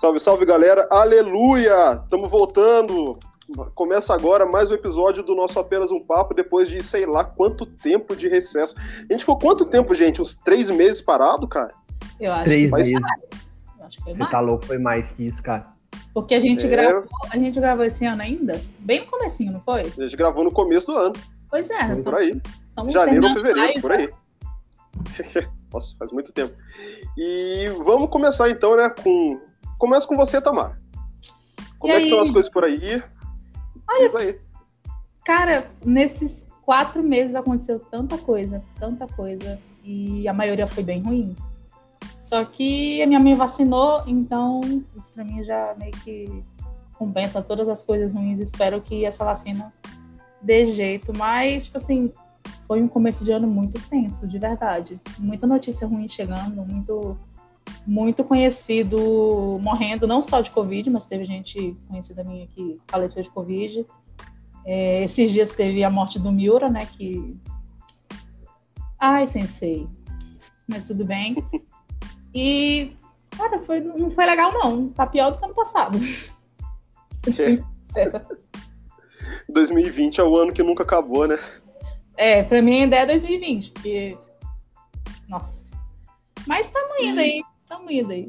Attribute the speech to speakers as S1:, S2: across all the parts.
S1: Salve, salve galera, aleluia! Estamos voltando. Começa agora mais um episódio do nosso Apenas um Papo, depois de sei lá quanto tempo de recesso. A gente ficou quanto tempo, gente? Uns três meses parado, cara?
S2: Eu acho
S3: Três
S2: que foi
S3: meses.
S2: mais. Eu acho que foi
S3: Você
S2: mais.
S3: tá louco, foi mais que isso, cara.
S2: Porque a gente,
S1: É.
S2: gravou, a gente gravou esse ano ainda, bem no comecinho, não foi?
S1: A gente gravou no começo do ano,
S2: Pois é.
S1: por aí.
S2: estamos
S1: Janeiro ou fevereiro,
S2: maio,
S1: por aí. Nossa, faz muito tempo. E vamos começar então, né, com... Começa com você, Tamar. Como
S2: E
S1: é que estão
S2: aí?
S1: as coisas por aí? Diz aí.
S2: Cara, nesses quatro meses aconteceu tanta coisa, tanta coisa, e a maioria foi bem ruim. Só que a minha mãe vacinou, então isso pra mim já meio que compensa todas as coisas ruins. Espero que essa vacina dê jeito. Mas, tipo assim, foi um começo de ano muito tenso, de verdade. Muita notícia ruim chegando, muito, muito conhecido morrendo, não só de Covid, mas teve gente conhecida minha que faleceu de Covid. É, esses dias teve a morte do Miura, né? Que. Ai, sensei. Mas tudo bem. E, cara, foi, não foi legal, não. Tá pior do que ano passado. Sincera.
S1: 2020 é o ano que nunca acabou, né?
S2: É, pra mim ainda é 2020, porque. Nossa. Mas estamos indo aí. Estamos indo aí.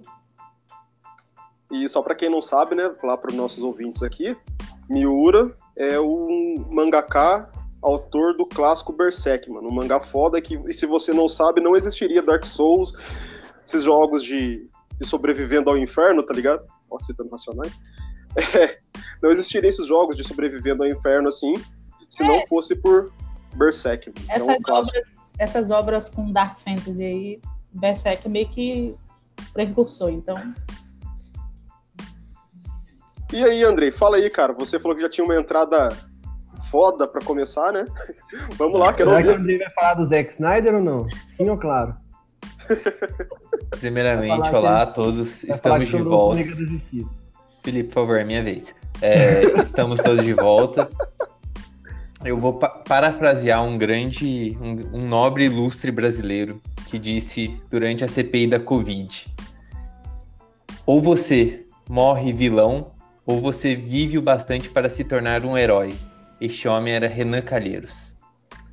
S1: E só pra quem não sabe, né, falar para os nossos ouvintes aqui, Miura é um mangaká autor do clássico Berserk, mano, um mangá foda que, e se você não sabe, não existiria Dark Souls, esses jogos de, de sobrevivendo ao inferno, tá ligado? Ó, citando nacionais. É, não existiriam esses jogos de sobrevivendo ao inferno assim, se não fosse por Berserk. que é um
S2: Essas obras, essas obras com Dark Fantasy aí, Berserk é meio que precursor, então.
S1: E aí, Andrei, fala aí, cara, você falou que já tinha uma entrada foda pra começar, né? Vamos lá, quero
S3: Será que o
S1: ouvir.
S3: Andrei vai falar do Zack Snyder ou não? Sim ou claro?
S4: Primeiramente, olá a todos, estamos de
S3: sobrou
S4: volta. Felipe, por favor, é minha vez. É, estamos todos de volta. Eu vou pa- parafrasear um grande, um, um nobre ilustre brasileiro que disse durante a CPI da Covid: ou você morre vilão, ou você vive o bastante para se tornar um herói. Este homem era Renan Calheiros.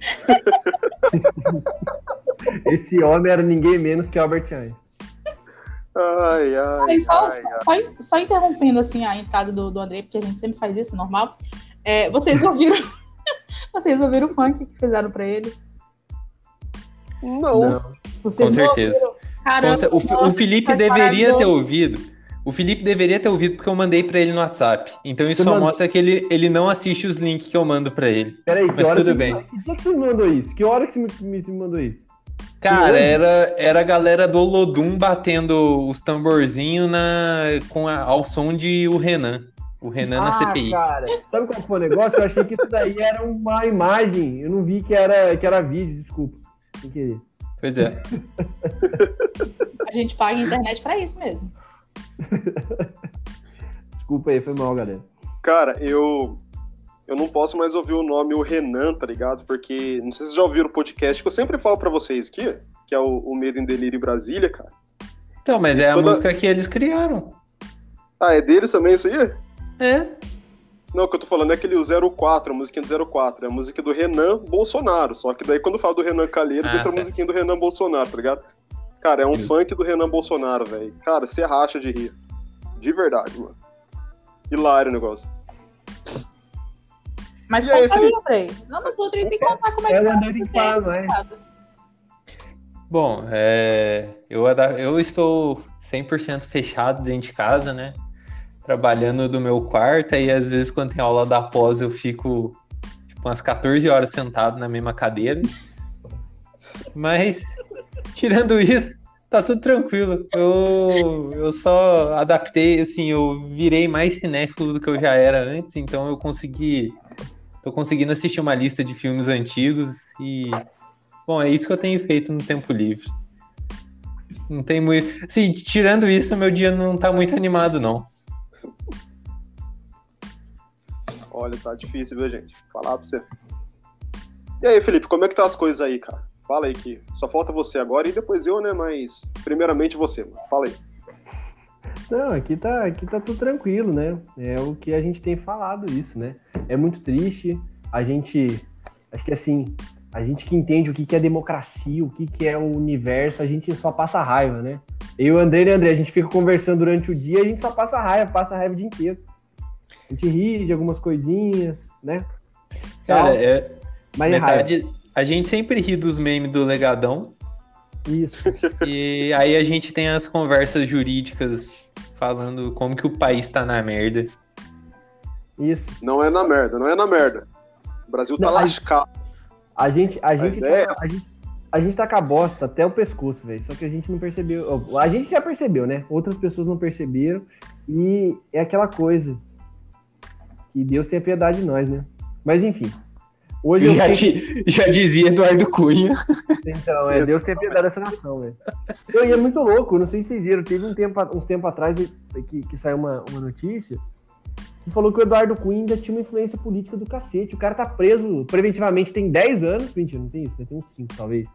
S3: Esse homem era ninguém menos que Albert Einstein.
S1: Ai, ai,
S2: Aí, só,
S1: ai, ai.
S2: só- só interrompendo assim a entrada do, do André, porque a gente sempre faz isso, normal. É, vocês ouviram? Vocês ouviram o funk que fizeram pra ele?
S1: Não,
S2: Vocês
S4: Com
S2: não
S4: certeza.
S2: Caramba,
S4: o, Fi- o
S2: nossa,
S4: Felipe deveria ter ouvido. O Felipe deveria ter ouvido porque eu mandei pra ele no WhatsApp. Então isso
S3: Você
S4: só
S3: mandou?
S4: mostra que ele, ele não assiste os links que eu mando pra ele.
S3: Peraí, que
S4: Mas
S3: hora
S4: tudo
S3: você
S4: bem.
S3: Que dia que você me mandou isso? Que hora que você me, me- me mandou isso?
S4: Cara, era, era a galera do Olodum batendo os tamborzinhos na, com a- ao som de o Renan. O Renan na
S3: ah,
S4: CPI.
S3: cara, sabe qual foi o negócio? Eu achei que isso daí era uma imagem. Eu não vi que era, que era vídeo, desculpa. Sem querer.
S4: Pois é.
S2: A gente paga a internet pra isso mesmo.
S3: Desculpa aí, foi mal, galera.
S1: cara, eu eu não posso mais ouvir o nome o Renan, tá ligado? Porque não sei se vocês já ouviram o podcast que eu sempre falo pra vocês aqui, que é o, o Medo em Delírio Brasília, cara.
S4: Então, mas é a
S1: Toda-
S4: música que eles criaram.
S1: Ah, é deles também isso aí?
S4: É.
S1: Não, o que eu tô falando é aquele o 04, a musiquinha do 04, é a música do Renan Bolsonaro. Só que daí quando fala do Renan Calheiros,
S4: Ah,
S1: entra a
S4: tá.
S1: musiquinha do Renan Bolsonaro, tá ligado? Cara, é um
S4: Justo.
S1: funk do Renan Bolsonaro, velho. Cara, você racha de rir. De verdade, mano. Hilário o negócio.
S2: Mas
S1: E aí,
S2: conta aí,
S1: Felipe?
S2: Andrei. Não, mas o Andrei tem que contar como é que
S3: Eu
S2: tá.
S3: andei tem que falar mais.
S4: Bom, é, eu, eu estou 100% fechado dentro de casa, né? Trabalhando do meu quarto, e às vezes quando tem aula da pós eu fico tipo, umas 14 horas sentado na mesma cadeira. Mas, tirando isso, tá tudo tranquilo. Eu, eu só adaptei, assim, eu virei mais cinéfilo do que eu já era antes, então eu consegui. Tô conseguindo assistir uma lista de filmes antigos e Bom, é isso que eu tenho feito no tempo livre. Não tem muito. Assim, tirando isso, meu dia não tá muito animado, não.
S1: Olha, tá difícil, viu, gente? Falar pra você. E aí, Felipe, como é que tá as coisas aí, cara? Fala aí que só falta você agora e depois eu, né? Mas primeiramente você, mano. Fala aí.
S3: Não, aqui tá, aqui tá tudo tranquilo, né? É o que a gente tem falado isso, né? É muito triste. A gente, acho que assim, a gente que entende o que, que é democracia, o que, que é o universo, a gente só passa raiva, né? Eu e o André e André, a gente fica conversando durante o dia, a gente só passa raiva, passa raiva o dia inteiro. A gente ri de algumas coisinhas, né?
S4: Cara,
S3: Tal,
S4: é,
S3: mas é raiva.
S4: metade, a gente sempre ri dos memes do Legadão.
S3: Isso.
S4: E aí a gente tem as conversas jurídicas falando como que o país tá na merda.
S3: Isso.
S1: Não é na merda, não é na merda. O Brasil tá
S3: Não,
S1: lascado.
S3: A gente, a gente,
S1: ideia-
S3: tá, a gente, a gente tá com a bosta até o pescoço, velho. Só que a gente não percebeu. A gente já percebeu, né? Outras pessoas não perceberam. E é aquela coisa. Que Deus tenha piedade de nós, né? Mas enfim. Hoje eu
S4: Já, já dizia Eduardo Cunha.
S3: Então, é, Deus tenha piedade dessa nação, velho. Eu, e é muito louco, não sei se vocês viram. Teve um tempo, uns tempos atrás que, que saiu uma, uma notícia falou que o Eduardo Cunha ainda tinha uma influência política do cacete. O cara tá preso preventivamente tem 10 anos. Mentira, não tem isso, né? Tem uns 5, talvez.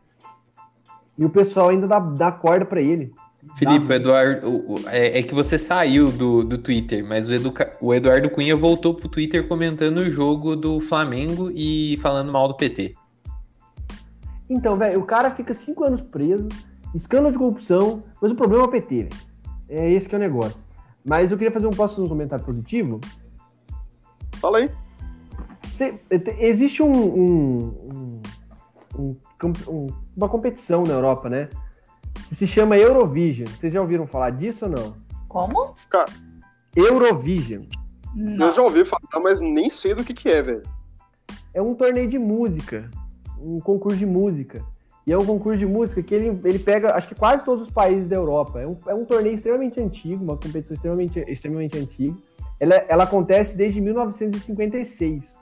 S3: E o pessoal ainda dá, dá corda pra ele.
S4: Felipe, o
S3: Dá-
S4: Eduardo, o- o- é, é que você saiu do, do Twitter, mas o, Educa- o Eduardo Cunha voltou pro Twitter comentando o jogo do Flamengo e falando mal do PT.
S3: Então, velho, o cara fica 5 anos preso, escândalo de corrupção, mas o problema é o PT, velho. É esse que é o negócio. Mas eu queria fazer um, posso fazer um comentário positivo?
S1: Fala aí.
S3: Cê- te- existe um, um- um- um um- uma competição na Europa, né? Que se chama Eurovision. Vocês já ouviram falar disso ou não?
S2: Como?
S3: Eurovision.
S2: Não.
S1: Eu já ouvi falar, mas nem sei do que que é, velho.
S3: É um torneio de música, um concurso de música. E é um concurso de música que ele, ele pega, acho que quase todos os países da Europa. É um, é um torneio extremamente antigo, uma competição extremamente, extremamente antiga. Ela, ela acontece desde 1956.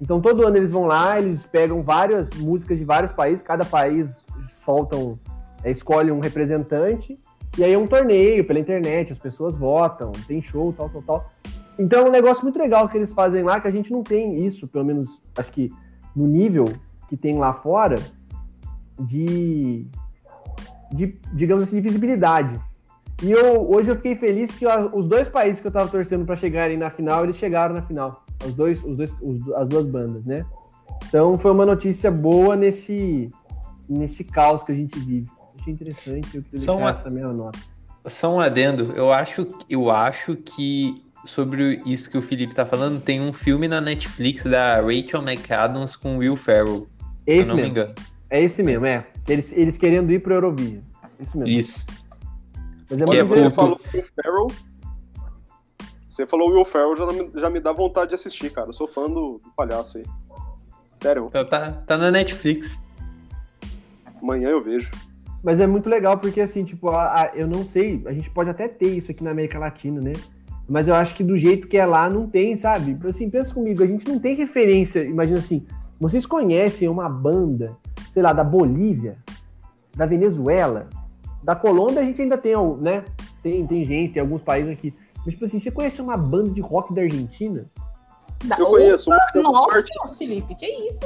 S3: Então todo ano eles vão lá, eles pegam várias músicas de vários países, cada país soltam, é, escolhe um representante, e aí é um torneio pela internet, as pessoas votam, tem show, tal, tal, tal. Então é um negócio muito legal que eles fazem lá, que a gente não tem isso, pelo menos acho que no nível que tem lá fora, de, de digamos assim, de visibilidade. E eu, hoje eu fiquei feliz que os dois países que eu tava torcendo para chegarem na final, eles chegaram na final. Os dois, os dois, os- as duas bandas, né? Então foi uma notícia boa nesse, nesse caos que a gente vive. Achei interessante, eu queria deixar essa minha nota.
S4: Só um adendo, eu acho, eu acho que sobre isso que o Felipe tá falando, tem um filme na Netflix da Rachel McAdams com Will Ferrell,
S3: É
S4: se eu
S3: esse
S4: não me
S3: mesmo,
S4: engano.
S3: é esse mesmo, é. Eles, eles querendo ir pro Eurovision. Isso mesmo.
S4: Isso.
S3: Mas é
S4: Que é
S3: muito
S1: Você falou Will Ferrell. Você falou Will Ferrell, já me, já me dá vontade de assistir, cara. Eu sou fã do, do palhaço aí. Sério,
S4: Então tá, tá na Netflix.
S1: amanhã eu vejo.
S3: Mas é muito legal porque, assim, tipo, a- a- eu não sei, a gente pode até ter isso aqui na América Latina, né? Mas eu acho que do jeito que é lá, não tem, sabe? Assim, pensa comigo, a gente não tem referência, imagina assim, vocês conhecem uma banda, sei lá, da Bolívia, da Venezuela, da Colômbia a gente ainda tem, né? Tem, tem gente, tem alguns países aqui. Mas, tipo assim, você conhece uma banda de rock da Argentina?
S2: Da-
S1: Eu conheço. um
S2: Nossa, Felipe, que isso?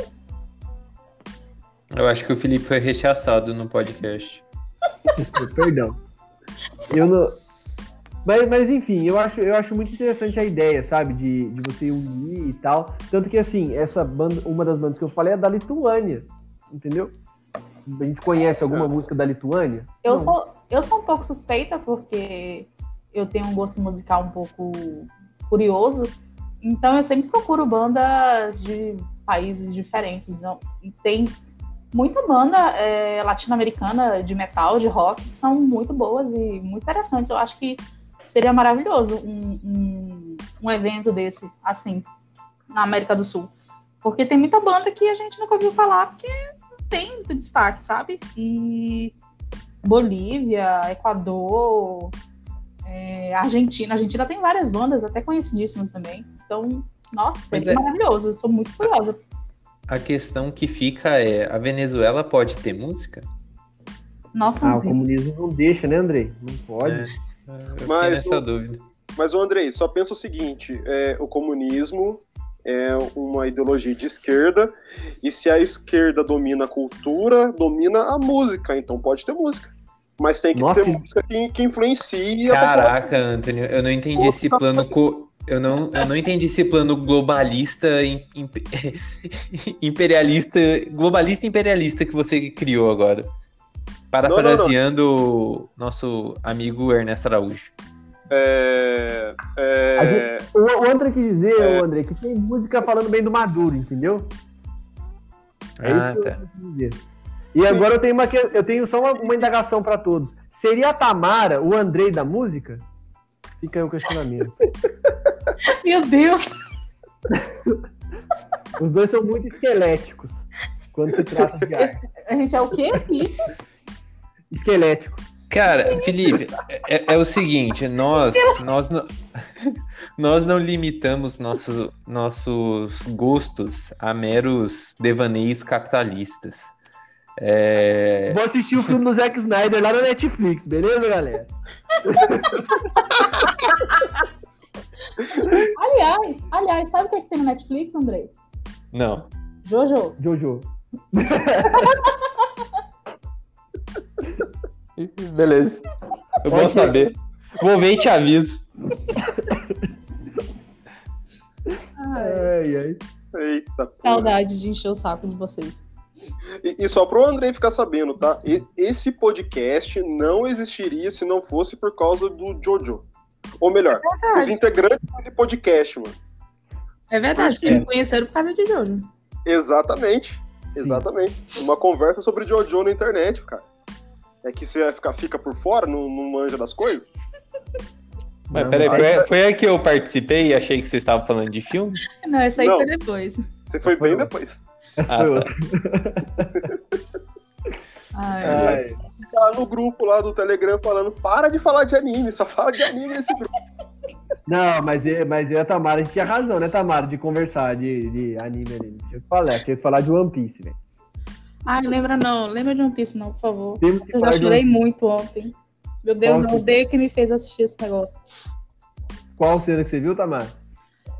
S4: Eu acho que o Felipe foi rechaçado no podcast.
S3: Perdão. Eu não. Mas, mas enfim, eu acho, eu acho muito interessante a ideia, sabe? De, de você unir e tal. Tanto que, assim, essa banda, uma das bandas que eu falei é da Lituânia. Entendeu? A gente conhece alguma música da Lituânia?
S2: Eu
S3: Não.
S2: sou, eu sou um pouco suspeita porque eu tenho um gosto musical um pouco curioso. Então eu sempre procuro bandas de países diferentes. Então, E tem muita banda é, latino-americana de metal, de rock, que são muito boas e muito interessantes. Eu acho que seria maravilhoso um, um, um evento desse, assim, na América do Sul. Porque tem muita banda que a gente nunca ouviu falar, porque tem muito destaque, sabe? E Bolívia, Equador, é, Argentina. A Argentina tem várias bandas, até conhecidíssimas também. Então, nossa, seria
S4: é-
S2: maravilhoso. Eu sou muito curiosa.
S4: A questão que fica é: a Venezuela pode ter música?
S2: Nossa,
S3: Ah, o
S2: André.
S3: comunismo não deixa, né, Andrei? Não pode.
S4: É, eu
S1: Mas
S4: nessa
S1: o-
S4: dúvida.
S1: Mas, ô Andrei, só pensa o seguinte: é, o comunismo é uma ideologia de esquerda, e se a esquerda domina a cultura, domina a música, então pode ter música. Mas tem que
S3: Nossa,
S1: ter música que, que influencie a
S4: Caraca, Antônio, eu não entendi esse plano. Co... Eu, não, eu não entendi esse plano globalista, im- imp- imperialista, globalista e imperialista que você criou agora. Parafraseando o nosso amigo Ernesto Araújo.
S1: É, é,
S3: gente- O, o André quis dizer, ô, André, que tem música falando bem do Maduro, entendeu? É
S4: Ah,
S3: isso que
S4: tá.
S3: eu quis dizer. E agora eu tenho, uma, eu tenho só uma, uma indagação pra todos. Seria a Tamara o Andrei da música? Fica aí o questionamento.
S2: Meu Deus!
S3: Os dois são muito esqueléticos quando se trata de arte.
S2: A gente é o quê?
S3: Esquelético.
S4: Cara, Felipe, é, é o seguinte, nós, nós, não, nós não limitamos nosso, nossos gostos a meros devaneios capitalistas. É,
S3: Vou assistir o filme do Zack Snyder lá na Netflix, beleza, galera?
S2: Aliás, aliás, sabe o que, é que tem no Netflix, Andrei?
S4: não.
S2: Jojo.
S3: Jojo.
S4: Beleza. Eu vou saber. Vou ver e te aviso.
S2: Ai,
S3: Ai.
S1: Eita, porra.
S2: saudade de encher o saco de vocês.
S1: E, e só pro Andrei ficar sabendo, tá? E- esse podcast não existiria se não fosse por causa do Jojo. Ou melhor, os integrantes desse podcast, mano.
S2: É verdade,
S1: Por quê?
S2: me conheceram por causa de Jojo.
S1: Exatamente.
S3: Sim.
S1: Exatamente. Uma conversa sobre Jojo na internet, cara. É que você fica, fica por fora, não, não manja das coisas.
S4: Mas peraí, foi, foi aí que eu participei e achei que vocês estavam falando de filme?
S2: Não, essa aí
S1: Não.
S2: foi depois.
S1: Você foi
S3: Foi
S1: bem
S3: eu.
S1: depois.
S3: Essa
S4: Ah, tá.
S2: Ai,
S3: Ai.
S1: Tá no grupo lá do Telegram falando, para de falar de anime, só fala de anime nesse grupo.
S3: Não, mas, eu- mas eu e a Tamara, a gente tinha razão, né, Tamara, de conversar de, de anime ali. Tinha que falar, tinha que falar de One Piece, velho.
S2: Ai, lembra não, lembra de One Piece não, por favor.
S3: Temos
S2: Eu já
S3: de
S2: chorei
S3: Piece.
S2: muito ontem. Meu Deus,
S3: Qual
S2: não
S3: se-
S2: odeio que me fez assistir esse negócio.
S3: Qual cena que você viu, Tamara?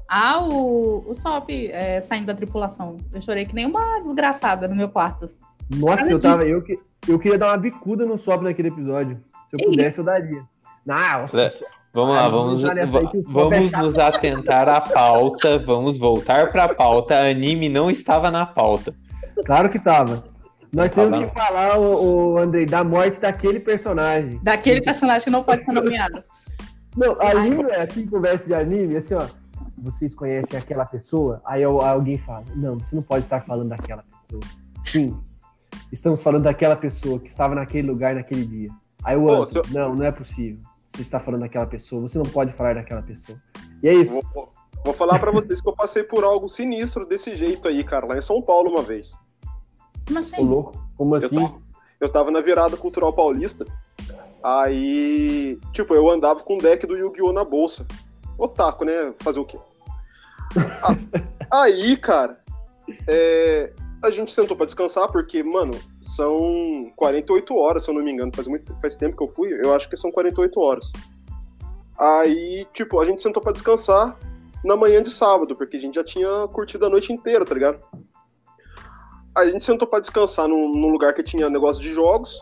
S2: Ah, o, o Sop é, saindo da tripulação. Eu chorei que nem uma desgraçada no meu quarto.
S3: Nossa,
S2: Nada
S3: eu tava. Eu, que- eu queria dar uma bicuda no Sop naquele episódio. Se eu pudesse, eu daria. Nossa,
S4: É. Vamos lá,
S3: Ah,
S4: vamos,
S3: é
S4: vamos nos atentar à pauta, vamos voltar para a pauta. Anime não estava na pauta.
S3: claro que tava. Nós
S4: Tá
S3: temos que falar, o, o Andrei, da morte daquele personagem.
S2: Daquele personagem que não pode ser nomeado.
S3: Não, não é assim, conversa de anime, assim, ó. Vocês conhecem aquela pessoa? Aí al- alguém fala, não, você não pode estar falando daquela pessoa. Sim, estamos falando daquela pessoa que estava naquele lugar naquele dia. Aí o outro, não, não é possível. Você está falando daquela pessoa, você não pode falar daquela pessoa. E é isso.
S1: Vou, vou falar pra vocês que eu passei por algo sinistro desse jeito aí, cara, lá em São Paulo uma vez.
S2: Como
S3: Ô,
S2: assim?
S3: louco, como
S1: Eu
S3: assim?
S1: tava, eu tava na virada cultural paulista. Aí, tipo, eu andava com o deck do Yu-Gi-Oh! na bolsa. Otaku, né? Fazer o quê? Ah, aí, cara, é, a gente sentou pra descansar, porque, mano, são 48 horas, se eu não me engano. Faz, muito, faz tempo que eu fui, eu acho que são 48 horas. Aí, tipo, a gente sentou pra descansar na manhã de sábado, porque a gente já tinha curtido a noite inteira, tá ligado? A gente sentou pra descansar num, num lugar que tinha negócio de jogos.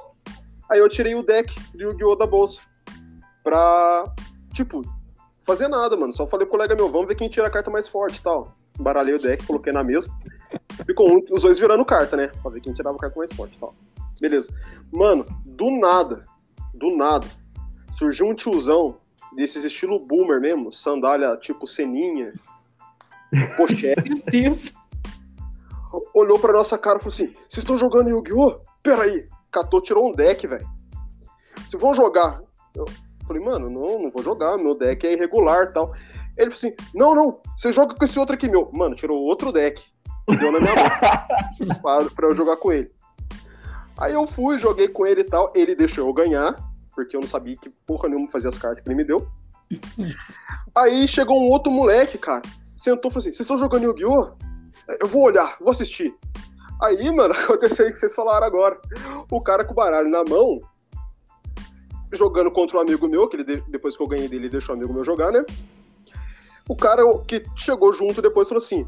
S1: Aí eu tirei o deck de Yu-Gi-Oh! da bolsa. Pra, tipo, fazer nada, mano. Só falei pro colega meu, vamos ver quem tira a carta mais forte e tal. Baralhei o deck, coloquei na mesa. Ficou um, os dois virando carta, né? Pra ver quem tirava a carta mais forte e tal. Beleza. Mano, do nada, do nada, surgiu um tiozão desses estilo boomer mesmo, sandália tipo ceninha, pochete
S2: Meu Deus.
S1: Olhou pra nossa cara e falou assim: Vocês estão jogando Yu-Gi-Oh? Peraí. Catou, tirou um deck, velho. Vocês vão jogar? Eu falei, mano, não, não vou jogar, meu deck é irregular e tal. Ele falou assim: Não, não, você joga com esse outro aqui, meu. Mano, tirou outro deck. Deu na minha mão. pra, pra eu jogar com ele. Aí eu fui, joguei com ele e tal. Ele deixou eu ganhar, porque eu não sabia que porra nenhuma fazia as cartas que ele me deu. Aí chegou um outro moleque, cara. Sentou e falou assim: Vocês estão jogando Yu-Gi-Oh? Eu vou olhar, vou assistir. Aí, mano, aconteceu o que vocês falaram agora. O cara com o baralho na mão, jogando contra um amigo meu, que ele de- depois que eu ganhei dele, ele deixou um amigo meu jogar, né? O cara que chegou junto depois falou assim: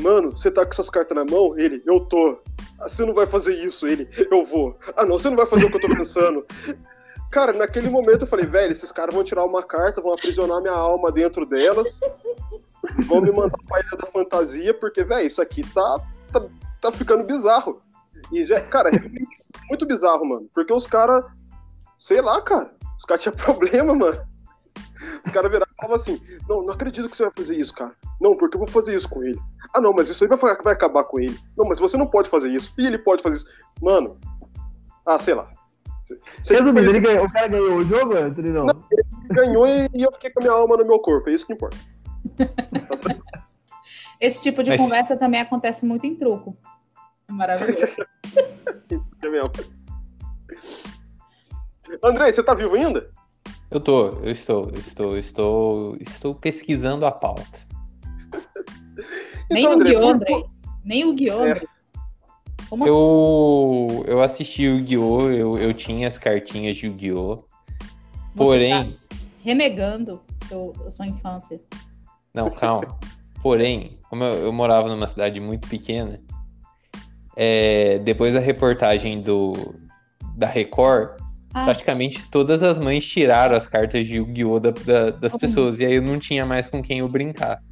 S1: Mano, você tá com essas cartas na mão? Ele, eu tô. Ah, Você não vai fazer isso, ele, eu vou. Ah, não, você não vai fazer o que eu tô pensando. Cara, naquele momento eu falei, velho, esses caras vão tirar uma carta, vão aprisionar minha alma dentro delas, vão me mandar pra ilha da fantasia, porque, velho, isso aqui tá, tá, tá ficando bizarro. E, já, cara, é muito bizarro, mano. Porque os caras, sei lá, cara, os caras tinham problema, mano. Os caras viravam e falavam assim: Não, não acredito que você vai fazer isso, cara. Não, porque eu vou fazer isso com ele. Ah, não, mas isso aí vai, vai acabar com ele. Não, mas você não pode fazer isso. E ele pode fazer isso. Mano, ah, sei lá.
S3: Você Resumindo, ele ganhou, o cara ganhou o jogo, Anthony? Não. não ele
S1: ganhou e, e eu fiquei com a minha alma no meu corpo. É isso que importa.
S2: Esse tipo de mas... conversa também acontece muito em truco. É maravilhoso.
S1: André, você tá vivo ainda?
S4: Eu tô, eu estou, eu estou, eu estou, estou pesquisando a pauta.
S2: Nem então, o Guiô, André. Nem o Guiô, é.
S4: Como eu, assim? eu assisti o Yu-Gi-Oh! Eu, eu tinha as cartinhas de Yu-Gi-Oh! Porém. Tá
S2: renegando seu, a sua infância.
S4: Não, calma. Porém, como eu, eu morava numa cidade muito pequena, é, depois da reportagem do, da Record, ah. praticamente todas as mães tiraram as cartas de Yu-Gi-Oh! Da, da, das pessoas. E aí eu não tinha mais com quem eu brincar.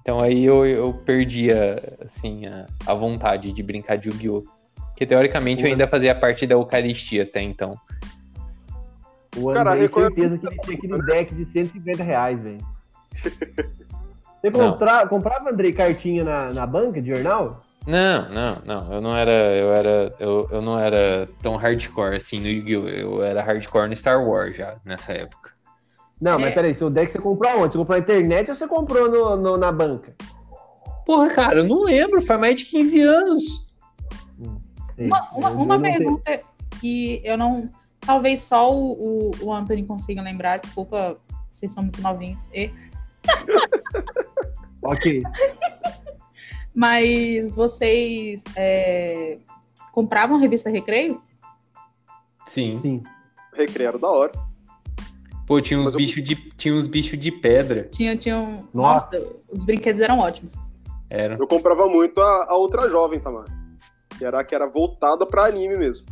S4: Então aí eu, eu perdia, assim, a, a vontade de brincar de Yu-Gi-Oh! Que teoricamente eu ainda fazia parte da Eucaristia até então.
S3: O André, Cara, certeza que ele tinha aquele deck de 150 reais, velho. Você contra... comprava, Andrei, cartinha na, na banca de jornal?
S4: Não, não, não. Eu não era. Eu era. Eu, eu não era tão hardcore assim no Yu-Gi-Oh! Eu era hardcore no Star Wars já, nessa época.
S3: Não, mas é. peraí, seu deck você comprou onde? Você comprou na internet ou você comprou no, no, na banca?
S4: Porra, cara, eu não lembro, faz mais de 15 anos.
S2: Hum, uma, uma, uma pergunta que eu não. Talvez só o, o, o Anthony consiga lembrar, desculpa, vocês são muito novinhos. E...
S3: ok.
S2: Mas vocês é, compravam a revista Recreio?
S4: Sim.
S3: Sim.
S1: Recreio era da hora.
S4: Pô, tinha uns, bichos eu... de, tinha uns bichos de pedra.
S2: Tinha, tinha um... Nossa. Nossa. os brinquedos eram ótimos.
S4: Era.
S1: Eu comprava muito a, a outra jovem, Tamar. Que era, que era voltada pra anime mesmo.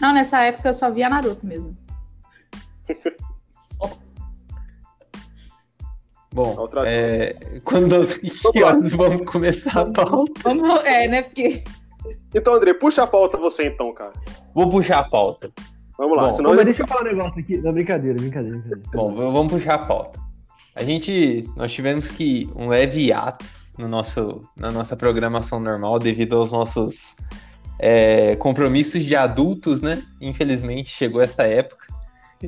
S2: Não, nessa época eu só via Naruto mesmo.
S4: Bom, é, quando nós vamos, vamos começar a pauta.
S2: Vamos, é, né? Porque.
S1: Então, André, puxa a pauta você então, cara.
S4: Vou puxar a pauta.
S1: Vamos lá. Bom,
S3: senão mas deixa eu falar um negócio aqui. Não, brincadeira, brincadeira, brincadeira.
S4: Bom, vamos puxar a pauta. A gente, nós tivemos que um leve ato no nosso, na nossa programação normal devido aos nossos é, compromissos de adultos, né? Infelizmente chegou essa época.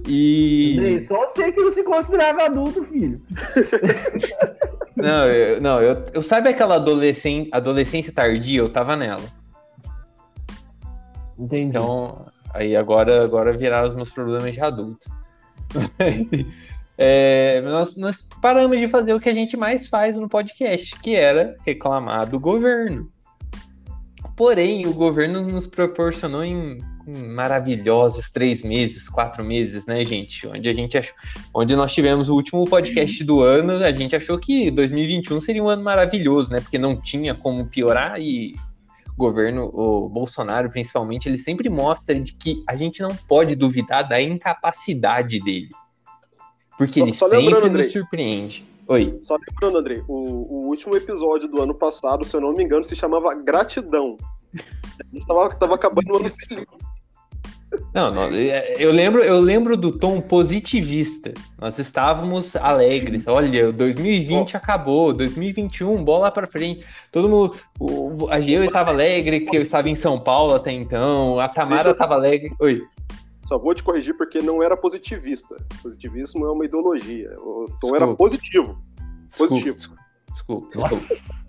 S4: E.
S3: Andrei, só sei que não se considerava adulto, filho.
S4: não, eu, não, eu, eu sabe aquela adolescência, adolescência tardia? Eu tava nela.
S3: Entendi.
S4: Então, Aí agora, agora viraram os meus problemas de adulto. é, nós, nós paramos de fazer o que a gente mais faz no podcast, que era reclamar do governo. Porém, o governo nos proporcionou em, em, maravilhosos três meses, quatro meses, né, gente? Onde a gente achou, onde nós tivemos o último podcast do ano, a gente achou que 2021 seria um ano maravilhoso, né? Porque não tinha como piorar e governo, o Bolsonaro principalmente, ele sempre mostra de que a gente não pode duvidar da incapacidade dele. Porque só, ele só sempre nos surpreende. Oi.
S1: Só lembrando, André, o, o, último episódio do ano passado, se eu não me engano, se chamava Gratidão. A gente tava, tava acabando o ano feliz.
S4: Não, não, é, eu lembro, eu lembro do tom positivista. Nós estávamos alegres. Olha, 2020 oh. acabou, 2021, bola para frente. Todo mundo, o, a Geo estava alegre que eu estava em São Paulo até então. A Tamara estava alegre. Oi.
S1: Só vou te corrigir porque não era positivista. Positivismo é uma ideologia. O tom desculpa. era positivo. Positivo.
S4: Desculpa. desculpa, desculpa.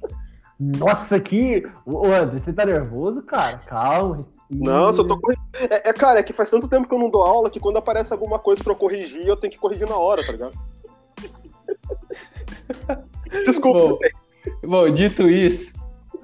S3: Nossa, que. Ô, André, você tá nervoso, cara? Calma,
S1: não, só tô corrigindo. É, é, cara, é que faz tanto tempo que eu não dou aula que quando aparece alguma coisa pra eu corrigir, eu tenho que corrigir na hora, tá ligado?
S4: Desculpa. Bom, bom, dito isso,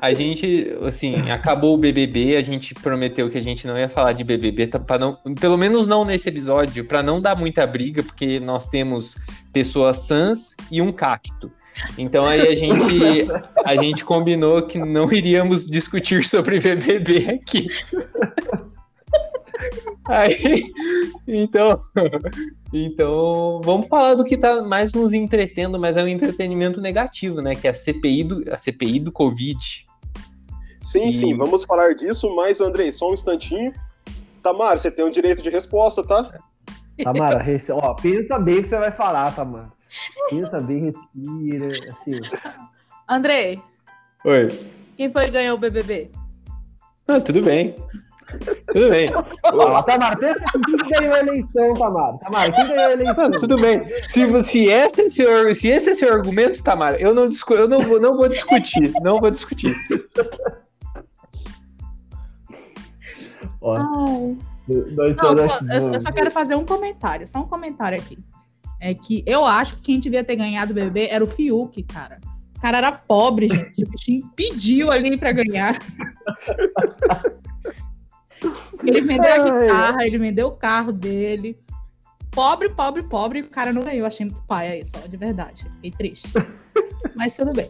S4: a gente, assim, acabou o BBB, a gente prometeu que a gente não ia falar de BBB, tá, para não, pelo menos não nesse episódio, para não dar muita briga, porque nós temos pessoas sãs e um cacto. Então aí a gente, a gente combinou que não iríamos discutir sobre BBB aqui. Aí, então, então, vamos falar do que tá mais nos entretendo, mas é um entretenimento negativo, né? Que é a CPI do, a CPI do Covid.
S1: Sim,
S4: E-
S1: sim, vamos falar disso, mas Andrei, só um instantinho. Tamara, você tem o direito de resposta, tá?
S3: Tamara, ó, pensa bem o que você vai falar, Tamara. Pensa bem, respira, assim.
S2: Andrei,
S4: Oi.
S2: quem foi que ganhou o BBB?
S4: Ah, tudo bem. Tudo bem.
S3: Ó, Tamara, pensa assim, quem que ganhou a eleição, Tamara? Tamara, quem ganhou a eleição?
S4: Ah, tudo bem. Se, se, esse é seu, se esse é seu argumento, Tamara, eu não, discu- eu não, vou, não vou discutir. Não vou discutir.
S3: Ó, nós
S2: Não, só- eu, eu só quero fazer um comentário, só um comentário aqui. É que eu acho que quem devia ter ganhado o BBB era o Fiuk, cara. O cara era pobre, gente. O bichinho pediu ali pra ganhar. Ele vendeu a guitarra, ele vendeu o carro dele. Pobre, pobre, pobre, o cara não ganhou. Eu Achei muito pai aí, só, de verdade. Fiquei triste. Mas tudo bem.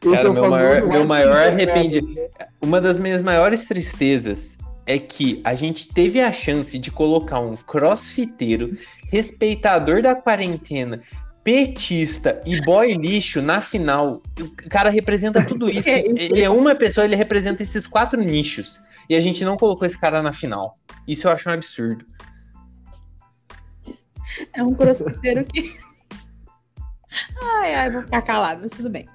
S4: Cara,
S3: é
S4: meu maior- meu maior arrependimento- Uma das minhas maiores tristezas é que a gente teve a chance de colocar um crossfiteiro, respeitador da quarentena, petista e boy lixo na final. O cara representa tudo isso.
S2: É?
S4: Ele é uma pessoa, ele representa esses quatro nichos. E a gente não colocou esse cara na final. Isso eu acho um absurdo.
S2: É um crossfiteiro que. ai, ai, vou ficar calado, mas tudo bem.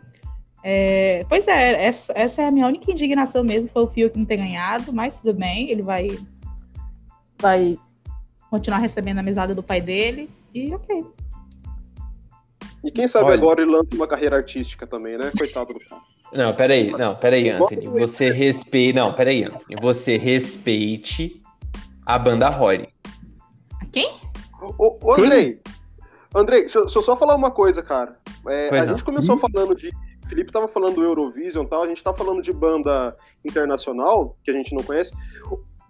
S2: É, pois é, essa, essa é a minha única indignação mesmo, foi o Fiuk não ter ganhado, mas tudo bem, ele vai, vai continuar recebendo a mesada do pai dele, e ok.
S1: E quem sabe
S4: Olha.
S1: agora ele lança uma carreira artística também, né? Coitado do cara.
S4: Não, peraí, não, peraí, Anthony. Você respeite. Não, peraí, Anthony. Você respeite a banda Rory.
S2: A quem?
S1: Ô, ô, Andrei, Andrei, deixa, eu- só falar uma coisa, cara. É, a
S4: não.
S1: gente começou falando de. O Felipe tava falando do Eurovision e tal, a gente tá falando de banda internacional, que a gente não conhece.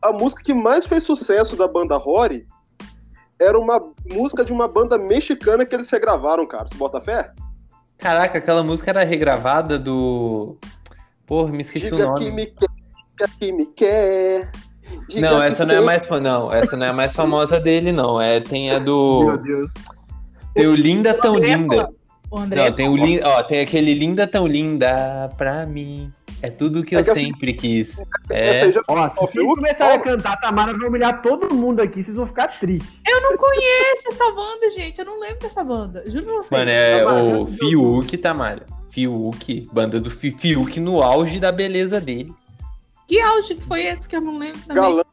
S1: A música que mais fez sucesso da banda Rory era uma música de uma banda mexicana que eles regravaram, cara. Você bota fé?
S4: Caraca, aquela música era regravada do. Porra, me esqueci o
S1: Diga
S4: nome.
S1: que me quer, diga que me quer. diga
S4: Não,
S1: que
S4: essa não é mais não, essa não é a mais famosa dele, não. É tem a
S3: Meu
S4: do
S3: Deus.
S4: tem o Linda tão linda.
S2: O André
S4: Não, tem o ó, tem aquele Linda tão linda pra mim. É tudo que
S1: É
S4: eu
S1: que assim-
S4: sempre quis. É.
S1: já
S3: Ó, se vocês começarem a cantar, a Tamara vai humilhar todo mundo aqui, vocês vão ficar tristes.
S2: Eu não conheço essa banda, gente. Eu não lembro dessa banda. Juro pra vocês.
S4: Mano, é
S3: Tamara,
S4: o Fiuk, Tamara. Fiuk, banda do Fi- Fiuk no auge da beleza dele.
S2: Que auge que foi esse que eu não lembro também?
S1: galã.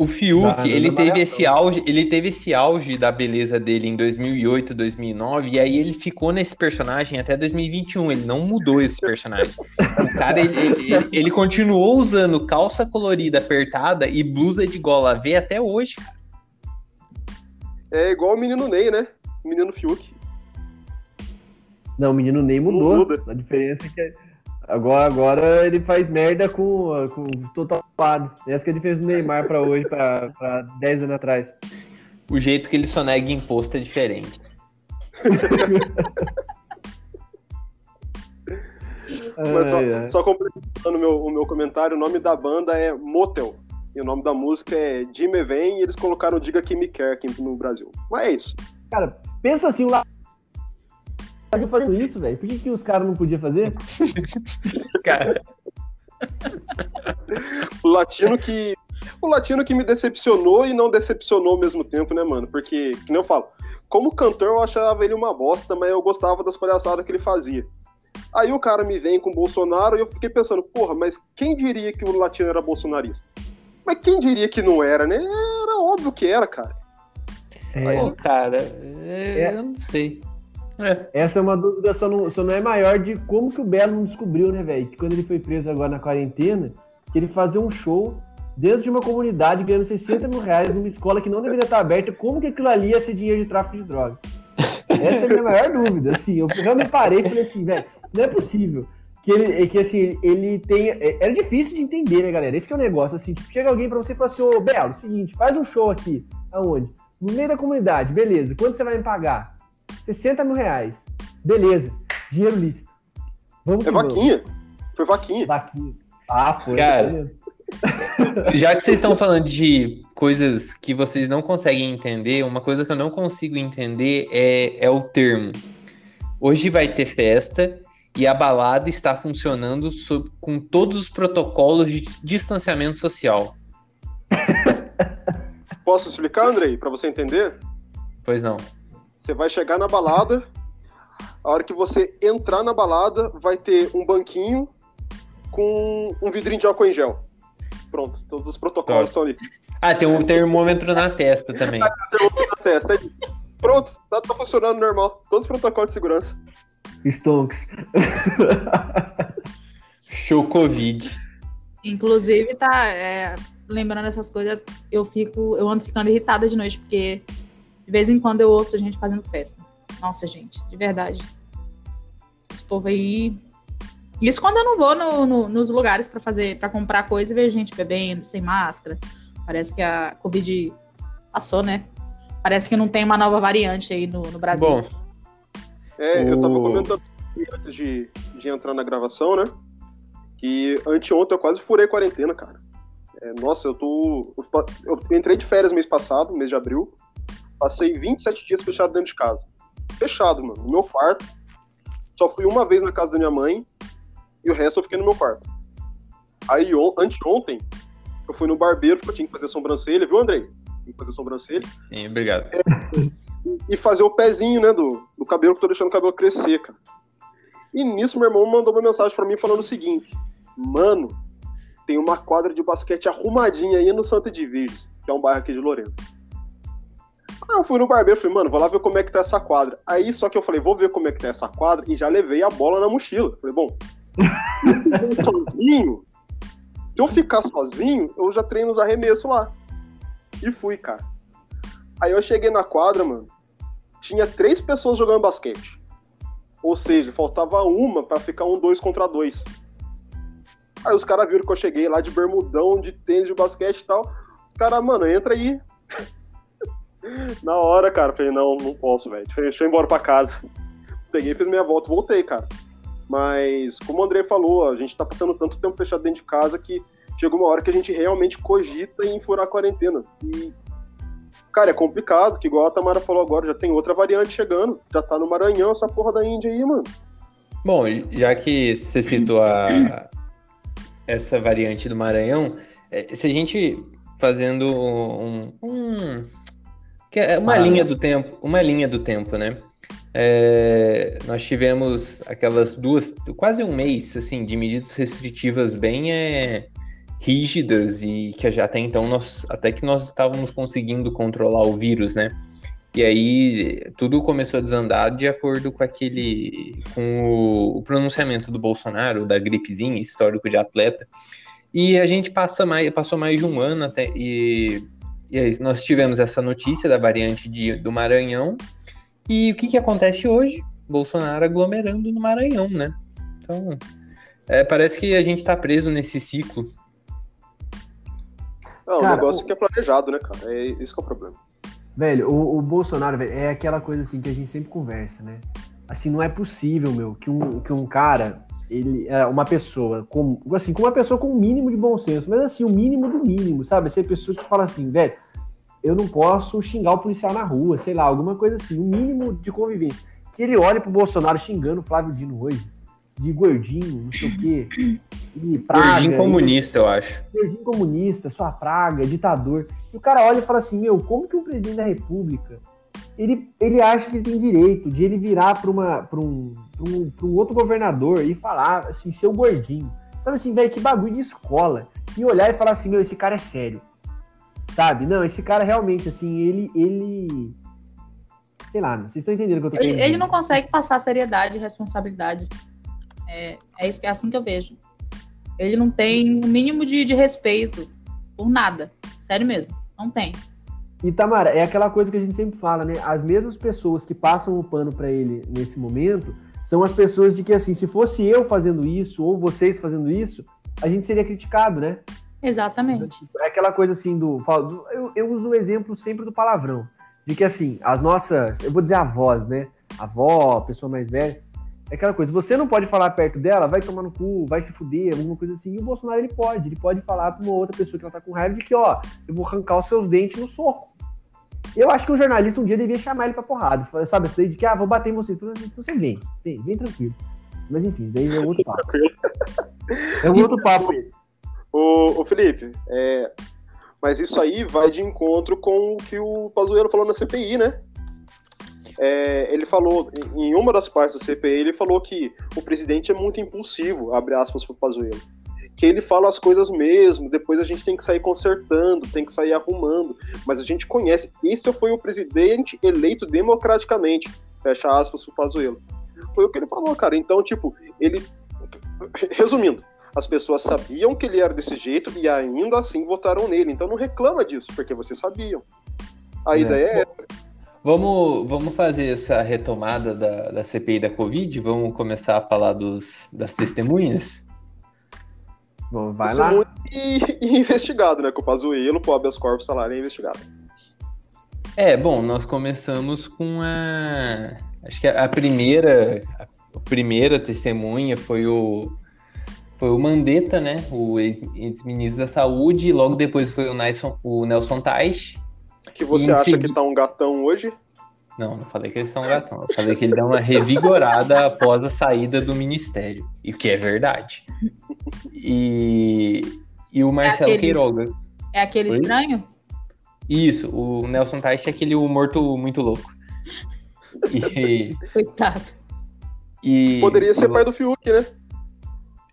S4: O Fiuk,
S3: Da- da
S4: ele teve esse auge, ele teve esse auge da beleza dele em 2008, 2009, e aí ele ficou nesse personagem até 2021, ele não mudou esse personagem. O cara, ele, ele, ele- continuou usando calça colorida apertada e blusa de gola V até hoje.
S1: É igual o menino Ney, né? O menino Fiuk.
S3: Não, o menino Ney
S1: Não
S3: mudou.
S1: muda.
S3: A diferença é que agora, agora ele faz merda com, com total lado. Essa que a diferença do Neymar pra hoje, pra, pra 10 anos atrás.
S4: O jeito que ele só nega imposto é diferente.
S1: Mas só,
S3: Ai,
S1: só completando o meu, o meu comentário, o nome da banda é Motel. E o nome da música é Jimmy Vem e eles colocaram Diga Que Me Quer aqui no Brasil. Mas é isso.
S3: Cara, pensa assim, lá. Brasil fazendo isso, velho. Por que, que os caras não podiam fazer?
S4: Cara,
S1: O latino que. O latino que me decepcionou e não decepcionou ao mesmo tempo, né, mano? Porque, que nem eu falo, como cantor eu achava ele uma bosta, mas eu gostava das palhaçadas que ele fazia. Aí o cara me vem com o Bolsonaro e eu fiquei pensando, porra, mas quem diria que o latino era bolsonarista? Mas quem diria que não era, né? Era óbvio que era, cara.
S3: É,
S4: pô, cara, é,
S3: É.
S4: eu não sei. É.
S3: essa é uma dúvida, só não, só não é maior de como que o Belo não descobriu, né, velho? Que quando ele foi preso agora na quarentena, que ele fazia um show dentro de uma comunidade ganhando 60 mil reais numa escola que não deveria estar aberta. Como que aquilo ali ia ser dinheiro de tráfico de droga? Essa é a minha maior dúvida. Assim, eu realmente parei e falei assim, velho, não é possível. Que ele, que assim, ele tem. é- Era difícil de entender, né, galera? Esse é o negócio. Assim, tipo, chega alguém pra você e fala assim, ô Belo, seguinte, faz um show aqui. Aonde? No meio da comunidade, beleza. Quanto você vai me pagar? 60 mil reais. Beleza. Dinheiro lícito. Vamos
S1: É
S3: vamos.
S1: vaquinha. Foi vaquinha.
S3: Vaquinha. Ah, foi.
S4: Cara? Já que vocês estão falando de coisas que vocês não conseguem entender, uma coisa que eu não consigo entender é, é o termo. Hoje vai ter festa e a balada está funcionando sob, com todos os protocolos de distanciamento social.
S1: Posso explicar, Andrei, para você entender?
S4: Pois não.
S1: Você vai chegar na balada, a hora que você entrar na balada, vai ter um banquinho com um vidrinho de álcool em gel. Pronto, todos os protocolos estão ali.
S4: Ah, tem um termômetro na testa também.
S1: Ah, termômetro na testa. Aí, pronto, tá, tá, funcionando normal. Todos os protocolos de segurança.
S3: Stonks.
S4: Show Covid.
S2: Inclusive, tá. É, lembrando essas coisas, eu fico. Eu ando ficando irritada de noite, porque de vez em quando eu ouço a gente fazendo festa. Nossa, gente, de verdade. Esse povo aí. Isso quando eu não vou no, no, nos lugares para fazer, para comprar coisa e vejo gente bebendo, sem máscara. Parece que a Covid passou, né? Parece que não tem uma nova variante aí no, no Brasil.
S4: Bom.
S1: É, eu tava comentando antes de, de entrar na gravação, né? Que anteontem eu quase furei quarentena, cara. É, nossa, eu tô. Eu, eu entrei de férias mês passado, mês de abril. Passei 27 dias fechado dentro de casa. Fechado, mano. No meu quarto. Só fui uma vez na casa da minha mãe e o resto eu fiquei no meu quarto. Aí, on, anteontem, eu fui no barbeiro porque eu tinha que fazer sobrancelha, viu, Andrei? Tinha que fazer sobrancelha.
S4: Sim, obrigado.
S1: É, e fazer o pezinho, né, do, do cabelo, que eu tô deixando o cabelo crescer, cara. E nisso, meu irmão mandou uma mensagem para mim falando o seguinte: Mano, tem uma quadra de basquete arrumadinha aí no Santa de que é um bairro aqui de Lorena. Aí eu fui no barbeiro, falei, mano, vou lá ver como é que tá essa quadra. Aí só que eu falei, vou ver como é que tá essa quadra e já levei a bola na mochila. Falei, bom, sozinho, se eu ficar sozinho, eu já treino os arremessos lá. E fui, cara. Aí eu cheguei na quadra, mano, tinha três pessoas jogando basquete. Ou seja, faltava uma para ficar um dois contra dois. Aí os caras viram que eu cheguei lá de bermudão, de tênis de basquete e tal. Os caras, mano, entra aí. Na hora, cara, falei, não, não posso, velho. Deixa eu embora pra casa. Peguei, fiz minha volta, voltei, cara. Mas, como o André falou, a gente tá passando tanto tempo fechado dentro de casa que chega uma hora que a gente realmente cogita em furar a quarentena. E, cara, é complicado, que igual a Tamara falou agora, já tem outra variante chegando. Já tá no Maranhão essa porra da Índia aí, mano.
S4: Bom, já que você citou a, essa variante do Maranhão, é, se a gente fazendo um, um que é uma ah, linha do tempo, uma linha do tempo, né? É, nós tivemos aquelas duas, quase um mês, assim, de medidas restritivas bem é, rígidas e que já até então nós, até que nós estávamos conseguindo controlar o vírus, né? E aí tudo começou a desandar de acordo com aquele, com o, o pronunciamento do Bolsonaro da gripezinha, histórico de atleta. E a gente passa mais, passou mais de um ano até e e aí, nós tivemos essa notícia da variante de, do Maranhão. E o que, que acontece hoje? Bolsonaro aglomerando no Maranhão, né? Então, é, parece que a gente está preso nesse ciclo.
S1: Não, cara, o negócio o... que é planejado, né, cara? É isso que é o problema.
S3: Velho, o, o Bolsonaro véio, é aquela coisa assim que a gente sempre conversa, né? Assim, não é possível, meu, que um, que um cara, ele, é uma pessoa com, assim, com uma pessoa com o um mínimo de bom senso, mas assim, o mínimo do mínimo, sabe? Essa pessoa que fala assim, velho, eu não posso xingar o policial na rua, sei lá, alguma coisa assim, o um mínimo de convivência. Que ele olhe pro Bolsonaro xingando o Flávio Dino hoje, de gordinho, não sei o quê.
S4: E praga, gordinho comunista, e, eu acho.
S3: Gordinho comunista, sua praga, ditador. E o cara olha e fala assim, meu, como que o presidente da república ele, ele acha que ele tem direito de ele virar para uma para um, um, um outro governador e falar assim, seu gordinho. Sabe assim, velho, que bagulho de escola. E olhar e falar assim, meu, esse cara é sério. Sabe? Não, esse cara realmente, assim, ele. ele... Sei lá, vocês estão entendendo o que eu tô
S2: ele, ele não consegue passar seriedade e responsabilidade. É, é, isso, é assim que eu vejo. Ele não tem o mínimo de, de respeito por nada. Sério mesmo. Não tem.
S3: E Tamara, é aquela coisa que a gente sempre fala, né? As mesmas pessoas que passam o pano para ele nesse momento são as pessoas de que, assim, se fosse eu fazendo isso ou vocês fazendo isso, a gente seria criticado, né?
S2: Exatamente.
S3: É aquela coisa assim do. Eu, eu uso o exemplo sempre do palavrão. De que, assim, as nossas. Eu vou dizer avós, né? Avó, pessoa mais velha. É aquela coisa, você não pode falar perto dela, vai tomar no cu, vai se fuder, alguma coisa assim. E o Bolsonaro, ele pode. Ele pode falar pra uma outra pessoa que ela tá com raiva de que, ó, eu vou arrancar os seus dentes no soco. Eu acho que o jornalista um dia devia chamar ele pra porrada. Sabe, daí de que, ah, vou bater em você. Então, então você vem, vem, vem tranquilo. Mas enfim, daí é outro papo. é um outro papo esse.
S1: Ô, ô Felipe, é, mas isso aí vai de encontro com o que o Pazuello falou na CPI, né? É, ele falou, em uma das partes da CPI, ele falou que o presidente é muito impulsivo, abre aspas para o Pazuello. Que ele fala as coisas mesmo, depois a gente tem que sair consertando, tem que sair arrumando. Mas a gente conhece, esse foi o presidente eleito democraticamente, fecha aspas para o Pazuello. Foi o que ele falou, cara. Então, tipo, ele. Resumindo, as pessoas sabiam que ele era desse jeito e ainda assim votaram nele. Então não reclama disso, porque vocês sabiam. A é. ideia é essa.
S4: Vamos, vamos fazer essa retomada da, da CPI da Covid? Vamos começar a falar dos, das testemunhas?
S3: Bom, vai lá.
S1: E, e, investigado, né? Com o Pazuello, o habeas corpus salário é investigado.
S4: É, bom, nós começamos com a... Acho que a primeira, a primeira testemunha foi o, foi o Mandetta, né? O ex-ministro da Saúde, e logo depois foi o Nelson, o Nelson Tais,
S1: que você acha que tá um gatão hoje?
S4: Não, não falei que eles são gatão. Eu falei que ele dá uma revigorada após a saída do ministério. E o que é verdade. E, e o Marcelo é aquele, Queiroga.
S2: É aquele Oi? estranho?
S4: Isso, o Nelson Teich é aquele morto muito louco.
S2: E, Coitado.
S1: E, poderia ser pai do Fiuk, né?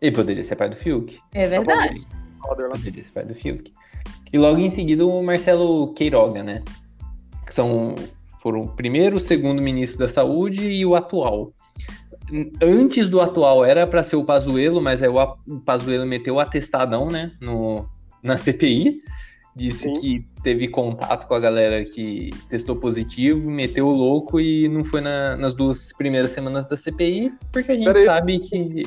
S4: Ele poderia ser pai do Fiuk.
S2: É verdade.
S4: Poderia ser pai do Fiuk. E logo em seguida o Marcelo Queiroga, né? Que são, foram o primeiro, o segundo ministro da Saúde e o atual. Antes do atual era para ser o Pazuello, mas aí o, Pazuello meteu o atestadão, né? No, na CPI. Disse Sim. que teve contato com a galera que testou positivo, meteu o louco e não foi na, nas duas primeiras semanas da CPI, porque a gente sabe que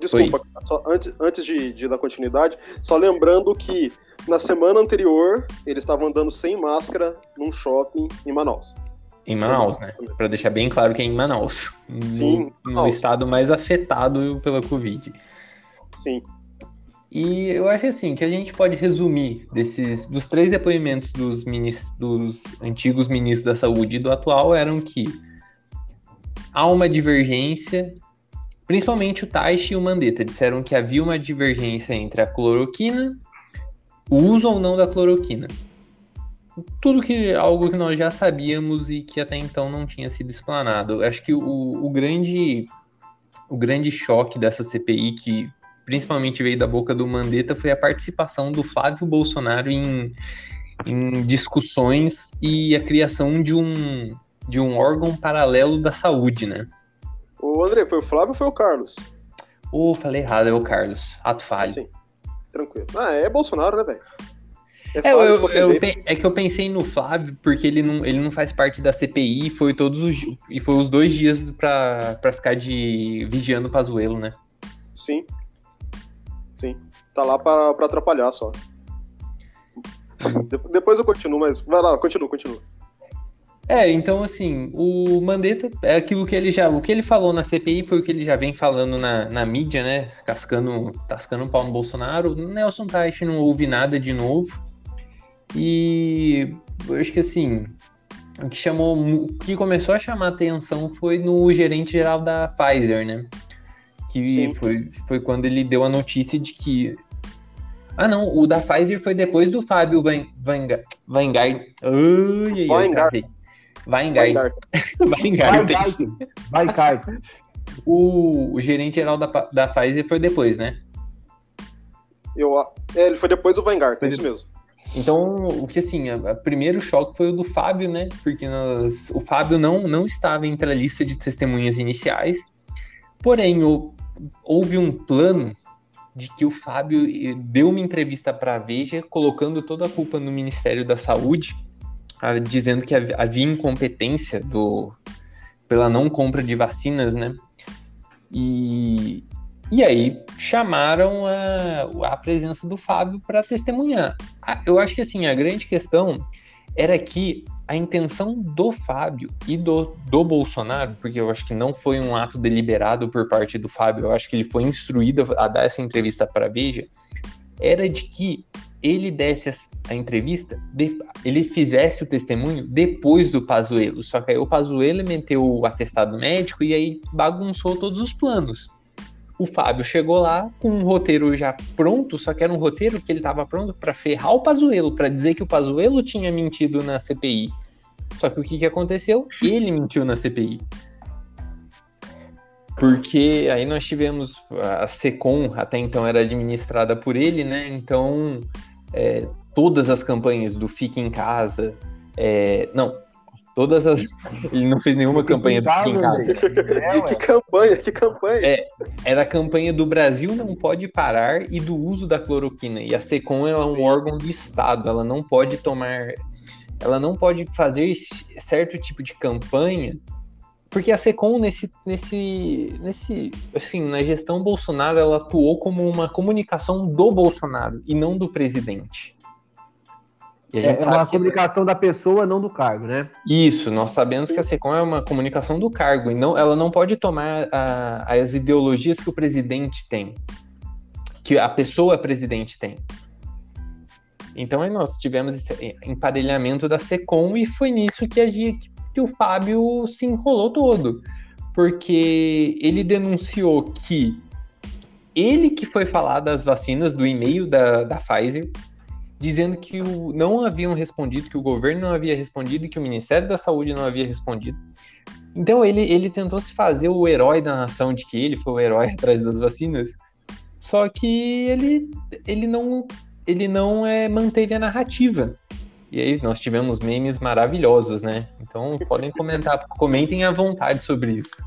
S1: Desculpa, só antes, antes de, de dar continuidade, só lembrando que na semana anterior eles estavam andando sem máscara num shopping em Manaus.
S4: Em Manaus, né? Para deixar bem claro que é em Manaus. Sim. No, no estado mais afetado pela Covid.
S1: Sim.
S4: E eu acho assim que a gente pode resumir desses dos três depoimentos dos, ministros, dos antigos ministros da saúde e do atual eram que há uma divergência Principalmente o Taishi e o Mandetta disseram que havia uma divergência entre a cloroquina, o uso ou não da cloroquina. Tudo que algo que nós já sabíamos e que até então não tinha sido explanado. Acho que o, o grande o grande choque dessa CPI que principalmente veio da boca do Mandetta foi a participação do Flávio Bolsonaro em, em discussões e a criação de um de um órgão paralelo da saúde, né?
S1: O André, foi o Flávio ou foi o Carlos?
S4: Uh, falei errado, é o Carlos. Ato falho. Sim,
S1: tranquilo. Ah, é Bolsonaro, né, velho?
S4: É, é, eu, eu, eu, é, que eu pensei no Flávio porque ele não, ele não faz parte da CPI e foi todos os e foi os dois dias pra, pra ficar de vigiando o Pazuelo, né?
S1: Sim. Sim. Tá lá pra, pra atrapalhar só. De, depois eu continuo, mas vai lá, continua, continua.
S4: É, então assim, o Mandetta é aquilo que ele já. O que ele falou na CPI foi o que ele já vem falando na, na mídia, né? Cascando, tascando um pau no Bolsonaro. O Nelson Teich não ouve nada de novo. E eu acho que assim, o que chamou. O que começou a chamar atenção foi no gerente geral da Pfizer, né? Que foi, foi quando ele deu a notícia de que. Ah, não, o da Pfizer foi depois do Fábio Van, Van, Van Gaal. Ai, ai, ai, Weingart. Weingart.
S3: Weingart.
S4: O, o gerente geral da, da Pfizer foi depois, né?
S1: Eu, é, ele foi depois do Weingart, é isso mesmo.
S4: Então, o que assim, o primeiro choque foi o do Fábio, né? Porque nós, o Fábio não, não estava entre a lista de testemunhas iniciais. Porém, o, houve um plano de que o Fábio eh, deu uma entrevista para a Veja, colocando toda a culpa no Ministério da Saúde dizendo que havia incompetência do, pela não compra de vacinas, né? E, e aí chamaram a, a presença do Fábio para testemunhar. Eu acho que assim, a grande questão era que a intenção do Fábio e do, do Bolsonaro, porque eu acho que não foi um ato deliberado por parte do Fábio, eu acho que ele foi instruído a dar essa entrevista para a Veja, era de que ele desse a entrevista, ele fizesse o testemunho depois do Pazuello. Só que aí o Pazuello meteu o atestado médico e aí bagunçou todos os planos. O Fábio chegou lá com um roteiro já pronto, só que era um roteiro que ele estava pronto para ferrar o Pazuello, para dizer que o Pazuello tinha mentido na CPI. Só que o que, que aconteceu? Ele mentiu na CPI. Porque aí nós tivemos a SECOM, até então era administrada por ele, né? Então, é, todas as campanhas do Fique em Casa, é, não, Todas as. Ele não fez nenhuma campanha do Fique em Casa.
S1: que campanha, que campanha.
S4: É, era a campanha do Brasil não pode parar e do uso da cloroquina. E a SECOM é um Sim. órgão de Estado, ela não pode tomar. Ela não pode fazer certo tipo de campanha, porque a SECOM, nesse, nesse, nesse, assim, na gestão Bolsonaro, ela atuou como uma comunicação do Bolsonaro e não do presidente.
S3: é uma comunicação da pessoa, não do cargo, né?
S4: Isso, nós sabemos que a SECOM é uma comunicação do cargo, e não, ela não pode tomar a, as ideologias que o presidente tem, que a pessoa presidente tem. Então aí nós tivemos esse emparelhamento da SECOM e foi nisso que, a, que o Fábio se enrolou todo. Porque ele denunciou que ele que foi falar das vacinas, do e-mail da, da Pfizer, dizendo que o, não haviam respondido, que o governo não havia respondido que o Ministério da Saúde não havia respondido. Então ele, ele tentou se fazer o herói da nação de que ele foi o herói atrás das vacinas. Só que ele, ele não ele não é, manteve a narrativa. E aí nós tivemos memes maravilhosos, né? Então podem comentar, comentem à vontade sobre isso.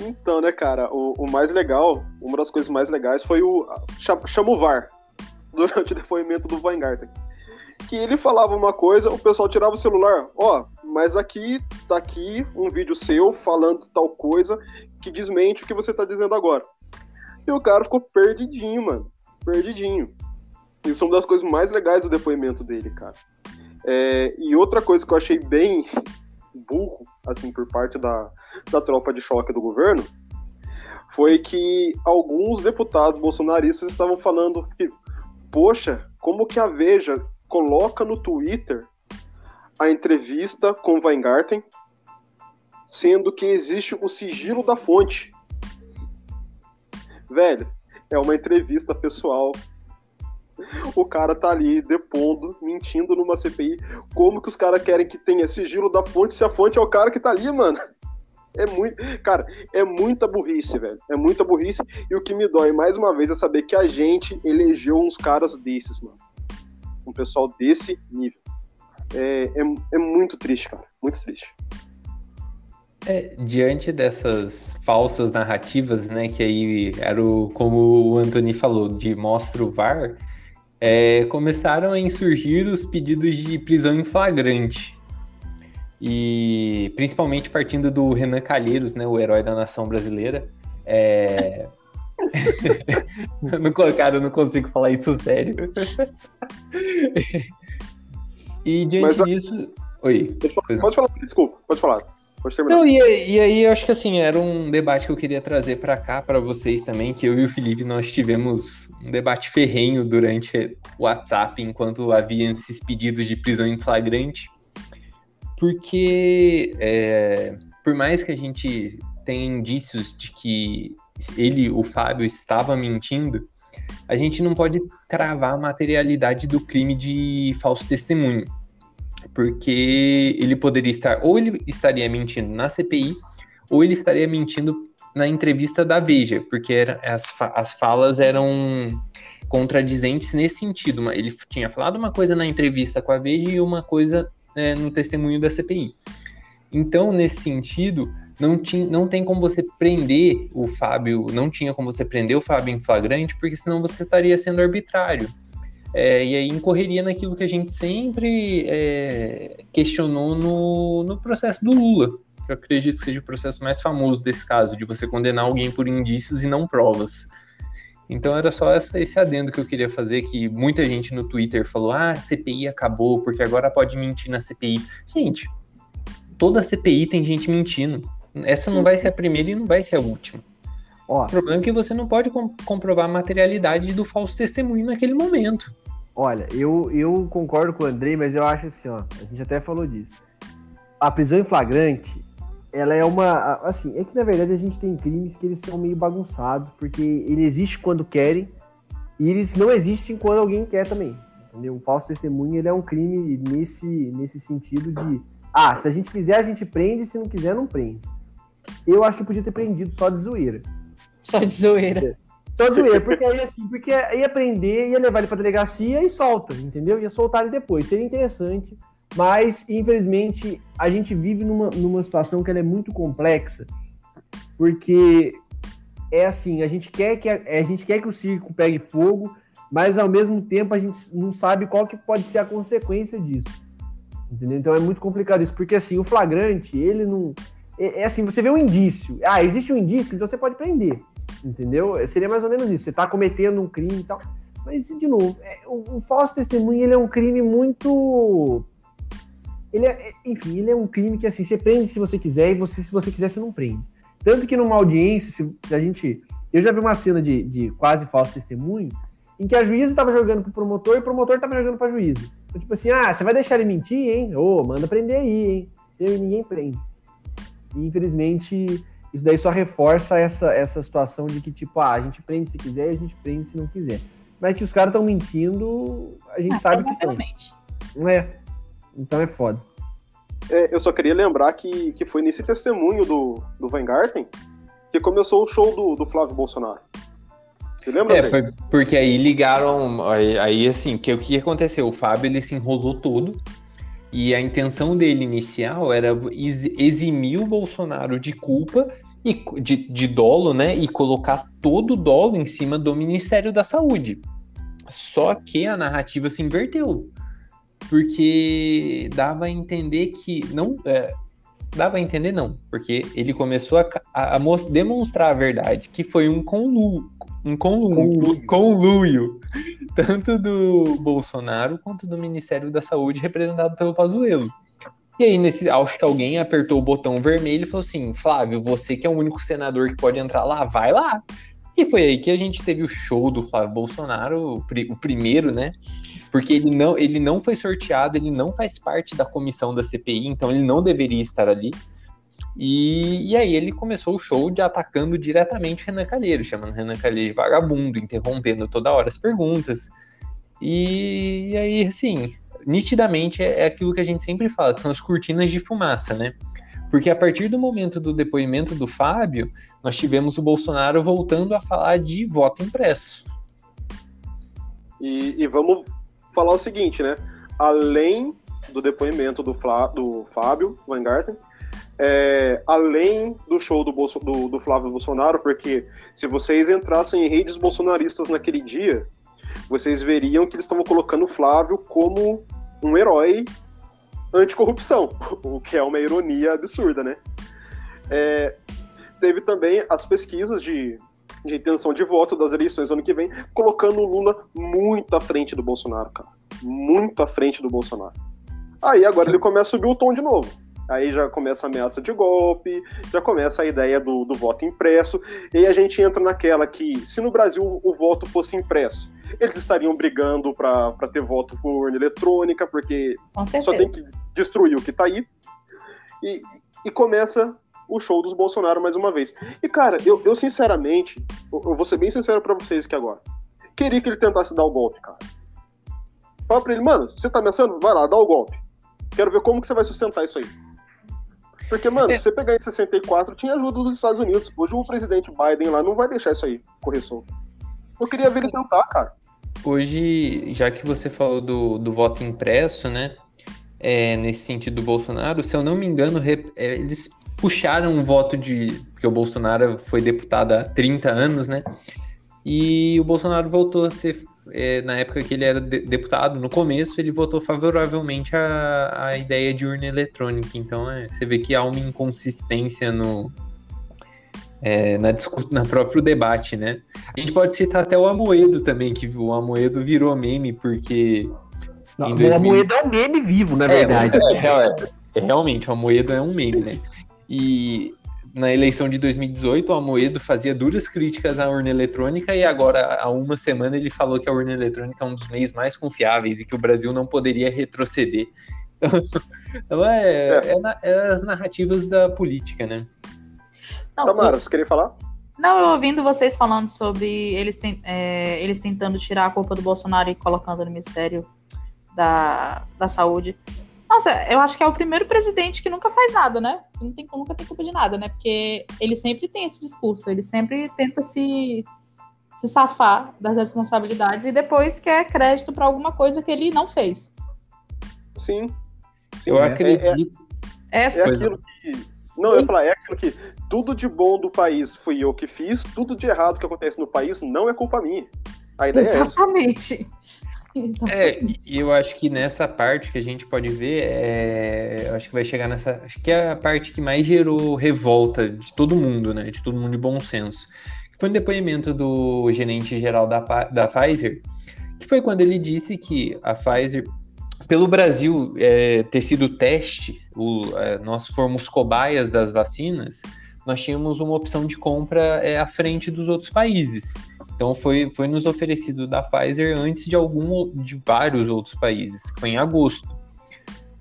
S1: Então, né, cara, o, o, mais legal, uma das coisas mais legais foi o. Chama o VAR, durante o depoimento do Weingarten. Que ele falava uma coisa, o pessoal tirava o celular, ó, oh, mas aqui, tá aqui um vídeo seu falando tal coisa que desmente o que você tá dizendo agora. E o cara ficou perdidinho, mano perdidinho. Isso é uma das coisas mais legais do depoimento dele, cara. É, e outra coisa que eu achei bem burro, assim, por parte da, da tropa de choque do governo, foi que alguns deputados bolsonaristas estavam falando que, poxa, como que a Veja coloca no Twitter a entrevista com Weingarten, sendo que existe o sigilo da fonte. Velho, é uma entrevista pessoal. O cara tá ali depondo, mentindo numa CPI. Como que os caras querem que tenha sigilo da fonte se a fonte é o cara que tá ali, mano? É muito. Cara, é muita burrice, velho. É muita burrice. E o que me dói, mais uma vez, é saber que a gente elegeu uns caras desses, mano. Um pessoal desse nível. É, é, é muito triste, cara. Muito triste.
S4: É, diante dessas falsas narrativas, né, que aí era o, como o Anthony falou, de mostra o VAR, é, começaram a insurgir os pedidos de prisão em flagrante. E principalmente partindo do Renan Calheiros, né, o herói da nação brasileira. É... não, cara, eu não consigo falar isso sério. e diante Mas, disso. Oi.
S1: Pode, pode falar, desculpa, pode falar.
S4: Não, e, e, aí eu acho que assim, era um debate que eu queria trazer para cá, para vocês também, que eu e o Felipe nós tivemos um debate ferrenho durante o WhatsApp, enquanto havia esses pedidos de prisão em flagrante, porque é, por mais que a gente tenha indícios de que ele, o Fábio, estava mentindo, a gente não pode cravar a materialidade do crime de falso testemunho porque ele poderia estar, ou ele estaria mentindo na CPI, ou ele estaria mentindo na entrevista da Veja, porque era, as, as falas eram contradizentes nesse sentido. Ele tinha falado uma coisa na entrevista com a Veja e uma coisa é, no testemunho da CPI. Então, nesse sentido, não, tinha, não tem como você prender o Fábio, não tinha como você prender o Fábio em flagrante, porque senão você estaria sendo arbitrário. É, e aí incorreria naquilo que a gente sempre é, questionou no, no processo do Lula, que eu acredito que seja o processo mais famoso desse caso, de você condenar alguém por indícios e não provas. Então era só essa, esse adendo que eu queria fazer, que muita gente no Twitter falou, ah, a CPI acabou, porque agora pode mentir na CPI. Gente, toda CPI tem gente mentindo. Essa não vai ser a primeira e não vai ser a última. Ó, o problema é que você não pode comprovar a materialidade do falso testemunho naquele momento.
S3: Olha, eu, eu concordo com o Andrei, mas eu acho assim, ó, a gente até falou disso. A prisão em flagrante, ela é uma. Assim, é que na verdade a gente tem crimes que eles são meio bagunçados, porque ele existe quando querem e eles não existem quando alguém quer também. Entendeu? O falso testemunho ele é um crime nesse, nesse sentido de. Ah, se a gente quiser, a gente prende, se não quiser, não prende. Eu acho que podia ter prendido só de zoeira.
S2: Só de zoeira.
S3: Só de zoeira, porque aí assim, porque ia prender, ia levar ele pra delegacia e solta, entendeu? Ia soltar ele depois. Seria interessante, mas infelizmente a gente vive numa, numa situação que é muito complexa, porque é assim, a gente quer que a, a gente quer que o circo pegue fogo, mas ao mesmo tempo a gente não sabe qual que pode ser a consequência disso. Entendeu? Então é muito complicado isso, porque assim, o flagrante, ele não é, é assim, você vê um indício. Ah, existe um indício, então você pode prender. Entendeu? Seria mais ou menos isso. Você está cometendo um crime e tal. Mas, de novo, é, o, o, falso testemunho ele é um crime muito. Ele é, enfim, ele é um crime que assim, você prende se você quiser e você, se você quiser, você não prende. Tanto que numa audiência, se, se a gente. Eu já vi uma cena de, de quase falso testemunho em que a juíza estava jogando pro promotor e o promotor estava jogando pra juíza. Então, tipo assim, ah, você vai deixar ele mentir, hein? Ô, oh, manda prender aí, hein? E ninguém prende. E infelizmente isso daí só reforça essa, essa situação de que, tipo, ah, a gente prende se quiser e a gente prende se não quiser. Mas que os caras estão mentindo, a gente ah, sabe que tem. Não é? Então é foda.
S1: É, eu só queria lembrar que, que foi nesse testemunho do, do Weingarten que começou o show do, do Flávio Bolsonaro. Você lembra?
S4: É, foi porque aí ligaram. Aí, aí assim, que, o que aconteceu? O Fábio ele se enrolou todo e a intenção dele inicial era eximir o Bolsonaro de culpa e de, de dolo, né? E colocar todo o dolo em cima do Ministério da Saúde. Só que a narrativa se inverteu. Porque dava a entender que. não é, Dava a entender, não. Porque ele começou a, a, a demonstrar a verdade, que foi um conluio, um conluio, conluio tanto do Bolsonaro quanto do Ministério da Saúde, representado pelo Pazuello. E aí, nesse, acho que alguém apertou o botão vermelho e falou assim: Flávio, você que é o único senador que pode entrar lá, vai lá. E foi aí que a gente teve o show do Flávio Bolsonaro, o primeiro, né? Porque ele não, ele não foi sorteado, ele não faz parte da comissão da CPI, então ele não deveria estar ali. E, e aí ele começou o show de atacando diretamente Renan Calheiro, chamando Renan Calheiro de vagabundo, interrompendo toda hora as perguntas. E, e aí, assim, nitidamente é, é aquilo que a gente sempre fala, que são as cortinas de fumaça, né? Porque a partir do momento do depoimento do Fábio, nós tivemos o Bolsonaro voltando a falar de voto impresso.
S1: E, e vamos falar o seguinte, né? Além do depoimento do, Flá, do Fábio Weingarten, é, além do show do, Bolso, do, do, Flávio Bolsonaro, porque se vocês entrassem em redes bolsonaristas naquele dia, vocês veriam que eles estavam colocando o Flávio como um herói anticorrupção, o que é uma ironia absurda, né? É, teve também as pesquisas de, de intenção de voto das eleições ano que vem, colocando o Lula muito à frente do Bolsonaro, cara. Muito à frente do Bolsonaro. Aí agora Sim. ele começa a subir o tom de novo. Aí já começa a ameaça de golpe, já começa a ideia do, do voto impresso, e a gente entra naquela que, se no Brasil o voto fosse impresso, eles estariam brigando para ter voto por urna eletrônica, porque só tem que destruir o que está aí. E, e começa o show dos Bolsonaro mais uma vez. E, cara, eu, eu sinceramente, eu, eu vou ser bem sincero para vocês aqui agora. Queria que ele tentasse dar o golpe, cara. Fala pra ele, mano, você tá ameaçando? Vai lá, dá o golpe. Quero ver como que você vai sustentar isso aí. Porque, mano, é. se você pegar em 64, tinha ajuda dos Estados Unidos. Hoje o presidente Biden lá não vai deixar isso aí correr solto. Eu queria ver ele tentar, cara.
S4: Hoje, já que você falou do, do voto impresso, né? É, nesse sentido do Bolsonaro, se eu não me engano, é, eles puxaram um voto de. Porque o Bolsonaro foi deputado há 30 anos, né? E o Bolsonaro voltou a ser é, na época que ele era de deputado, no começo, ele votou favoravelmente a, a ideia de urna eletrônica. Então, é, você vê que há uma inconsistência no, é, na, na próprio debate, né? A gente pode citar até o Amoedo também, que o Amoedo virou meme porque.
S3: Não, 2000... O Amoedo é um meme vivo, na verdade.
S4: É, é, é, realmente, o Amoedo é um meme, né? E na eleição de 2018, o Amoedo fazia duras críticas à urna eletrônica e agora, há uma semana, ele falou que a urna eletrônica é um dos meios mais confiáveis e que o Brasil não poderia retroceder. Então, é, é. É, é, as narrativas da política, né?
S1: Não, Tamara, você queria falar?
S2: Não, eu ouvindo vocês falando sobre eles, tem, é, eles tentando tirar a culpa do Bolsonaro e colocando no Ministério da, da Saúde. Nossa, eu acho que é o primeiro presidente que nunca faz nada, né? Não tem, nunca tem culpa de nada, né? Porque ele sempre tem esse discurso, ele sempre tenta se, se safar das responsabilidades e depois quer crédito para alguma coisa que ele não fez.
S1: Sim.
S4: Sim eu é, acredito.
S1: É, é, é aquilo que. Não, eu ia falar, é aquilo que tudo de bom do país fui eu que fiz, tudo de errado que acontece no país não é culpa minha.
S2: A ideia Exatamente. é essa.
S4: É, e eu acho que nessa parte que a gente pode ver, é, eu acho que vai chegar nessa. Acho que é a parte que mais gerou revolta de todo mundo, né? De todo mundo de bom senso. Foi um depoimento do gerente geral da, da Pfizer, que foi quando ele disse que a Pfizer, pelo Brasil é, ter sido teste, o, é, nós fomos cobaias das vacinas, nós tínhamos uma opção de compra é, à frente dos outros países. Então foi, foi nos oferecido da Pfizer antes de algum de vários outros países, foi em agosto.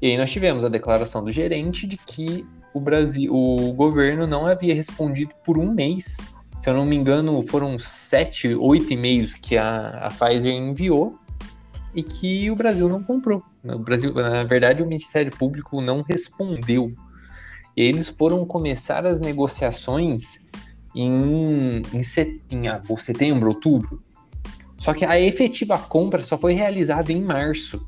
S4: E aí nós tivemos a declaração do gerente de que o Brasil, o governo não havia respondido por um mês. Se eu não me engano, foram sete, oito e-mails que a, a Pfizer enviou e que o Brasil não comprou. O Brasil, na verdade, o Ministério Público não respondeu. E eles foram começar as negociações em, em, set, em agosto, setembro, outubro. Só que a efetiva compra só foi realizada em março.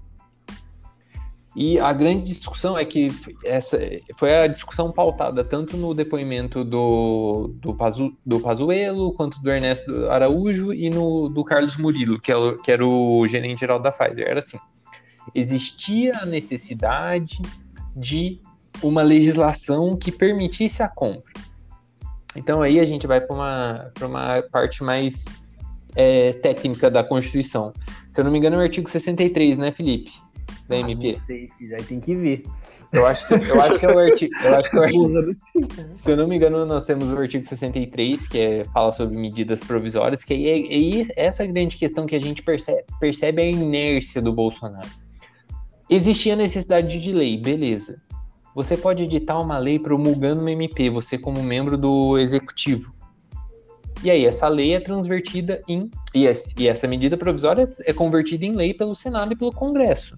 S4: E a grande discussão é que essa foi a discussão pautada tanto no depoimento do, do, Pazu, do Pazuello, quanto do Ernesto Araújo e no do Carlos Murilo, que, é, que era o gerente geral da Pfizer. Era assim: existia a necessidade de uma legislação que permitisse a compra. Então aí a gente vai para uma, uma parte mais é, técnica da Constituição. Se eu não me engano, é o artigo 63, né, Felipe? Da
S3: ah,
S4: MP.
S3: Não sei, aí tem que ver.
S4: Eu acho que, eu acho que é o artigo. Eu acho que é o artigo se eu não me engano, nós temos o artigo 63, que é, fala sobre medidas provisórias, que aí é, é essa grande questão que a gente percebe, percebe a inércia do Bolsonaro. Existia necessidade de lei, beleza você pode editar uma lei promulgando uma MP, você como membro do executivo. E aí, essa lei é transvertida em. E essa medida provisória é convertida em lei pelo Senado e pelo Congresso.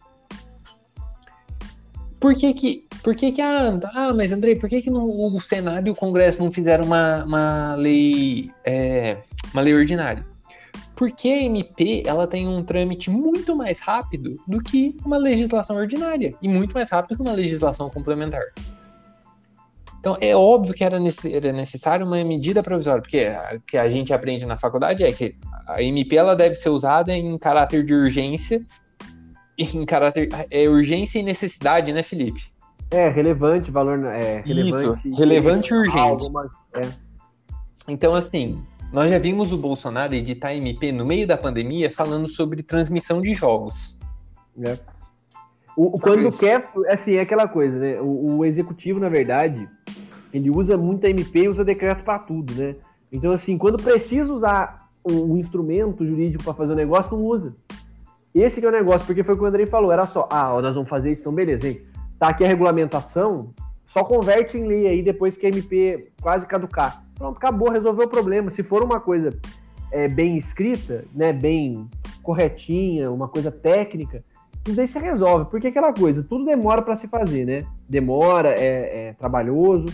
S4: Por que que. Por que, que ah, ah, mas Andrei, por que, que no, o Senado e o Congresso não fizeram uma, uma lei. É, uma lei ordinária? Porque a MP ela tem um trâmite muito mais rápido do que uma legislação ordinária e muito mais rápido que uma legislação complementar. Então é óbvio que era, necessário uma medida provisória, porque o que a gente aprende na faculdade é que a MP ela deve ser usada em caráter de urgência, em caráter é urgência e necessidade, né, Felipe?
S3: É relevante, valor é relevante.
S4: Isso, relevante e urgente. Alguma, é. Então assim, nós já vimos o Bolsonaro editar MP no meio da pandemia falando sobre transmissão de jogos.
S3: É. O, quando quer, assim, é aquela coisa, né? O, o, executivo, na verdade, ele usa muito a MP e usa decreto para tudo, né? Então, assim, quando precisa usar um instrumento jurídico para fazer o um negócio, não usa. Esse que é o negócio, porque foi o que o Andrei falou, era só, ah, nós vamos fazer isso, então beleza, hein? Tá aqui a regulamentação, só converte em lei aí depois que a MP quase caducar. Pronto, acabou, resolveu o problema. Se for uma coisa é, bem escrita, né, bem corretinha, uma coisa técnica, isso daí se resolve. Porque aquela coisa, tudo demora para se fazer, né? Demora, é, é trabalhoso.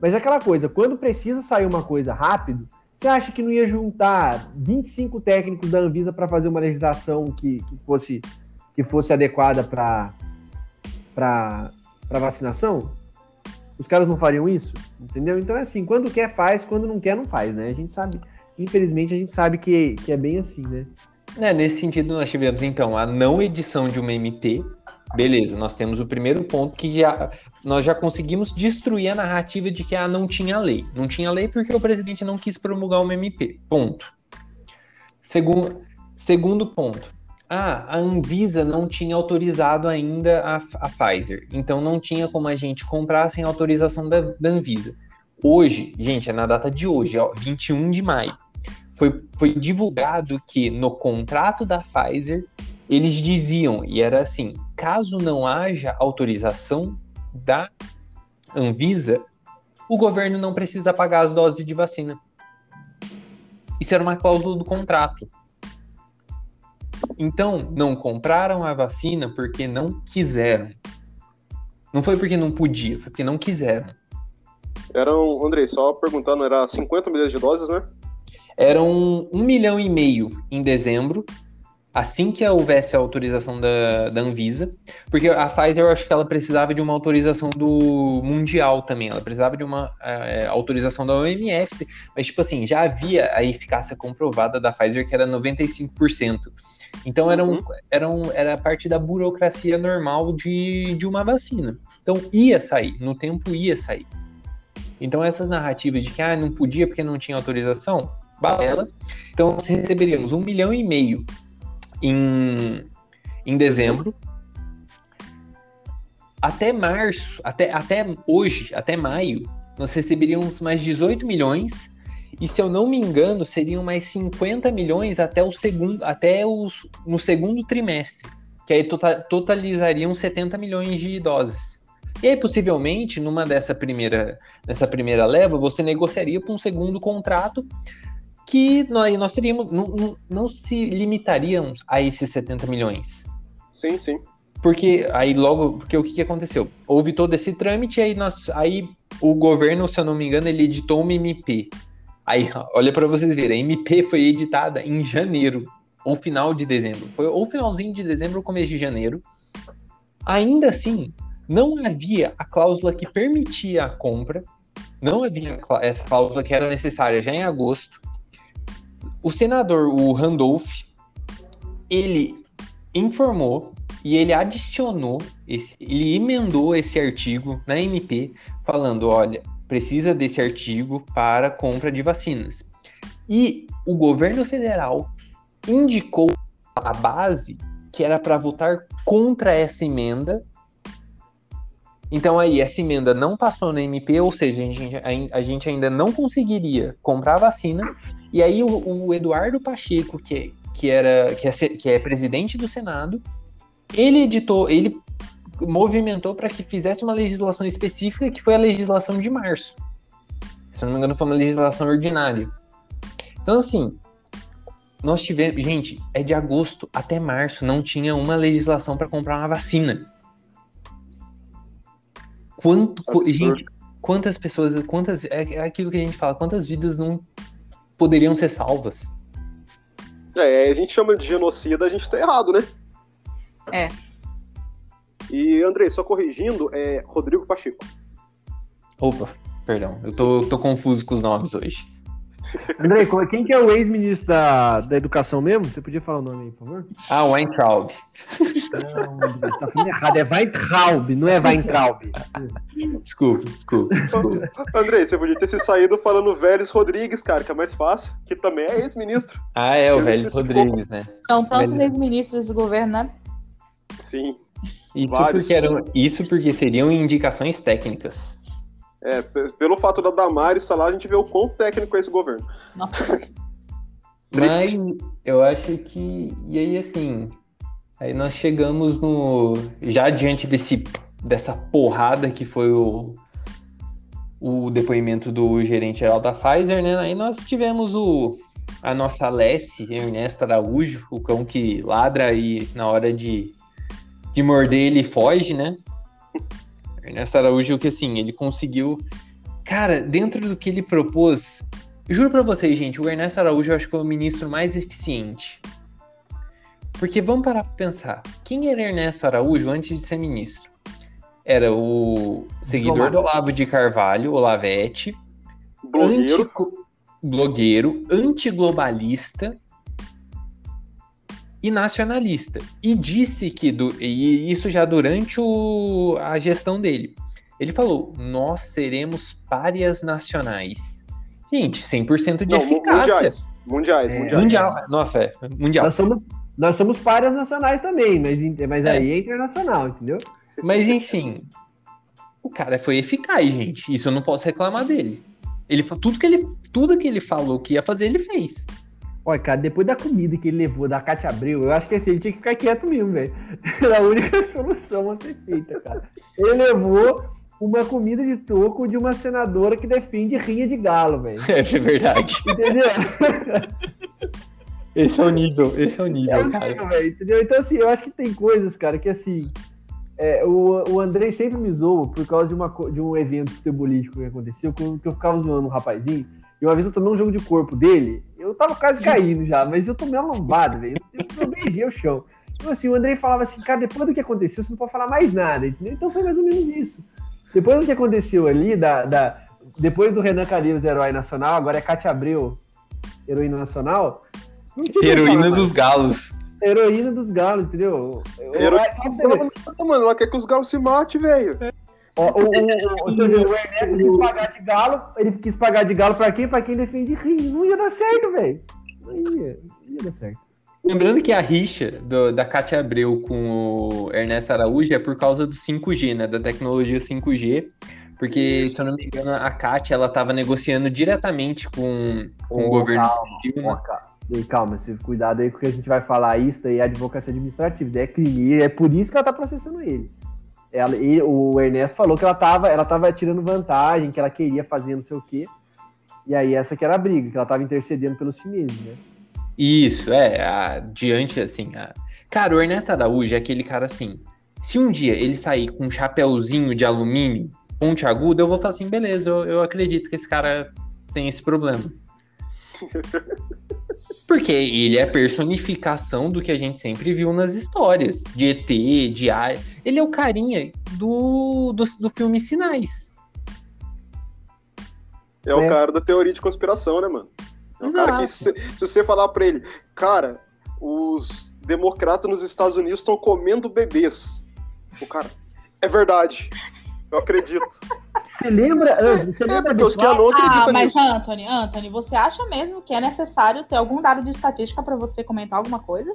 S3: Mas é aquela coisa, quando precisa sair uma coisa rápido, você acha que não ia juntar 25 técnicos da Anvisa para fazer uma legislação que, que, fosse, que fosse adequada para vacinação? Os caras não fariam isso? Entendeu? Então é assim, quando quer faz, quando não quer não faz, né? A gente sabe, infelizmente a gente sabe que, que é bem assim, né?
S4: É, nesse sentido nós tivemos então a não edição de uma MP. Beleza, nós temos o primeiro ponto que já nós já conseguimos destruir a narrativa de que ah, não tinha lei. Não tinha lei porque o presidente não quis promulgar uma MP. Ponto. Segundo, segundo ponto. Ah, a Anvisa não tinha autorizado ainda a, a Pfizer. Então não tinha como a gente comprar sem autorização da, da Anvisa. Hoje, gente, é na data de hoje, ó, 21 de maio. Foi, foi divulgado que no contrato da Pfizer eles diziam, e era assim: caso não haja autorização da Anvisa, o governo não precisa pagar as doses de vacina. Isso era uma cláusula do contrato. Então, não compraram a vacina porque não quiseram. Não foi porque não podia, foi porque não quiseram.
S1: Eram, Andrei, só perguntando, era 50 milhões de doses, né?
S4: Eram um milhão e meio em dezembro assim que houvesse a autorização da, da Anvisa, porque a Pfizer eu acho que ela precisava de uma autorização do Mundial também, ela precisava de uma é, autorização da OMS, mas tipo assim, já havia a eficácia comprovada da Pfizer que era 95%. Então era, um, uhum. era, um, era parte da burocracia normal de, de uma vacina. Então ia sair, no tempo ia sair. Então essas narrativas de que ah, não podia porque não tinha autorização, balela. Então nós receberíamos um milhão e meio em, em dezembro. Até março, até, até hoje, até maio, nós receberíamos mais 18 milhões. E se eu não me engano, seriam mais 50 milhões até o segundo, até os, no segundo trimestre, que aí total, totalizariam 70 milhões de doses. E aí, possivelmente, numa dessa primeira, nessa primeira leva, você negociaria para um segundo contrato que nós, nós teríamos, não, não, não se limitaríamos a esses 70 milhões.
S1: Sim, sim.
S4: Porque aí logo, porque o que, que aconteceu? Houve todo esse trâmite, aí nós, aí o governo, se eu não me engano, ele editou uma MP. Aí, olha para vocês verem, a MP foi editada em janeiro, ou final de dezembro. Foi ou finalzinho de dezembro ou começo de janeiro. Ainda assim, não havia a cláusula que permitia a compra, não havia essa cláusula que era necessária já em agosto. O senador, o Randolph, ele informou e ele adicionou, esse, ele emendou esse artigo na MP, falando: olha, precisa desse artigo para compra de vacinas. E o governo federal indicou a base que era para votar contra essa emenda. Então aí essa emenda não passou na MP, ou seja, a gente, a gente ainda não conseguiria comprar vacina e aí o, o Eduardo Pacheco, que, que, era, que, é, que é presidente do Senado, ele editou, ele movimentou para que fizesse uma legislação específica, que foi a legislação de março. Se não me engano, foi uma legislação ordinária. Então, assim, nós tivemos. Gente, é de agosto até março, não tinha uma legislação para comprar uma vacina. Quanto. Gente, quantas pessoas. Quantas. É, é aquilo que a gente fala, quantas vidas não poderiam ser salvas.
S1: É, a gente chama de genocida, a gente tá errado, né?
S2: É.
S1: E, Andrei, só corrigindo, é Rodrigo Pacheco.
S4: Opa, perdão, eu tô, tô confuso com os nomes hoje.
S3: André, quem que é o ex-ministro da, da Educação mesmo? Você podia falar o nome aí, por favor?
S4: Ah, Weintraub.
S3: Não, você tá falando errado. É Weintraub, não é Weintraub.
S4: Desculpa, desculpa, desculpa.
S1: Andrei, você podia ter se saído falando Vélez Rodrigues, cara, que é mais fácil, que também é ex-ministro.
S4: Ah, é, o Vélez Rodrigues, né?
S2: São tantos ex-ministros desse governo, né?
S1: Sim.
S4: Isso porque, eram, isso porque seriam indicações técnicas.
S1: É, pelo fato da Damares estar lá, a gente vê o quão técnico é esse governo.
S4: Mas eu acho que. E aí, assim. Aí nós chegamos no. Já diante desse, dessa porrada que foi o, o depoimento do gerente geral da Pfizer, né? Aí nós tivemos o, a nossa Alessi, Ernesto Araújo, o cão que ladra e na hora de, de morder ele foge, né? Ernesto Araújo, que assim, ele conseguiu. Cara, dentro do que ele propôs, juro para vocês, gente, o Ernesto Araújo eu acho que foi o ministro mais eficiente. Porque vamos parar pra pensar. Quem era Ernesto Araújo antes de ser ministro? Era o seguidor do Olavo de Carvalho, Olavete,
S1: blogueiro,
S4: anti, blogueiro antiglobalista e nacionalista. E disse que, do, e isso já durante o, a gestão dele, Ele falou: nós seremos párias nacionais. Gente, 100% de
S1: Não,
S4: eficácia.
S1: mundiais. Mundiais,
S3: É.
S1: mundiais.
S4: Mundial. Nossa, é. Mundial.
S3: Nós somos, nós somos párias nacionais também, mas, mas
S4: É.
S3: aí é internacional, entendeu?
S4: Mas enfim, o cara foi eficaz, gente. Isso eu não posso reclamar dele. Ele tudo que ele tudo que ele falou que ia fazer, ele fez.
S3: Olha, cara, depois da comida que ele levou da Cátia Abreu, eu acho que assim, ele tinha que ficar quieto mesmo, velho. Era a única solução a ser feita, cara. Ele levou uma comida de toco de uma senadora que defende rinha de galo, velho.
S4: É verdade.
S3: Entendeu?
S4: Esse é o nível, esse é o
S3: É
S4: nível,
S3: o
S4: cara.
S3: nível, velho, entendeu? Então, assim, eu acho que tem coisas, cara, que assim. é, o, o Andrei sempre me zoa por causa de, uma, de um evento futebolístico que aconteceu, que eu, que eu ficava zoando um rapazinho. E uma vez eu tomei um jogo de corpo dele, eu tava quase caindo já, mas eu tomei uma lombada, velho. Eu, beijei o chão. Então, assim, o Andrei falava assim, cara, depois do que aconteceu, você não pode falar mais nada, entendeu? Então foi mais ou menos isso. Depois do que aconteceu ali, da, da, depois do Renan Calheiros, herói nacional, agora é Cátia Abreu, heroína nacional.
S4: Heroína
S3: mais
S4: dos galos.
S3: heroína dos galos, entendeu? Eu-
S1: Heroína
S3: eu-
S1: mano, ela quer que os galos se matem, velho.
S3: Ó, o, o, o, você o Ernesto quis pagar de galo, ele quis pagar de galo pra quem? Pra quem defende rio. Não ia dar certo, velho. Não ia, não ia dar certo.
S4: Lembrando que a rixa do- da Cátia Abreu com o Ernesto Araújo é por causa do 5G, né? Da tecnologia 5G. Porque, se eu não me engano, a Cátia ela tava negociando diretamente com, com o
S3: Ô,
S4: governo
S3: calma, calma. Calma, você cuidado aí, porque a gente vai falar isso daí é advocacia administrativa, daí é crime. É por isso que ela tá processando ele. Ela, e o Ernesto falou que ela tava, ela tava tirando vantagem, que ela queria fazer não sei o quê. E aí essa que era a briga, que ela tava intercedendo pelos chineses, né?
S4: Isso, é, a- diante, assim, a- cara, o Ernesto Araújo é aquele cara assim, se um dia ele sair com um chapéuzinho de alumínio, ponte aguda, eu vou falar assim, beleza, eu, eu acredito que esse cara tem esse problema. Porque ele é a personificação do que a gente sempre viu nas histórias, de ET, de A. Ele é o carinha do, do, do filme Sinais.
S1: É o
S3: É.
S1: cara da teoria de conspiração, né, mano? É o cara que, se, se você falar pra ele, cara, os democratas nos Estados Unidos estão comendo bebês. O cara, é verdade. Eu acredito.
S3: Você lembra, André, você
S1: É,
S3: lembra do
S1: os que não
S2: Ah, mas. Anthony, Anthony, você acha mesmo que é necessário ter algum dado de estatística pra você comentar alguma coisa?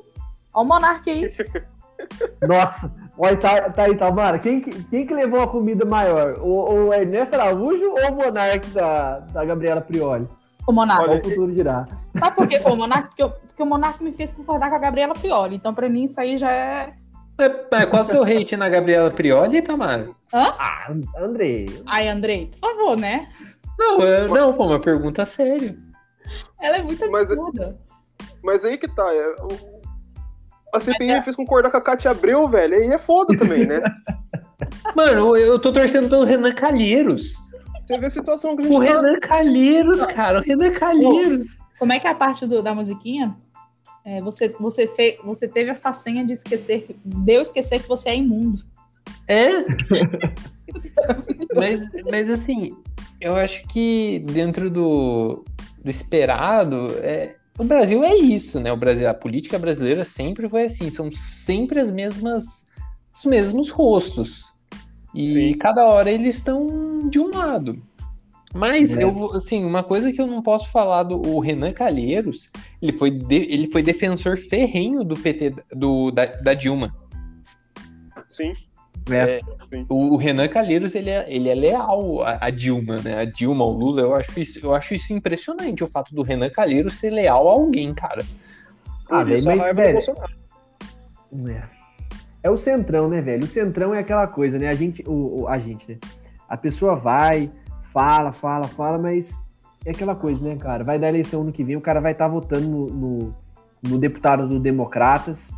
S2: Ó o Monark aí.
S3: Nossa, olha, tá, tá aí, Tamara. Quem, que- quem que levou a comida maior? O, o Ernesto Araújo ou o Monark da, da Gabriela Prioli?
S2: O Monark.
S1: Olha,
S3: o futuro dirá?
S2: Sabe por que foi o Monark? Porque, eu- porque o Monark me fez concordar com a Gabriela Prioli. Então, pra mim, isso aí já é.
S4: Mas, mas qual o seu hate na Gabriela Prioli, Tamara?
S3: Ah, André.
S2: Ai, Andrei, por favor, né?
S4: Não, eu- não, pô, uma pergunta séria.
S2: Ela é muito
S1: Mas-
S2: absurda.
S1: Mas aí que tá. é, o- a CPI me fez concordar com a Cátia Abreu, velho. Aí é foda também, né?
S4: Mano, eu tô torcendo pelo Renan Calheiros.
S1: Vê a situação que a gente
S4: O
S1: tá.
S4: Renan Calheiros, cara, o Renan Calheiros.
S2: Como é que é a parte do- da musiquinha? É, você, você, fe, você teve a façanha de esquecer, de eu esquecer que você é imundo.
S4: É? mas, mas assim, eu acho que dentro do, do esperado, é, o Brasil é isso, né? O Brasil, a política brasileira sempre foi assim, são sempre as mesmas, os mesmos rostos. E
S1: Sim.
S4: cada hora eles estão de um lado. Mas
S3: É.
S4: eu vou, assim, uma coisa que eu não posso falar do o Renan Calheiros, ele foi, de- ele foi defensor ferrenho do PT do, da, da Dilma.
S1: Sim.
S3: É.
S4: O, o Renan Calheiros, ele é, ele é leal à, à Dilma, né? A Dilma, o Lula, eu acho, isso, eu acho isso impressionante, o fato do Renan Calheiros ser leal a alguém, cara.
S3: Ah,
S1: Por
S3: velho,
S1: isso a
S3: mas, velho. É. É o centrão, né, velho? O centrão é aquela coisa, né? A gente, o, o- a gente, né? A pessoa vai, fala, fala, fala, mas é aquela coisa, né, cara? Vai dar eleição ano que vem, o cara vai estar votando no, no, no deputado do Democratas,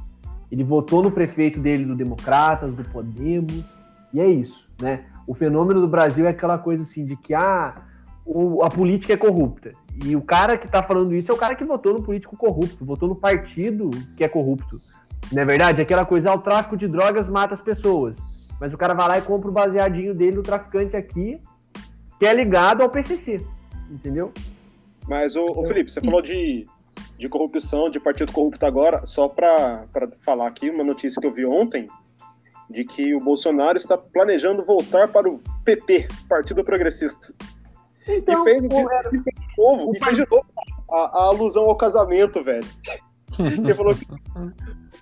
S3: ele votou no prefeito dele do Democratas, do Podemos, e é isso, né? O fenômeno do Brasil é aquela coisa assim de que ah, o- a política é corrupta. E o cara que tá falando isso é o cara que votou no político corrupto, votou no partido que é corrupto. Não é verdade? Aquela coisa, ah, o tráfico de drogas mata as pessoas. Mas o cara vai lá e compra o baseadinho dele do traficante aqui, que é ligado ao PCC. Entendeu?
S1: Mas, ô, ô, Felipe, você falou de, de corrupção, de partido corrupto agora, só pra, pra falar aqui, uma notícia que eu vi ontem, de que o Bolsonaro está planejando voltar para o PP, Partido Progressista.
S3: Então,
S1: e fez de,
S3: era-
S1: de novo,
S3: O
S1: e fez de novo a, a alusão ao casamento, velho. Ele falou que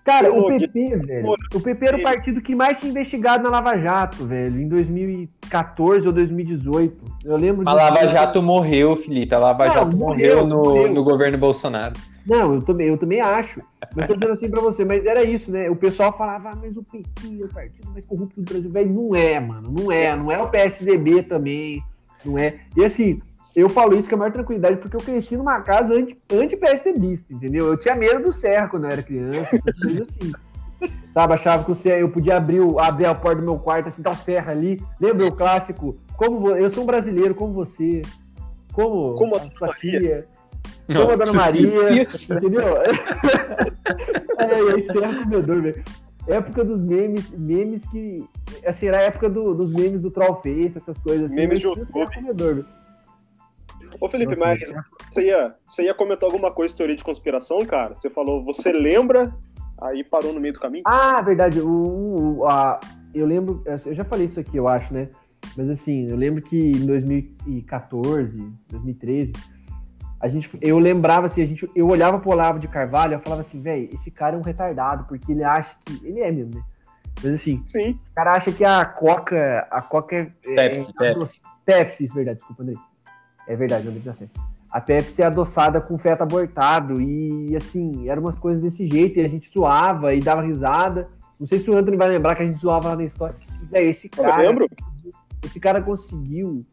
S3: Cara, o
S1: que-
S3: PP, velho. O PP era o partido que mais tinha investigado na Lava Jato, velho, em 2014 ou 2018. Eu lembro
S4: A Lava Jato morreu, Felipe. A Lava
S3: Não,
S4: Jato
S3: morreu,
S4: morreu, no,
S3: morreu.
S4: no governo Bolsonaro.
S3: Não, eu também, eu também acho. Mas tô dizendo assim pra você, mas era isso, né? O pessoal falava, ah, mas o PT é o partido mais corrupto do Brasil. Velho, não é, mano. Não é. Não é o PSDB também. Não é. E assim, eu falo isso com a maior tranquilidade porque eu cresci numa casa anti- anti-PSDBista, entendeu? Eu tinha medo do Serra quando eu era criança, essas coisas assim. Sabe, achava que o Serra, eu podia abrir, o- abrir a porta do meu quarto, assim, tá o Serra ali. Lembra o clássico? Como vo- eu sou um brasileiro, como você. Como,
S1: Como a
S3: sua
S1: Maria.
S3: tia. Como a Dona
S4: Nossa
S3: Maria, entendeu? é, e aí Serra comedor, velho. Época dos memes, memes que. Assim, era a época do- dos memes do Trollface, essas coisas assim.
S1: Memes de
S3: Serra
S1: YouTube.
S3: comedor, velho.
S1: Ô, Felipe,
S3: Nossa,
S1: mas
S3: Serra-
S1: você ia, você ia comentar alguma coisa de teoria de conspiração, cara? Você falou, você lembra, aí parou no meio do caminho?
S3: Ah, verdade. O, o- a, eu lembro. Eu já falei isso aqui, eu acho, né? Mas assim, eu lembro que em 2014, 2013, a gente, eu lembrava assim, a gente, eu olhava pro Olavo de Carvalho e eu falava assim, velho, esse cara é um retardado, porque ele acha que. Ele é mesmo, né? Mas assim,
S1: Sim.
S3: o cara acha que a Coca. A Coca é.
S4: Pepsi,
S3: é,
S4: Pepsi.
S3: Pepsi, isso é verdade, desculpa, André. É verdade, André, tá certo. A Pepsi é adoçada com feto abortado e, assim, eram umas coisas desse jeito e a gente zoava e dava risada. Não sei se o Anthony vai lembrar que a gente zoava lá na história. E, véi, esse
S1: Eu
S3: cara,
S1: lembro.
S3: esse cara conseguiu.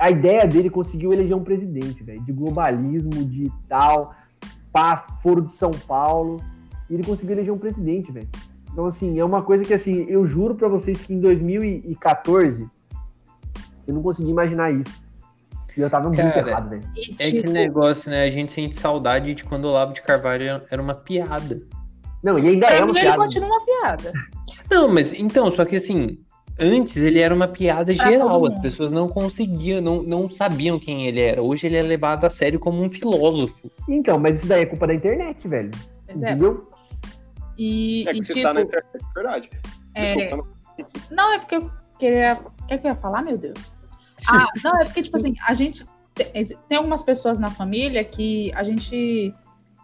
S3: A ideia dele conseguiu eleger um presidente, velho, de globalismo, de tal, pá, foro de São Paulo. E ele conseguiu eleger um presidente, velho. Então, assim, é uma coisa que, assim, eu juro pra vocês que em 2014 eu não consegui imaginar isso. E eu tava muito
S4: Cara,
S3: errado, velho.
S4: É
S2: tipo,
S4: aquele negócio, né? A gente sente saudade de quando o Olavo de Carvalho era- uma piada.
S3: Não, e ainda é
S2: pra
S3: uma
S2: mim ele
S3: piada.
S2: continua uma piada.
S4: Não, mas então, só que assim, antes ele era uma piada
S2: Pra
S4: geral, as pessoas não conseguiam, não, não sabiam quem ele era. Hoje ele é levado a sério como um filósofo.
S3: Então, mas isso daí é culpa da internet, velho.
S2: Pois é.
S3: Entendeu?
S2: E,
S1: É que
S2: e,
S1: você
S2: tipo,
S1: tá na internet, é verdade.
S2: é,
S1: Desculpa, não-
S2: Não, é porque eu queria. O que, é que eu ia falar, meu Deus? Ah, não, é porque, tipo assim, a gente. Tem, tem algumas pessoas na família que a gente,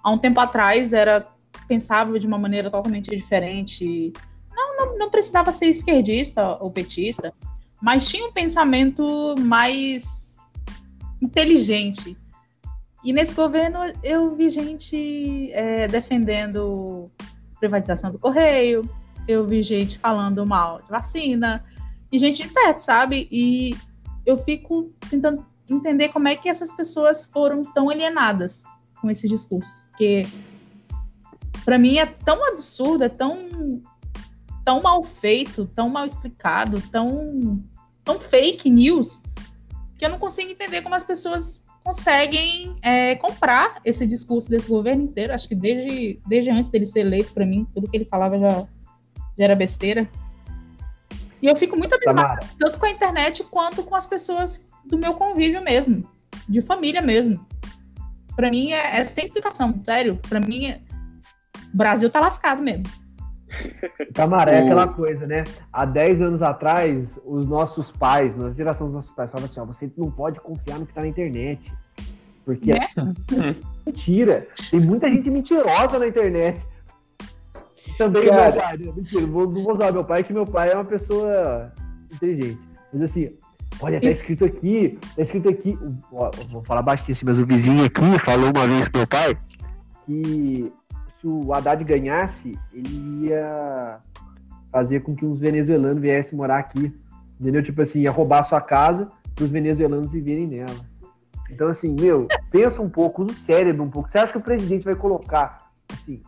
S2: há um tempo atrás, era pensava de uma maneira totalmente diferente. Não, não, não precisava ser esquerdista ou petista, mas tinha um pensamento mais inteligente. E nesse governo eu vi gente é, defendendo privatização do correio, eu vi gente falando mal de vacina, e gente de perto, sabe? E eu fico tentando entender como é que essas pessoas foram tão alienadas com esses discursos. Porque, para mim, é tão absurdo, é tão, tão mal feito, tão mal explicado, tão, tão fake news, que eu não consigo entender como as pessoas conseguem é, comprar esse discurso desse governo inteiro. Acho que desde, desde antes dele ser eleito, para mim, tudo que ele falava já, já era besteira. E eu fico muito abismada,
S3: Tamara,
S2: tanto com a internet quanto com as pessoas do meu convívio mesmo, de família mesmo. Para mim é, é sem explicação, sério. Para mim, é... o Brasil tá lascado mesmo.
S3: Tamara, é aquela coisa, né? Há 10 anos atrás, os nossos pais, na geração dos nossos pais, falavam assim: ó, você não pode confiar no que tá na internet. Porque
S2: Né?
S3: é mentira. Tem muita gente mentirosa na internet. Também
S4: Cara.
S3: meu pai, né? Mentira, não vou, não vou usar meu pai, que meu pai é uma pessoa inteligente. Mas assim, olha, tá escrito aqui, tá escrito aqui. Ó, vou falar baixinho assim, mas o vizinho aqui falou uma vez pro meu pai que se o Haddad ganhasse, ele ia fazer com que os venezuelanos viessem morar aqui. Entendeu? Tipo assim, ia roubar a sua casa para os venezuelanos viverem nela. Então, assim, meu, pensa um pouco, usa o cérebro um pouco. Você acha que o presidente vai colocar, assim,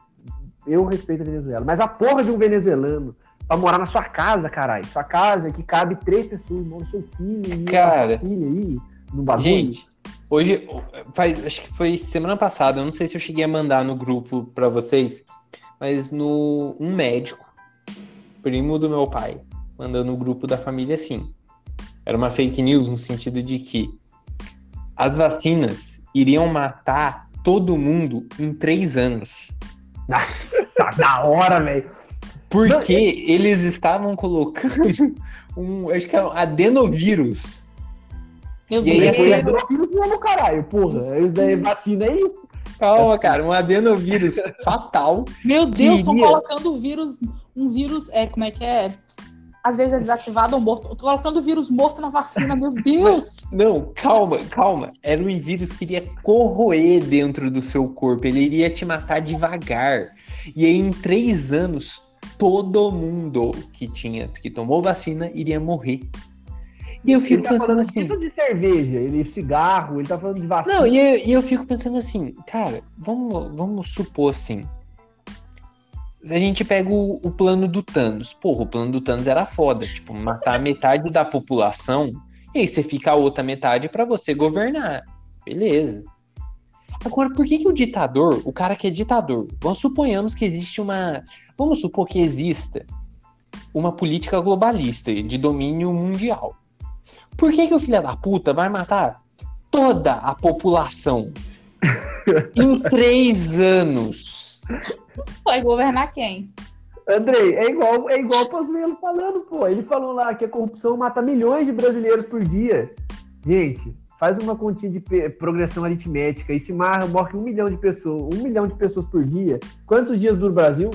S3: eu respeito a Venezuela, mas a porra de um venezuelano pra morar na sua casa, caralho. Sua casa que cabe três pessoas, mora seu filho e
S4: Cara.
S3: filha aí, no bagulho.
S4: Gente, hoje, faz, acho que foi semana passada, eu não sei se eu cheguei a mandar no grupo pra vocês, mas no um médico, primo do meu pai, mandou no grupo da família assim. Era uma fake news no sentido de que as vacinas iriam matar todo mundo em três anos.
S3: Nossa, da hora, velho.
S4: Porque eles estavam colocando um, acho que é um adenovírus.
S2: Meu
S4: E aí
S2: Deus.
S4: foi-
S3: Vacina mesmo, caralho, porra. Isso daí, vacina é isso.
S4: Calma, cara, um adenovírus fatal.
S2: Meu Deus, estão
S4: Queria-
S2: colocando vírus, um vírus, é, como é que é? Às vezes é desativado ou morto. Tô colocando vírus morto na vacina, meu Deus!
S4: Não, calma, calma. Era um vírus que iria corroer dentro do seu corpo. Ele iria te matar devagar. E aí, em três anos, todo mundo que tinha, que tomou vacina, iria morrer. E eu
S3: Ele
S4: fico
S3: tá
S4: pensando assim.
S3: disso de cerveja, ele cigarro, ele tá falando de vacina.
S4: Não, e eu, e eu fico pensando assim, cara, vamos, vamos supor assim. Se a gente pega o, o plano do Thanos, porra, o plano do Thanos era foda, tipo, matar metade da população, e aí você fica a outra metade pra você governar. Beleza. Agora, por que, que o ditador, o cara que é ditador, vamos suponhamos que existe uma. Vamos supor que exista uma política globalista de domínio mundial. Por que, que o filho da puta vai matar toda a população em três anos?
S2: Vai governar quem?
S3: Andrei, é igual, é igual o Pazuello falando, pô. Ele falou lá que a corrupção mata milhões de brasileiros por dia. Gente, faz uma continha de progressão aritmética e se marra, morre um milhão de pessoas, um milhão de pessoas por dia. Quantos dias dura o Brasil?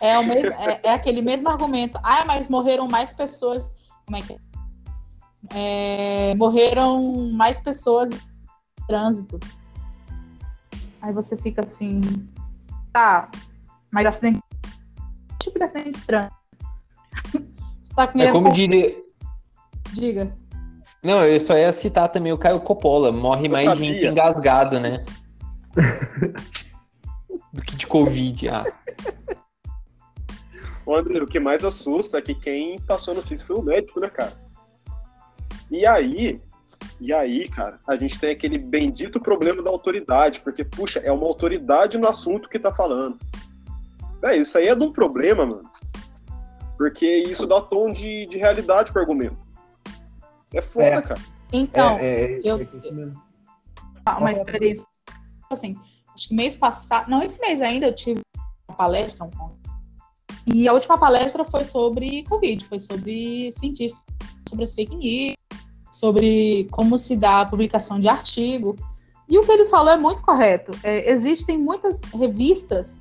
S2: É, o mesmo, é, é aquele mesmo argumento. Ah, mas morreram mais pessoas. Como é que é? É, morreram mais pessoas em trânsito. Aí você fica assim. Tá, mas acidente. Tipo de acidente de trânsito? Você tá com
S4: É como diria.
S2: Diga.
S4: Não, eu só ia citar também o Caio Coppola. Morre
S1: Eu
S4: mais
S1: sabia.
S4: gente engasgado, né? Do que de Covid. Ah,
S1: Ô, André, o que mais assusta é que quem passou a notícia foi o médico, né, cara? E aí, e aí, cara, a gente tem aquele bendito problema da autoridade, porque, puxa, é uma autoridade no assunto que tá falando. É, isso aí é de um problema, mano. Porque isso dá tom de, de realidade pro argumento. É foda,
S3: É.
S1: cara.
S2: Então,
S3: é, é,
S2: eu-
S3: é mesmo.
S2: uma experiência. Assim, acho que mês passado. Não, esse mês ainda eu tive uma palestra. um e a última palestra foi sobre Covid, foi sobre cientistas, sobre as fake news, sobre como se dá a publicação de artigo. E o que ele falou é muito correto. É, existem muitas revistas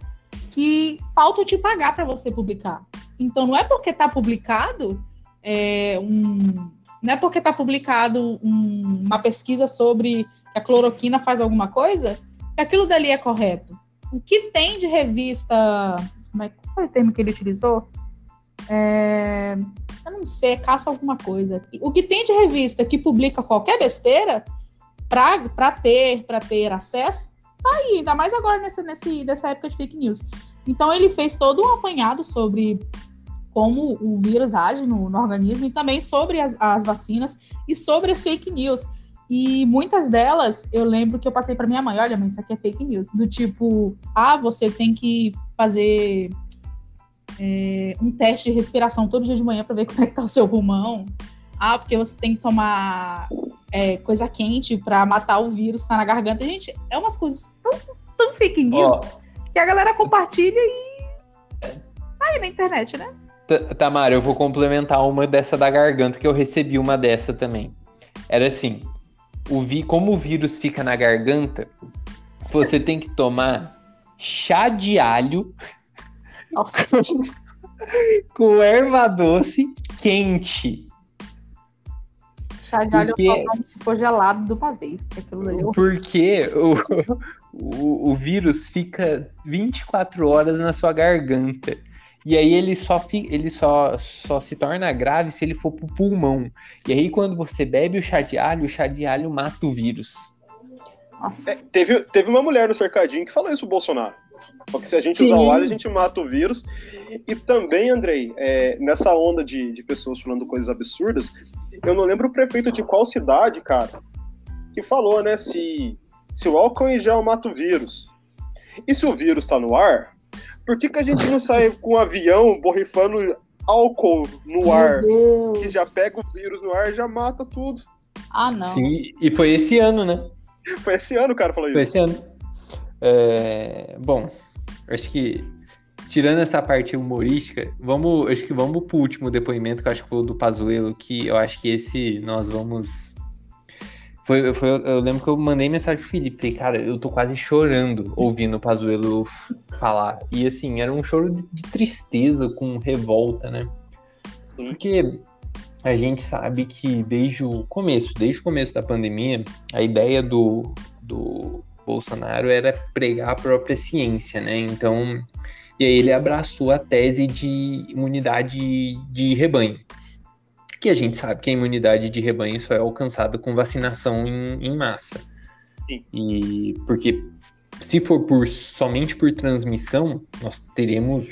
S2: que faltam te pagar para você publicar. Então, não é porque está publicado é, um, não é porque está publicado um- uma pesquisa sobre que a cloroquina faz alguma coisa, que aquilo dali é correto. O que tem de revista. Como é, qual foi o termo que ele utilizou? É, eu não sei, caça alguma coisa. O que tem de revista que publica qualquer besteira para ter, para ter acesso, tá aí, ainda mais agora nessa, nesse, nessa época de fake news. Então ele fez todo um apanhado sobre como o vírus age no, no organismo e também sobre as, as vacinas e sobre as fake news. E muitas delas, eu lembro que eu passei para minha mãe, olha, mãe, isso aqui é fake news. Do tipo, ah, você tem que fazer é, um teste de respiração todo dia de manhã para ver como é que tá o seu pulmão. Ah, porque você tem que tomar é, coisa quente para matar o vírus que tá na garganta. Gente, é umas coisas tão, tão fake news
S4: ó,
S2: que a galera compartilha e tá aí na internet, né?
S4: Tamara, eu vou complementar uma dessa da garganta, que eu recebi uma dessa também. Era assim, o vi, como o vírus fica na garganta, você tem que tomar chá de alho
S2: Nossa.
S4: com erva doce quente.
S2: Chá de alho
S4: Porque-
S2: eu se for gelado de uma vez, porque aquilo ali eu...
S4: Porque o, o, o vírus fica 24 horas na sua garganta. E aí ele só, fi- ele só, só se torna grave se ele for pro pulmão. E aí quando você bebe o chá de alho, o chá de alho mata o vírus.
S2: Nossa.
S1: É, teve, teve uma mulher no cercadinho que falou isso pro Bolsonaro. Porque se a gente
S2: Sim.
S1: usar o alho, a gente mata o vírus. E também, Andrei, é, nessa onda de, de pessoas falando coisas absurdas, eu não lembro o prefeito de qual cidade, cara, que falou, né, se, se o álcool em gel mata o vírus. E se o vírus tá no ar, por que, que a gente não sai com um avião borrifando álcool no ar?
S2: Meu Deus.
S1: Que já pega o vírus no ar e já mata tudo.
S2: Ah, não.
S4: Sim, e foi esse ano, né?
S1: Foi esse ano, cara, falou
S4: Foi
S1: isso.
S4: esse ano. É, bom, acho que tirando essa parte humorística, vamos, acho que vamos pro último depoimento, que eu acho que foi o do Pazuello, que eu acho que esse nós vamos foi, foi, eu lembro que eu mandei mensagem pro Felipe, falei, cara, eu tô quase chorando ouvindo o Pazuello falar. E assim, era um choro de, de tristeza com revolta, né? Porque a gente sabe que desde o começo, desde o começo da pandemia, a ideia do, do Bolsonaro era pregar a própria ciência, né? Então, e aí ele abraçou a tese de imunidade de rebanho que a gente sabe que a imunidade de rebanho só é alcançada com vacinação em, em massa. Sim. E porque se for por somente por transmissão, nós teremos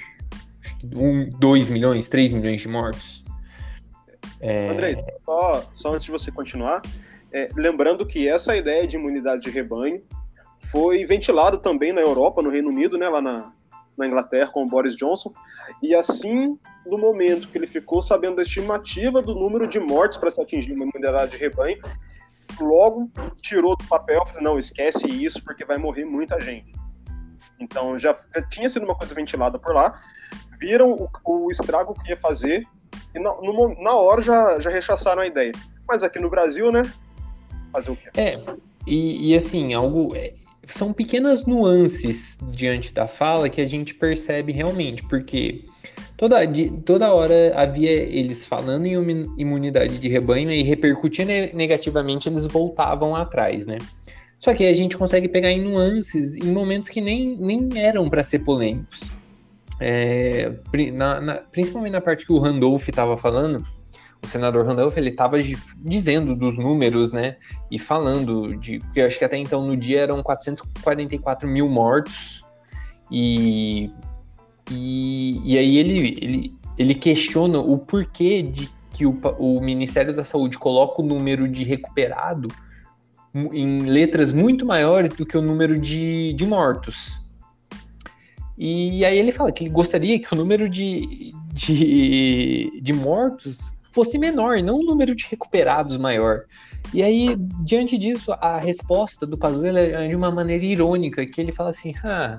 S4: um, 2 milhões, 3 milhões de mortos.
S1: É... André, só, só antes de você continuar, é, lembrando que essa ideia de imunidade de rebanho foi ventilada também na Europa, no Reino Unido, né, lá na, na Inglaterra com o Boris Johnson, e assim no momento que ele ficou sabendo da estimativa do número de mortes para se atingir uma imunidade de rebanho, logo tirou do papel, falou, não, esquece isso porque vai morrer muita gente. Então já, tinha sido uma coisa ventilada por lá, viram o, o estrago que ia fazer e na, na hora já, já rechaçaram a ideia. Mas aqui no Brasil, né? Fazer o quê?
S4: É, e, e assim, algo. São pequenas nuances diante da fala que a gente percebe realmente, porque Toda, toda hora havia eles falando em imunidade de rebanho e repercutindo negativamente, eles voltavam atrás, né? Só que a gente consegue pegar em nuances, em momentos que nem, nem eram para ser polêmicos. É, na, na, principalmente na parte que o Randolph estava falando, o senador Randolph ele estava dizendo dos números, né? E falando de. Porque eu acho que até então no dia eram 444 mil mortos e e, e aí ele, ele, ele questiona o porquê de que o, o Ministério da Saúde coloca o número de recuperado em letras muito maiores do que o número de, de mortos. E aí ele fala que ele gostaria que o número de, de, de mortos fosse menor, não o número de recuperados maior. E aí, diante disso, a resposta do Pazuello é de uma maneira irônica, que ele fala assim, ah,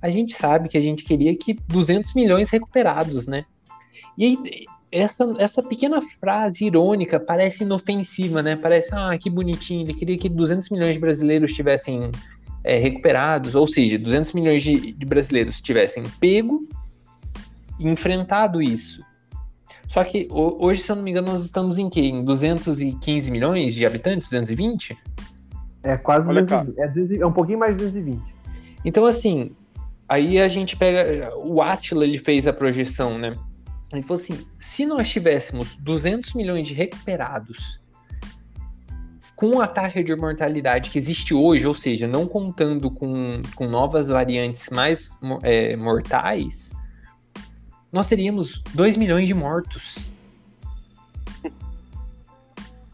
S4: a gente sabe que a gente queria que 200 milhões recuperados, né? E aí, essa, essa pequena frase irônica parece inofensiva, né? Parece, ah, que bonitinho, ele queria que 200 milhões de brasileiros tivessem é, recuperados, ou seja, 200 milhões de, de brasileiros tivessem pego e enfrentado isso. Só que hoje, se eu não me engano, nós estamos em quê? Em 215 milhões de habitantes? 220?
S3: É quase 220, é, é um pouquinho mais de 220.
S4: Então, assim, Aí a gente pega. O Atila ele fez a projeção, né? Ele falou assim: se nós tivéssemos 200 milhões de recuperados com a taxa de mortalidade que existe hoje, ou seja, não contando com, com novas variantes mais é, mortais, nós teríamos 2 milhões de mortos.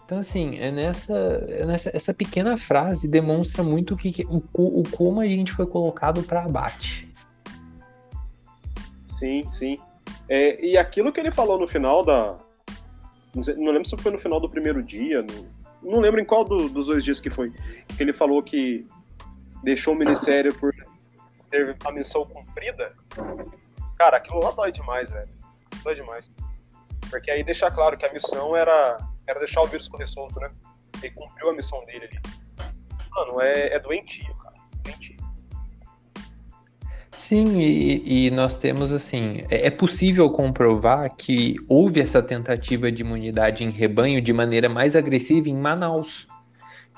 S4: Então, assim, é nessa, é nessa essa pequena frase demonstra muito que, o, o como a gente foi colocado para abate.
S1: Sim, sim. É, e aquilo que ele falou no final da. Não, sei, não, lembro se foi no final do primeiro dia, no, não lembro em qual do, dos dois dias que foi. Que ele falou que deixou o ministério por ter a missão cumprida. Cara, aquilo lá dói demais, velho. Dói demais. Porque aí deixa claro que a missão era era deixar o vírus correr solto, né? Ele cumpriu a missão dele ali. Mano, é, é doentio, cara. Doentio.
S4: Sim, e, e, nós temos assim, é, é possível comprovar que houve essa tentativa de imunidade em rebanho de maneira mais agressiva em Manaus.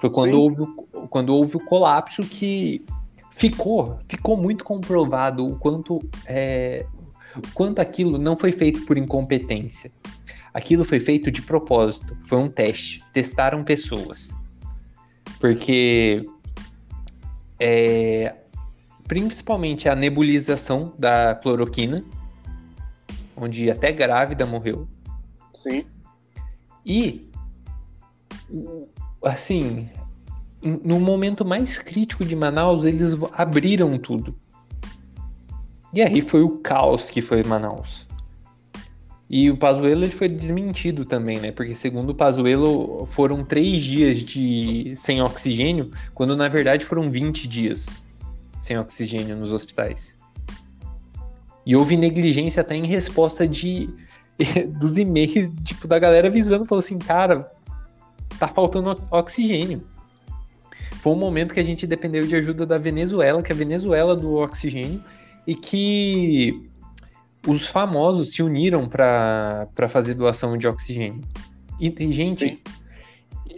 S4: Foi quando, houve, quando houve o colapso que ficou, ficou muito comprovado o quanto, é, o quanto aquilo não foi feito por incompetência. Aquilo foi feito de propósito, foi um teste. Testaram pessoas. Porque é, principalmente a nebulização da cloroquina, onde até grávida morreu.
S1: Sim.
S4: E assim, no momento mais crítico de Manaus, eles abriram tudo. E aí foi o caos que foi Manaus. E o Pazuello foi desmentido também, né? Porque segundo o Pazuello foram três dias de sem oxigênio, quando na verdade foram 20 dias sem oxigênio nos hospitais. E houve negligência até em resposta de dos e-mails, tipo, da galera avisando, falou assim, cara, tá faltando oxigênio. Foi um momento que a gente dependeu de ajuda da Venezuela, que a Venezuela do oxigênio, e que os famosos se uniram para fazer doação de oxigênio. E, gente,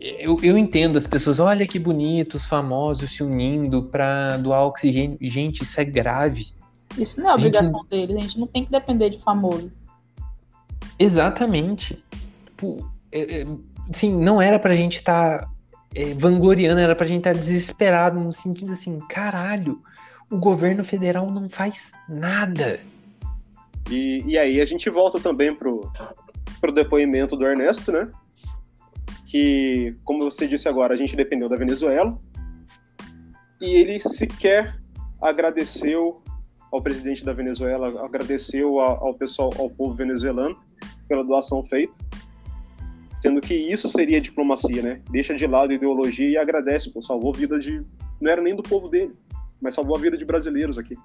S4: eu, eu entendo as pessoas, olha que bonito, os famosos se unindo para doar oxigênio. Gente, isso é grave.
S2: Isso não é obrigação gente... deles, a gente não tem que depender de famoso.
S4: Exatamente. Tipo, é, é, sim, não era pra gente estar tá, é, vangloriando, era pra gente estar tá desesperado, no sentido assim, caralho, o governo federal não faz nada.
S1: E, e aí a gente volta também pro, pro depoimento do Ernesto, né? Que, como você disse agora, a gente dependeu da Venezuela. E ele sequer agradeceu ao presidente da Venezuela, agradeceu ao, pessoal, ao povo venezuelano pela doação feita, sendo que isso seria diplomacia, né? Deixa de lado a ideologia e agradece, pô, salvou a vida de não era nem do povo dele, mas salvou a vida de brasileiros aqui.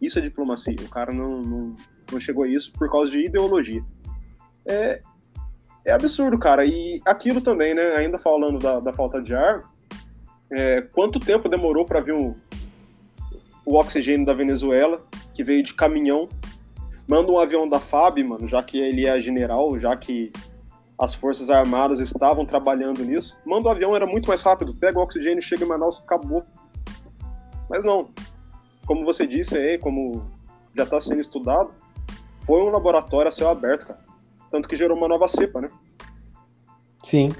S1: Isso é diplomacia. O cara não, não, não chegou a isso por causa de ideologia. É, é absurdo, cara. E aquilo também, né? Ainda falando da, da falta de ar, é, quanto tempo demorou para vir um, o oxigênio da Venezuela, que veio de caminhão. Manda um avião da FAB, mano, já que ele é general, já que as Forças Armadas estavam trabalhando nisso. Manda o avião, era muito mais rápido. Pega o oxigênio, chega em Manaus, acabou. Mas não. Como você disse aí, como já está sendo estudado, foi um laboratório a céu aberto, cara. Tanto que gerou uma nova cepa, né?
S4: Sim.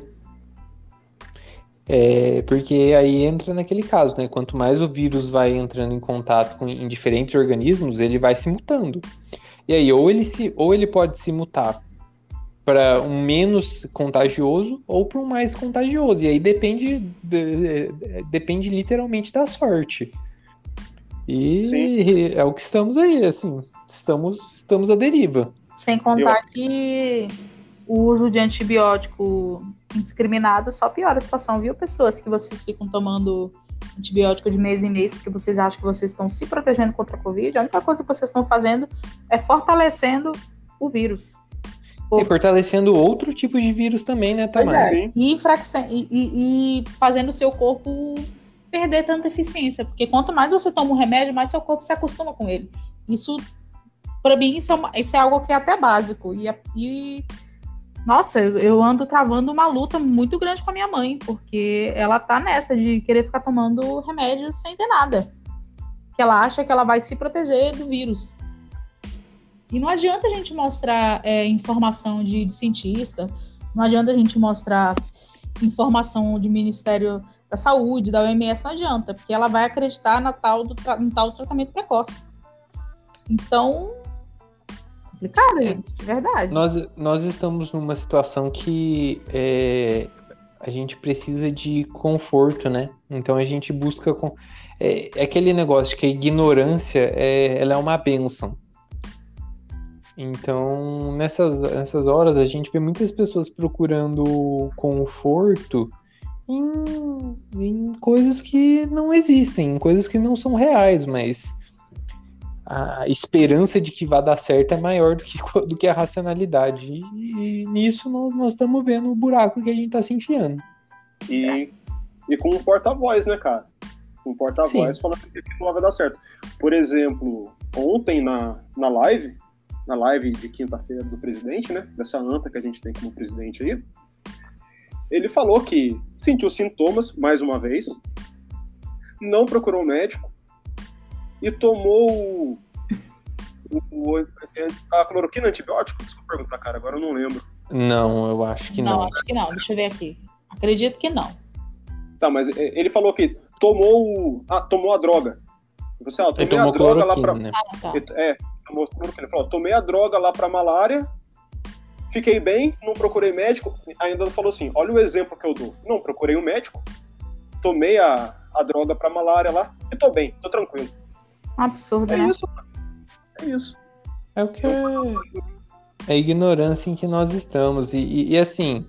S4: É, porque aí entra naquele caso, né? Quanto mais o vírus vai entrando em contato com em diferentes organismos, ele vai se mutando. E aí, ou ele, se, ou ele pode se mutar para um menos contagioso ou para um mais contagioso. E aí depende, de, depende literalmente da sorte. E Sim. é o que estamos aí, assim, estamos, estamos à deriva.
S2: Sem contar Eu... que o uso de antibiótico indiscriminado só piora a situação, viu? Pessoas que vocês ficam tomando antibiótico de mês em mês porque vocês acham que vocês estão se protegendo contra a Covid, a única coisa que vocês estão fazendo é fortalecendo o vírus.
S4: E fortalecendo outro tipo de vírus também, né, Tamara?
S2: É. E, e, e, e fazendo o seu corpo perder tanta eficiência, porque quanto mais você toma um remédio, mais seu corpo se acostuma com ele. Isso, para mim, isso é, isso é, algo que é até básico. E, e nossa, eu, eu, ando travando uma luta muito grande com a minha mãe, porque ela tá nessa de querer ficar tomando remédio sem ter nada. Que ela acha que ela vai se proteger do vírus. E não adianta a gente mostrar é, informação de, de cientista, não adianta a gente mostrar informação de Ministério da Saúde, da OMS, não adianta, porque ela vai acreditar na tal do, no tal tratamento precoce. Então, complicado, gente, de verdade.
S4: Nós, nós estamos numa situação que é, a gente precisa de conforto, né? Então a gente busca. Com, é, é aquele negócio que a ignorância é, ela é uma benção. Então, nessas, nessas horas, a gente vê muitas pessoas procurando conforto em, em coisas que não existem, em coisas que não são reais, mas a esperança de que vai dar certo é maior do que, do que a racionalidade. E, e nisso nós, nós estamos vendo o buraco que a gente está se enfiando.
S1: E, e com um porta-voz, né, cara? Um porta-voz falando que não vai dar certo. Por exemplo, ontem na, na live, na live de quinta-feira do presidente, né? Dessa anta que a gente tem como presidente aí, ele falou que sentiu sintomas, mais uma vez, não procurou um médico, e tomou o, o, a cloroquina antibiótico? Desculpa perguntar, cara, agora eu não lembro.
S4: Não, eu acho que não.
S2: Não, acho que não. Deixa eu ver aqui. Acredito que não.
S1: Tá, mas ele falou que tomou, ah, tomou a droga. Você, ah, tomei a droga lá pra. Né? Ah, tá. É, tomou cloroquina. Ele falou, tomei a droga lá pra malária, fiquei bem, não procurei médico. Ainda falou assim: olha o exemplo que eu dou. Não procurei um médico, tomei a, a droga pra malária lá e tô bem, tô tranquilo.
S2: Um absurdo,
S1: é
S2: né?
S1: Isso, é isso.
S4: É o que é... é a ignorância em que nós estamos. E, e, e, assim,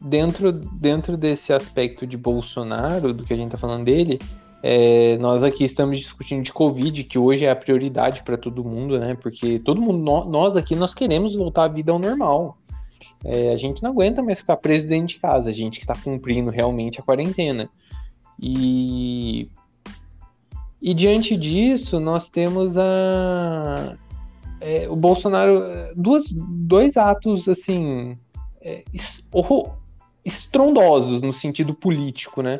S4: dentro, dentro desse aspecto de Bolsonaro, do que a gente tá falando dele, É, nós aqui estamos discutindo de Covid, que hoje é a prioridade para todo mundo, né? Porque todo mundo, nós aqui, nós queremos voltar à vida ao normal. É, a gente não aguenta mais ficar preso dentro de casa, a gente que está cumprindo realmente a quarentena. E, e diante disso, nós temos a, é, o Bolsonaro, duas, dois atos assim é, estrondosos no sentido político, né?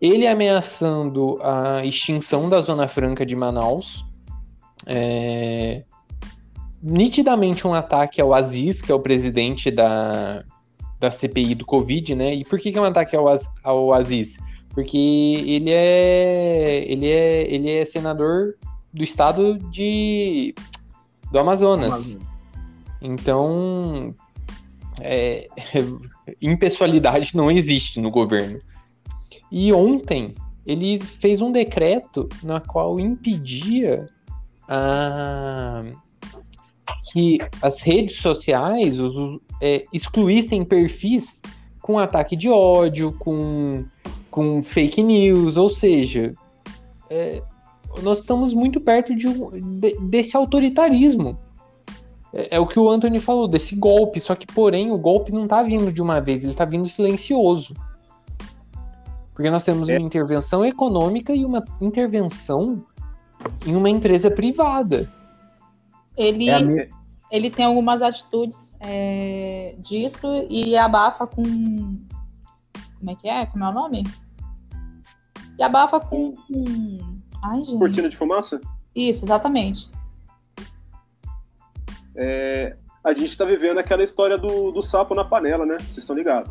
S4: Ele ameaçando a extinção da Zona Franca de Manaus, é, nitidamente um ataque ao Aziz, que é o presidente da, da CPI do Covid, né? E por que, que é um ataque ao, ao Aziz? Porque ele é, ele é, ele é senador do estado de do Amazonas. Então, é, impessoalidade não existe no governo. E ontem ele fez um decreto na qual impedia a, que as redes sociais os, é, excluíssem perfis com ataque de ódio, com, com fake news, ou seja, é, nós estamos muito perto de de, desse autoritarismo. É, é, o que o Anthony falou, desse golpe. Só que, porém, o golpe não está vindo de uma vez, ele está vindo silencioso. Porque nós temos é. uma intervenção econômica e uma intervenção em uma empresa privada.
S2: Ele, é minha... ele tem algumas atitudes é, disso e abafa com. Como é que é? Como é o nome? E abafa com. com Ai, gente.
S1: Cortina de fumaça?
S2: Isso, exatamente.
S1: É, a gente está vivendo aquela história do, do sapo na panela, né? Vocês estão ligados?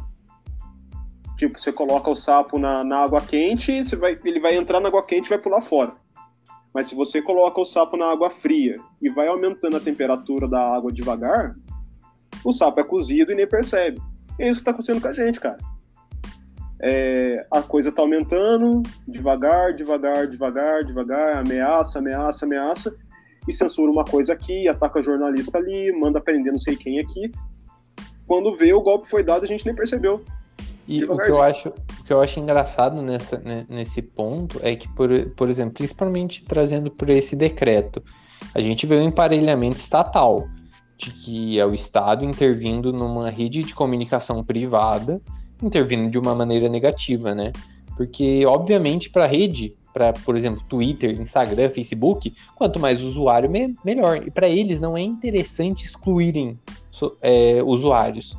S1: Tipo, você coloca o sapo na, na água quente, você vai, ele vai entrar na água quente e vai pular fora. Mas se você coloca o sapo na água fria e vai aumentando a temperatura da água devagar, o sapo é cozido e nem percebe. é isso que está acontecendo com a gente, cara é, a coisa está aumentando, devagar, devagar, devagar, devagar, ameaça, ameaça, ameaça, e censura uma coisa aqui, ataca jornalista ali, manda prender não sei quem aqui. Quando vê o golpe foi dado, a gente nem percebeu.
S4: E o que, eu acho, o que eu acho engraçado nessa, né, nesse ponto é que, por, por exemplo, principalmente trazendo por esse decreto, a gente vê um emparelhamento estatal, de que é o Estado intervindo numa rede de comunicação privada intervindo de uma maneira negativa, né? Porque, obviamente, para a rede, para, por exemplo, Twitter, Instagram, Facebook, quanto mais usuário, me melhor. E para eles não é interessante excluírem é, usuários.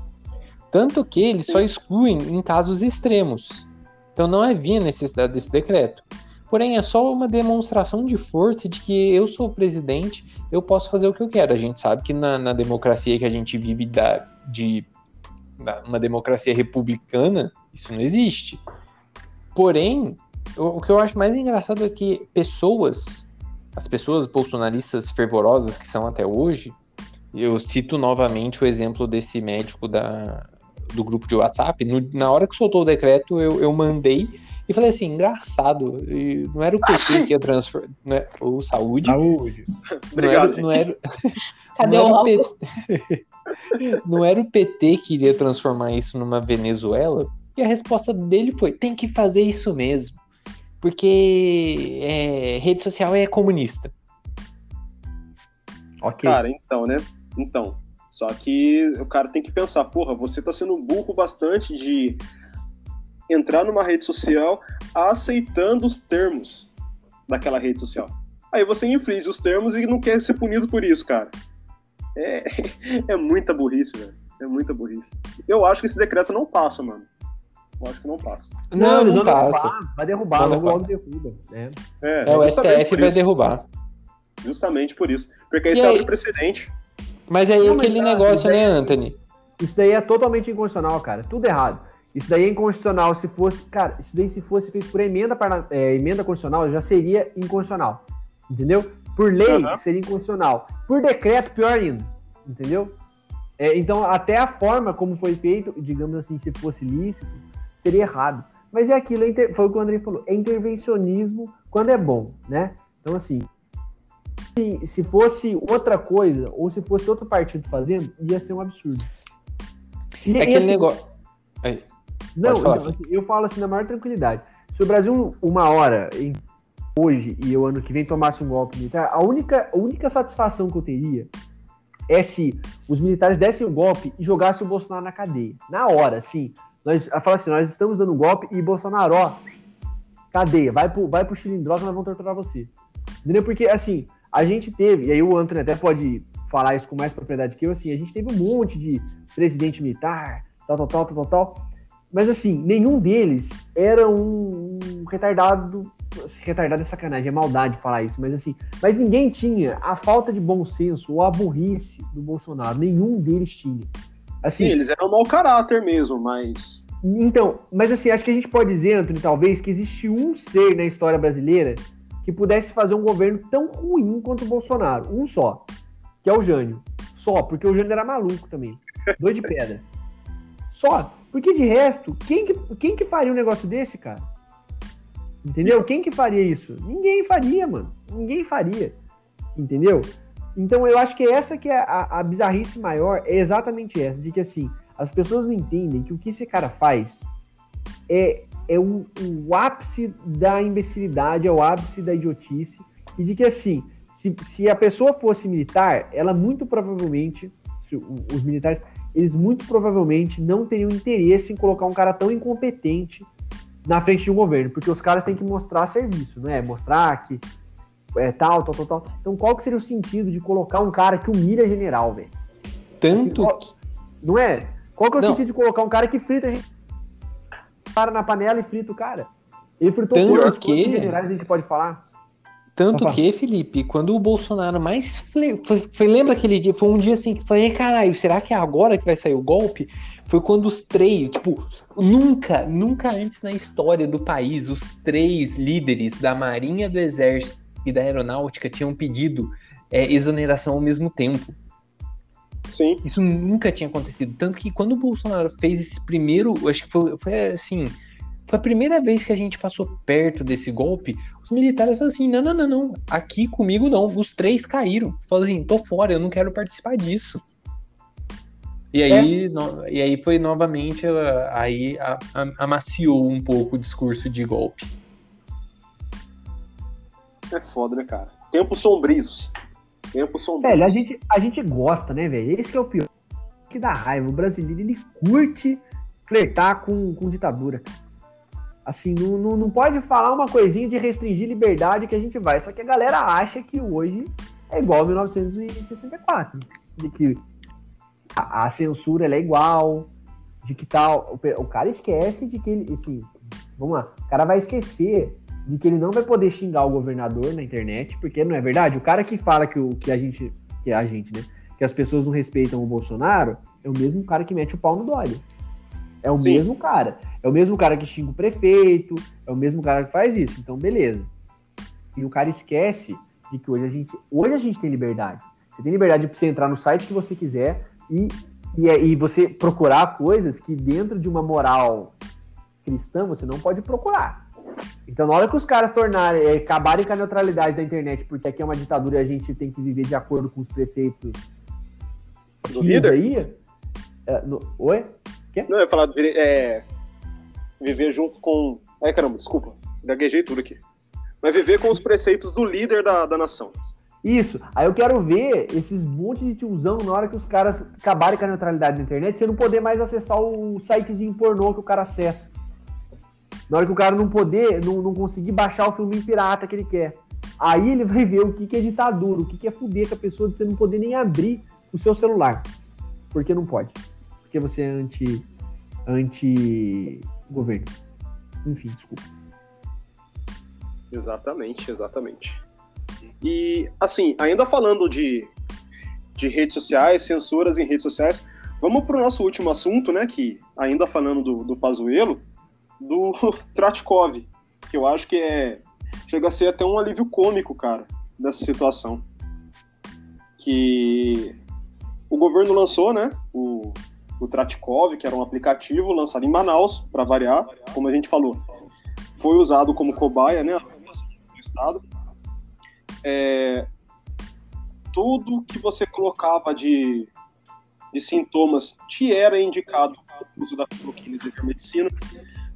S4: Tanto que eles só excluem em casos extremos. Então não havia necessidade desse decreto. Porém, é só uma demonstração de força de que eu sou o presidente, eu posso fazer o que eu quero. A gente sabe que na, na democracia que a gente vive da, de uma democracia republicana, isso não existe. Porém, o, o que eu acho mais engraçado é que pessoas, as pessoas bolsonaristas fervorosas que são até hoje, eu cito novamente o exemplo desse médico da, do grupo de WhatsApp. No, na hora que soltou o decreto, eu, eu mandei e falei assim: engraçado, não era o PT que ia transformar. É, ou saúde.
S3: Saúde.
S4: Não Obrigado, era, não era,
S2: Cadê
S4: não
S2: o PT,
S4: Não era o PT que iria transformar isso numa Venezuela? E a resposta dele foi: tem que fazer isso mesmo. Porque é, rede social é comunista.
S1: Ok. Cara, então, né? Então. Só que o cara tem que pensar, porra, você tá sendo burro bastante de entrar numa rede social aceitando os termos daquela rede social. Aí você inflige os termos e não quer ser punido por isso, cara. É, é muita burrice, velho. É muita burrice. Eu acho que esse decreto não passa, mano. Eu acho que não passa.
S3: Não, eles vão passa. derrubar. Vai derrubar, logo, logo derruba.
S4: Né? É, é, o STF vai derrubar.
S1: Justamente por isso. Porque aí você abre precedente.
S4: Mas aí não, aquele mas, negócio, né, Anthony?
S3: Isso daí é totalmente inconstitucional, cara. Tudo errado. Isso daí é inconstitucional. Se fosse, cara, isso daí se fosse feito por emenda, para, é, emenda constitucional, já seria inconstitucional. Entendeu? Por lei, uhum. seria inconstitucional. Por decreto, pior ainda. Entendeu? É, então, até a forma como foi feito, digamos assim, se fosse lícito, seria errado. Mas é aquilo, é foi o que o André falou, é intervencionismo quando é bom, né? Então, assim, se, se fosse outra coisa, ou se fosse outro partido fazendo, ia ser um absurdo.
S4: E, é aquele assim, negócio.
S3: Aí, não, então, assim, eu falo assim na maior tranquilidade. Se o Brasil, uma hora, em, hoje e o ano que vem, tomasse um golpe militar, a única, a única satisfação que eu teria é se os militares dessem o golpe e jogassem o Bolsonaro na cadeia. Na hora, sim. Nós, fala assim, nós estamos dando golpe e Bolsonaro, ó, cadeia, vai pro, vai pro que nós vamos torturar você. Entendeu? Porque, assim, a gente teve, e aí o Antônio até pode falar isso com mais propriedade que eu, assim, a gente teve um monte de presidente militar, tal, tal, tal, tal, tal, tal mas, assim, nenhum deles era um, um retardado retardado é sacanagem, é maldade falar isso, mas assim, mas ninguém tinha a falta de bom senso ou a burrice do Bolsonaro, nenhum deles tinha.
S1: Assim, Sim, eles eram mau caráter mesmo, mas.
S3: Então, mas assim, acho que a gente pode dizer, Antônio, talvez, que existe um ser na história brasileira que pudesse fazer um governo tão ruim quanto o Bolsonaro. Um só, que é o Jânio. Só, porque o Jânio era maluco também. Doido de pedra. Só. Porque de resto, quem que, quem que faria um negócio desse, cara? Entendeu? Quem que faria isso? Ninguém faria, mano. Ninguém faria. Entendeu? Então eu acho que essa que é a, a bizarrice maior, é exatamente essa, de que assim, as pessoas não entendem que o que esse cara faz é, é o, o ápice da imbecilidade, é o ápice da idiotice, e de que assim, se, se a pessoa fosse militar, ela muito provavelmente, os militares, eles muito provavelmente não teriam interesse em colocar um cara tão incompetente na frente de um governo, porque os caras têm que mostrar serviço, não é? Mostrar que é tal, tal, tal, tal. Então, qual que seria o sentido de colocar um cara que humilha general, velho?
S4: Tanto assim, qual,
S3: Não é? Qual que é o não. sentido de colocar um cara que frita a gente para na panela e frita o cara? Ele fritou
S4: Tanto quantos, que...
S3: generais a gente pode falar?
S4: Tanto que, Felipe, quando o Bolsonaro mais. Foi, foi, lembra aquele dia? Foi um dia assim que falei, caralho, será que é agora que vai sair o golpe? Foi quando os três, tipo, nunca, nunca antes na história do país, os três líderes da Marinha, do Exército e da Aeronáutica tinham pedido é, exoneração ao mesmo tempo.
S1: Sim.
S4: Isso nunca tinha acontecido. Tanto que quando o Bolsonaro fez esse primeiro. Acho que foi, foi assim foi a primeira vez que a gente passou perto desse golpe. Os militares falaram assim: não, não, não, não. Aqui comigo não. Os três caíram. Falaram assim: tô fora, eu não quero participar disso. E aí, é. no, e aí foi novamente, aí a, a, amaciou um pouco o discurso de golpe.
S1: É foda, né, cara? Tempos sombrios. Tempos sombrios.
S3: Velho, a gente, a gente gosta, né, velho? Esse que é o pior. Que dá raiva. O brasileiro, ele curte flertar com, com ditadura. Assim, não, não, não pode falar uma coisinha de restringir liberdade que a gente vai. Só que a galera acha que hoje é igual a 1964. De que a, a censura é igual, de que tal. O, o, cara esquece de que ele. Assim, vamos lá. O cara vai esquecer de que ele não vai poder xingar o governador na internet, porque não é verdade. O cara que fala que, o, que a gente. Que a gente, né? Que as pessoas não respeitam o Bolsonaro é o mesmo cara que mete o pau no Dória. É o Sim. mesmo cara. É o mesmo cara que xinga o prefeito, é o mesmo cara que faz isso. Então, beleza. E o cara esquece de que hoje a gente, hoje a gente tem liberdade. Você tem liberdade para você entrar no site que você quiser e, e, é, e você procurar coisas que dentro de uma moral cristã você não pode procurar. Então, na hora que os caras tornarem, é, acabarem com a neutralidade da internet, porque aqui é uma ditadura e a gente tem que viver de acordo com os preceitos
S1: do líder
S3: aí. É, no, oi?
S1: Quê? Não, eu ia falar é, viver junto com. Ai, caramba, desculpa. Gaguejei tudo aqui. Mas viver com os preceitos do líder da, da nação.
S3: Isso. Aí eu quero ver esses monte de tiozão na hora que os caras acabarem com a neutralidade da internet, você não poder mais acessar o sitezinho pornô que o cara acessa. Na hora que o cara não poder, não, não conseguir baixar o filme pirata que ele quer. Aí ele vai ver o que, que é ditadura, o que, que é fuder com a pessoa de você não poder nem abrir o seu celular. Porque não pode porque você é anti, anti governo. Enfim, desculpa.
S1: Exatamente, exatamente. E assim, ainda falando de, de redes sociais, censuras em redes sociais, vamos para o nosso último assunto, né? Que ainda falando do, do Pazuello, do Tratkov, que eu acho que é chega a ser até um alívio cômico, cara, dessa situação. Que o governo lançou, né? O o Tratkov, que era um aplicativo lançado em Manaus, para variar, como a gente falou. Foi usado como cobaia, né, do Estado. É, tudo que você colocava de, de sintomas te era indicado o uso da cloroquina de medicina,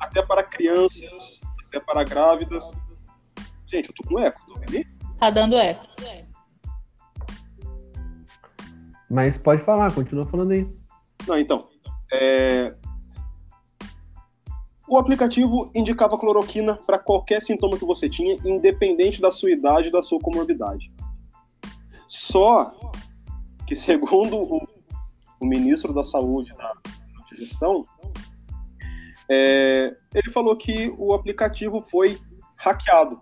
S1: até para crianças até para grávidas. Gente, eu tô com eco, tô vendo?
S2: Tá dando eco.
S3: Mas pode falar, continua falando aí.
S1: Não, então. é, O aplicativo indicava cloroquina para qualquer sintoma que você tinha, independente da sua idade e da sua comorbidade. Só que, segundo o, o ministro da Saúde da gestão, é, ele falou que o aplicativo foi hackeado.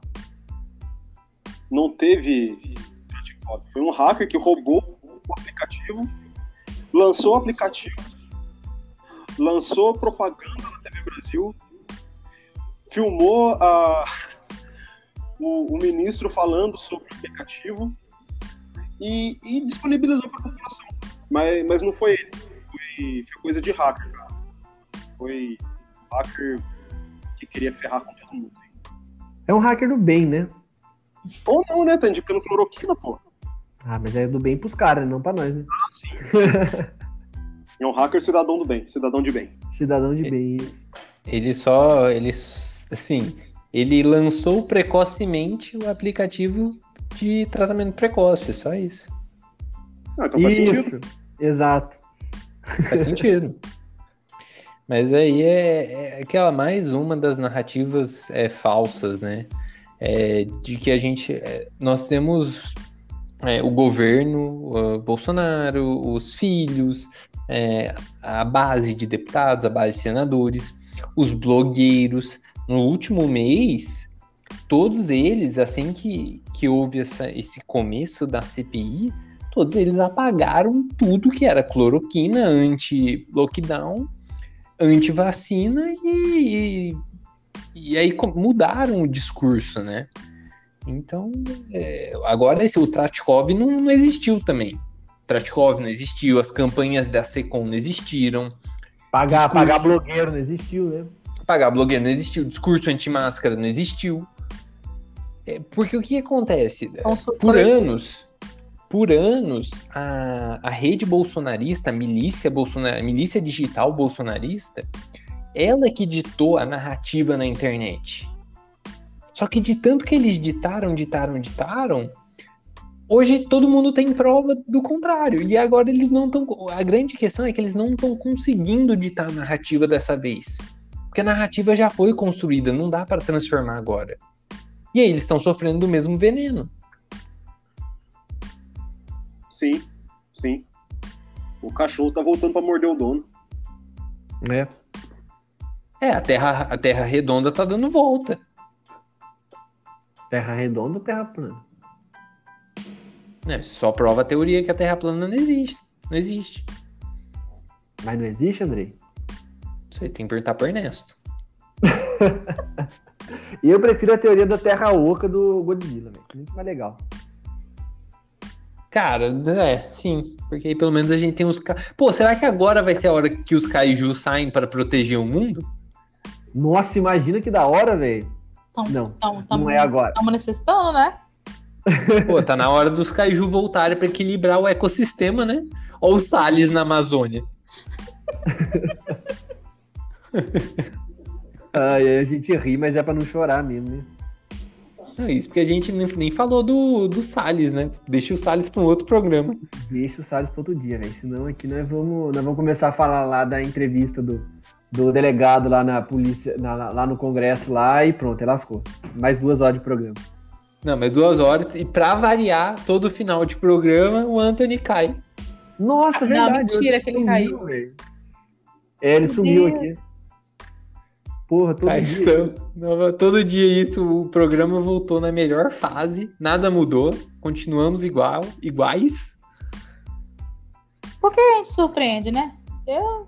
S1: Não teve. Foi um hacker que roubou o aplicativo, lançou o aplicativo, lançou propaganda na TV Brasil, filmou a, o, o ministro falando sobre o aplicativo e, e disponibilizou para a população. Mas, mas não foi ele, foi, foi coisa de hacker, cara. Foi hacker que queria ferrar com todo mundo.
S3: É um hacker do bem, né?
S1: Ou não, né? Tá indicando cloroquina, pô.
S3: Ah, mas é do bem pros caras, não pra nós, né?
S1: Ah, sim. é um hacker cidadão do bem, cidadão de bem.
S3: Cidadão de bem, isso.
S4: Ele só. Ele, assim, ele lançou precocemente o aplicativo de tratamento precoce, só isso.
S1: Ah, então faz
S3: isso,
S1: sentido.
S3: exato.
S4: Faz sentido. Mas aí é, é aquela mais uma das narrativas é, falsas, né? É, de que a gente. é, nós temos é, o governo, o Bolsonaro, os filhos, é, a base de deputados, a base de senadores, os blogueiros. No último mês, todos eles, assim que, que houve essa, esse começo da CPI, todos eles apagaram tudo que era cloroquina, anti-lockdown, anti-vacina e, e, e aí mudaram o discurso, né? Então, é, agora esse, o Tratkov não, não existiu também. O Tratkov não existiu, as campanhas da Secom não existiram,
S3: Pagar,
S4: Discurso.
S3: pagar blogueiro não existiu, né?
S4: pagar blogueiro não existiu, discurso anti-máscara não existiu. É, porque o que acontece? Por anos, por anos, a, a rede bolsonarista, a milícia, bolsona, a milícia digital bolsonarista, ela que ditou a narrativa na internet. Só que de tanto que eles ditaram, ditaram, ditaram, hoje todo mundo tem prova do contrário. E agora eles não estão. A grande questão é que eles não estão conseguindo ditar a narrativa dessa vez. Porque a narrativa já foi construída, não dá para transformar agora. E aí eles estão sofrendo do mesmo veneno.
S1: Sim, sim. O cachorro tá voltando pra morder o dono.
S3: É.
S4: É, a Terra, a terra redonda tá dando volta.
S3: Terra redonda ou terra plana?
S4: né? Só prova a teoria que a Terra plana não existe. Não existe.
S3: Mas não existe, Andrei?
S4: Você tem que perguntar pro Ernesto.
S3: E eu prefiro a teoria da terra oca do Godzilla, velho. Muito mais legal.
S4: Cara, é, sim. Porque aí pelo menos a gente tem os. ca- Pô, será que agora vai ser a hora que os kaiju saem para proteger o mundo?
S3: Nossa, imagina que da hora, velho. Não,
S2: Estamos
S3: não é agora.
S2: necessitando, né?
S4: Pô, tá na hora dos kaiju voltarem para equilibrar o ecossistema, né? Ou os Salles na Amazônia.
S3: Ai, a gente ri, mas é pra não chorar mesmo, né?
S4: Não, isso porque a gente nem, nem falou do, do Salles, né? Deixa o Salles para um outro programa.
S3: Deixa o Salles pro outro dia, velho. Senão aqui nós vamos, nós vamos começar a falar lá da entrevista do, do delegado lá na polícia, na- lá- no Congresso lá e pronto, ele lascou. Mais duas horas de programa.
S4: Não, mas duas horas. E pra variar, todo final de programa, o Anthony cai.
S3: Nossa,
S2: Não,
S3: verdade.
S2: mentira
S3: ele
S2: que ele
S3: sumiu,
S2: caiu.
S3: É, ele
S2: Meu
S3: sumiu
S2: Deus.
S3: aqui. Porra, todo
S4: Cá
S3: dia.
S4: estamos. Não, todo dia isso, o programa voltou na melhor fase, nada mudou, continuamos igual, iguais.
S2: Por que a gente surpreende, né? Eu...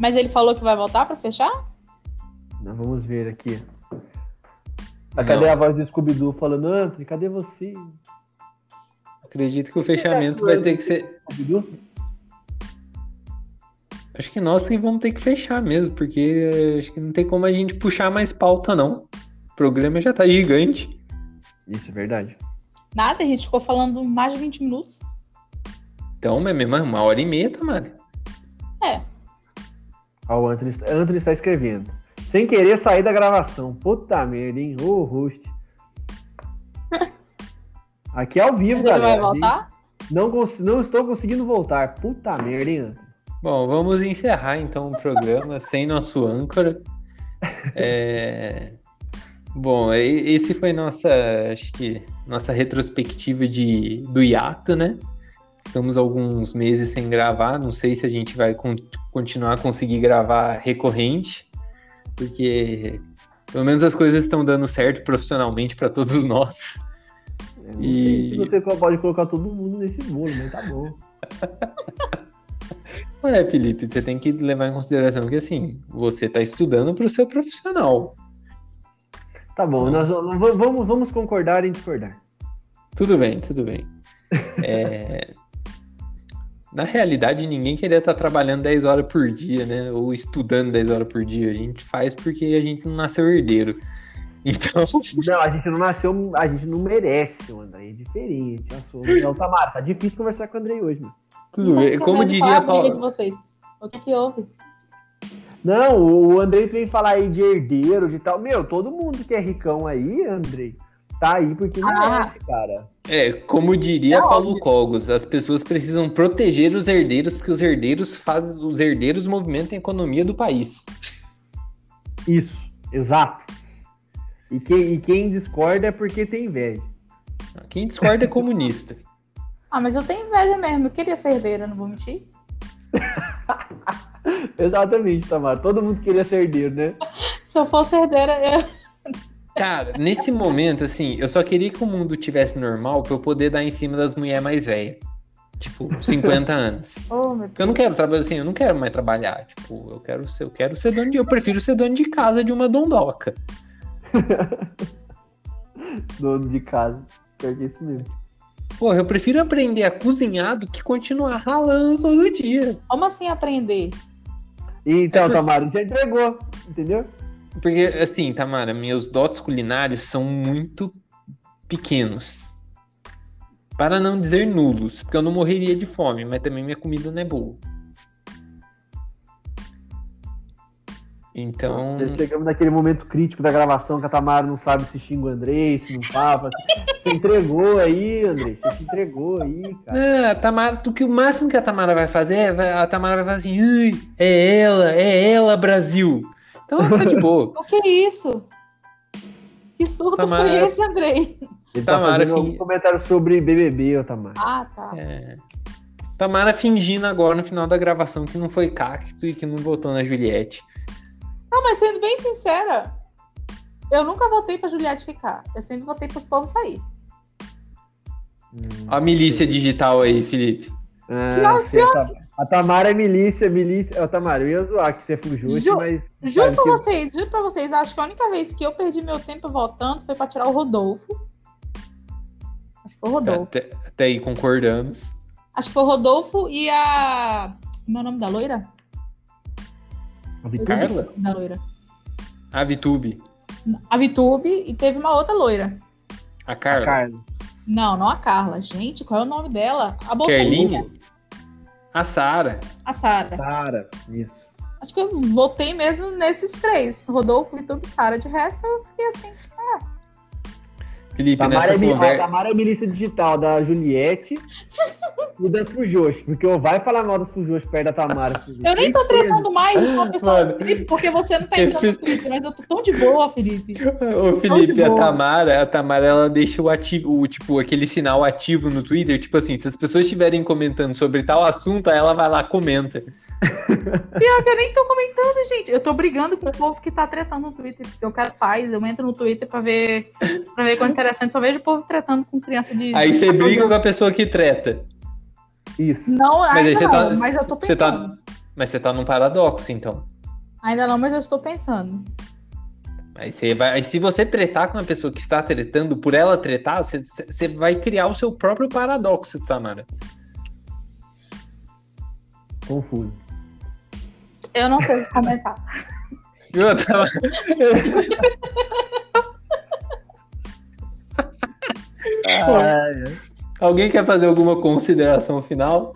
S2: Mas ele falou que vai voltar pra fechar?
S3: Nós vamos ver aqui. Ah, cadê a voz do Scooby-Doo falando, Anthony, cadê você?
S4: Acredito que o fechamento vai ter que ser.
S3: Scooby-Doo?
S4: Acho que nós que vamos ter que fechar mesmo, porque acho que não tem como a gente puxar mais pauta, não. O programa já tá gigante.
S3: Isso, é verdade.
S2: Nada, a gente ficou falando mais de 20 minutos.
S4: Então, é mesmo uma hora e meia, Tamara.
S2: É.
S3: Ó, o Anthony, está- Anthony está escrevendo. Sem querer sair da gravação. Puta merda, hein? Ô, host. Aqui é ao vivo,
S2: Mas ele vai
S3: galera.
S2: voltar?
S3: Não, não estou conseguindo voltar. Puta merda, hein? Anthony?
S4: Bom, vamos encerrar então o programa sem nosso âncora. É, Bom, esse foi nossa, acho que nossa retrospectiva de do hiato, né? Ficamos alguns meses sem gravar, não sei se a gente vai con- continuar a conseguir gravar recorrente, porque pelo menos as coisas estão dando certo profissionalmente para todos nós.
S3: Eu Não
S4: E-
S3: sei se você pode colocar todo mundo nesse bolo, mas tá bom.
S4: É, Felipe, você tem que levar em consideração que assim, você está estudando para o seu profissional.
S3: Tá bom, nós vamos, vamos, concordar em discordar.
S4: Tudo bem, tudo bem. É, Na realidade, ninguém queria estar trabalhando 10 horas por dia, né? Ou estudando 10 horas por dia. A gente faz porque a gente não nasceu herdeiro. Então,
S3: Não, a gente não nasceu, a gente não merece, o André. É diferente. Sou. Não, Tamara, tá difícil conversar com o Andrei hoje, mano.
S4: Tudo bem.
S2: Não,
S4: Como
S2: não,
S4: diria a
S2: a briga de
S4: Paula.
S2: vocês. O que que houve?
S3: Não, o Andrei vem falar aí de herdeiro, de tal. Meu, todo mundo que é ricão aí, Andrei, tá aí porque
S2: Ah.
S3: merece, cara.
S4: É, como diria
S2: É
S4: Paulo
S2: óbvio.
S4: Cogos, as pessoas precisam proteger os herdeiros, porque os herdeiros fazem. Os herdeiros movimentam a economia do país.
S3: Isso, exato. E quem, e quem discorda é porque tem inveja.
S4: Quem discorda é comunista.
S2: Ah, mas eu tenho inveja mesmo. Eu queria ser herdeira, não vou mentir.
S3: Exatamente, Tamara. Todo mundo queria ser herdeiro, né?
S2: Se eu fosse herdeira, eu...
S4: Cara, nesse momento, assim, eu só queria que o mundo tivesse normal pra eu poder dar em cima das mulheres mais velhas. Tipo, 50 anos.
S2: Oh,
S4: eu não quero trabalhar assim, eu não quero mais trabalhar. Tipo, eu quero ser, eu quero ser dono de. Eu prefiro ser dono de casa de uma dondoca.
S3: Dono de casa. Pior que isso mesmo.
S4: Porra, eu prefiro aprender a cozinhar do que continuar ralando todo dia.
S2: Como assim aprender?
S3: Então, Tamara, já entregou, entendeu?
S4: Porque, assim, Tamara, meus dotes culinários são muito pequenos. Para não dizer nulos, porque eu não morreria de fome, mas também minha comida não é boa. Então.
S3: Che- Chegamos naquele momento crítico da gravação que a Tamara não sabe se xinga o Andrei, se não fala. Você entregou aí, Andrei. Você se entregou aí, cara.
S4: Ah, a Tamara, o que o máximo que a Tamara vai fazer é a Tamara vai falar assim, "Ai, é ela, é ela, Brasil. Então tá de boa.
S2: O que é isso? Que surdo
S4: Tamara-
S2: foi esse, Andrei?
S3: Ele tá
S4: Tamara,
S3: fazendo algum
S4: fi-
S3: comentário sobre BBB, ô Tamara.
S2: Ah, tá.
S4: É. Tamara fingindo agora no final da gravação que não foi cacto e que não votou na Juliette.
S2: Não, mas sendo bem sincera, eu nunca votei pra Juliette ficar. Eu sempre votei pros povos sair.
S3: Hum,
S4: A milícia digital aí, Felipe.
S3: Ah, sei, a Tam- a Tamara é milícia, milícia. Ô, Tamara, eu ia zoar que você fugiu,
S2: Ju-
S3: mas.
S2: Juro pra
S3: que-
S2: vocês, juro pra vocês, acho que a única vez que eu perdi meu tempo votando foi pra tirar o Rodolfo. Acho que foi o Rodolfo.
S4: Até, até aí concordamos.
S2: Acho que foi o Rodolfo e a. Como é o nome da loira?
S3: A Vitube.
S4: Carla?
S2: Da loira.
S4: A Vitube.
S2: A Vitube e teve uma outra loira.
S4: A
S3: A
S4: Carla.
S3: Carla.
S2: Não, não a Carla. Gente, qual é o nome dela? A Bolsonaro.
S4: A Sara.
S2: A Sara.
S3: Sara, isso.
S2: Acho que eu votei mesmo nesses três. Rodolfo, Vitube e Sara. De resto, eu fiquei assim.
S4: Felipe,
S3: Tamara
S4: nessa
S3: é, mi- a
S4: conversa.
S3: Tamara é milícia digital da Juliette e das Fujoshi. Porque eu vai falar mal das Fujoshi perto da Tamara.
S2: Eu nem tô tretando mais, eu sou uma pessoa.
S4: Mano.
S2: Felipe, porque você não tá entrando no Twitter, mas eu tô tão de boa, Felipe.
S4: Ô, Felipe, a. Tamara, a Tamara, ela deixa o ativo, o, tipo, aquele sinal ativo no Twitter, tipo assim, se as pessoas estiverem comentando sobre tal assunto, aí ela vai lá comenta.
S2: Pior que eu nem tô comentando, gente. Eu tô brigando com o povo que tá tretando no Twitter. Eu quero paz, eu entro no Twitter pra ver, pra ver coisa interessante. Só vejo o povo tretando com criança de.
S4: Aí você
S2: 14
S4: briga com a pessoa que treta.
S3: Isso.
S2: Não,
S4: Mas aí
S2: ainda
S4: você
S2: não,
S4: tá-
S2: mas eu tô
S4: você
S2: pensando.
S4: tá- Mas você tá num paradoxo, então.
S2: Ainda não, mas eu estou pensando.
S4: Aí, você vai, aí se você tretar com a pessoa que está tretando, por ela tretar, você, você vai criar o seu próprio paradoxo, Tamara.
S3: Confuso.
S2: Eu não sei o que comentar.
S4: Viu, Tamara?
S3: Ah,
S4: Alguém quer fazer alguma consideração final?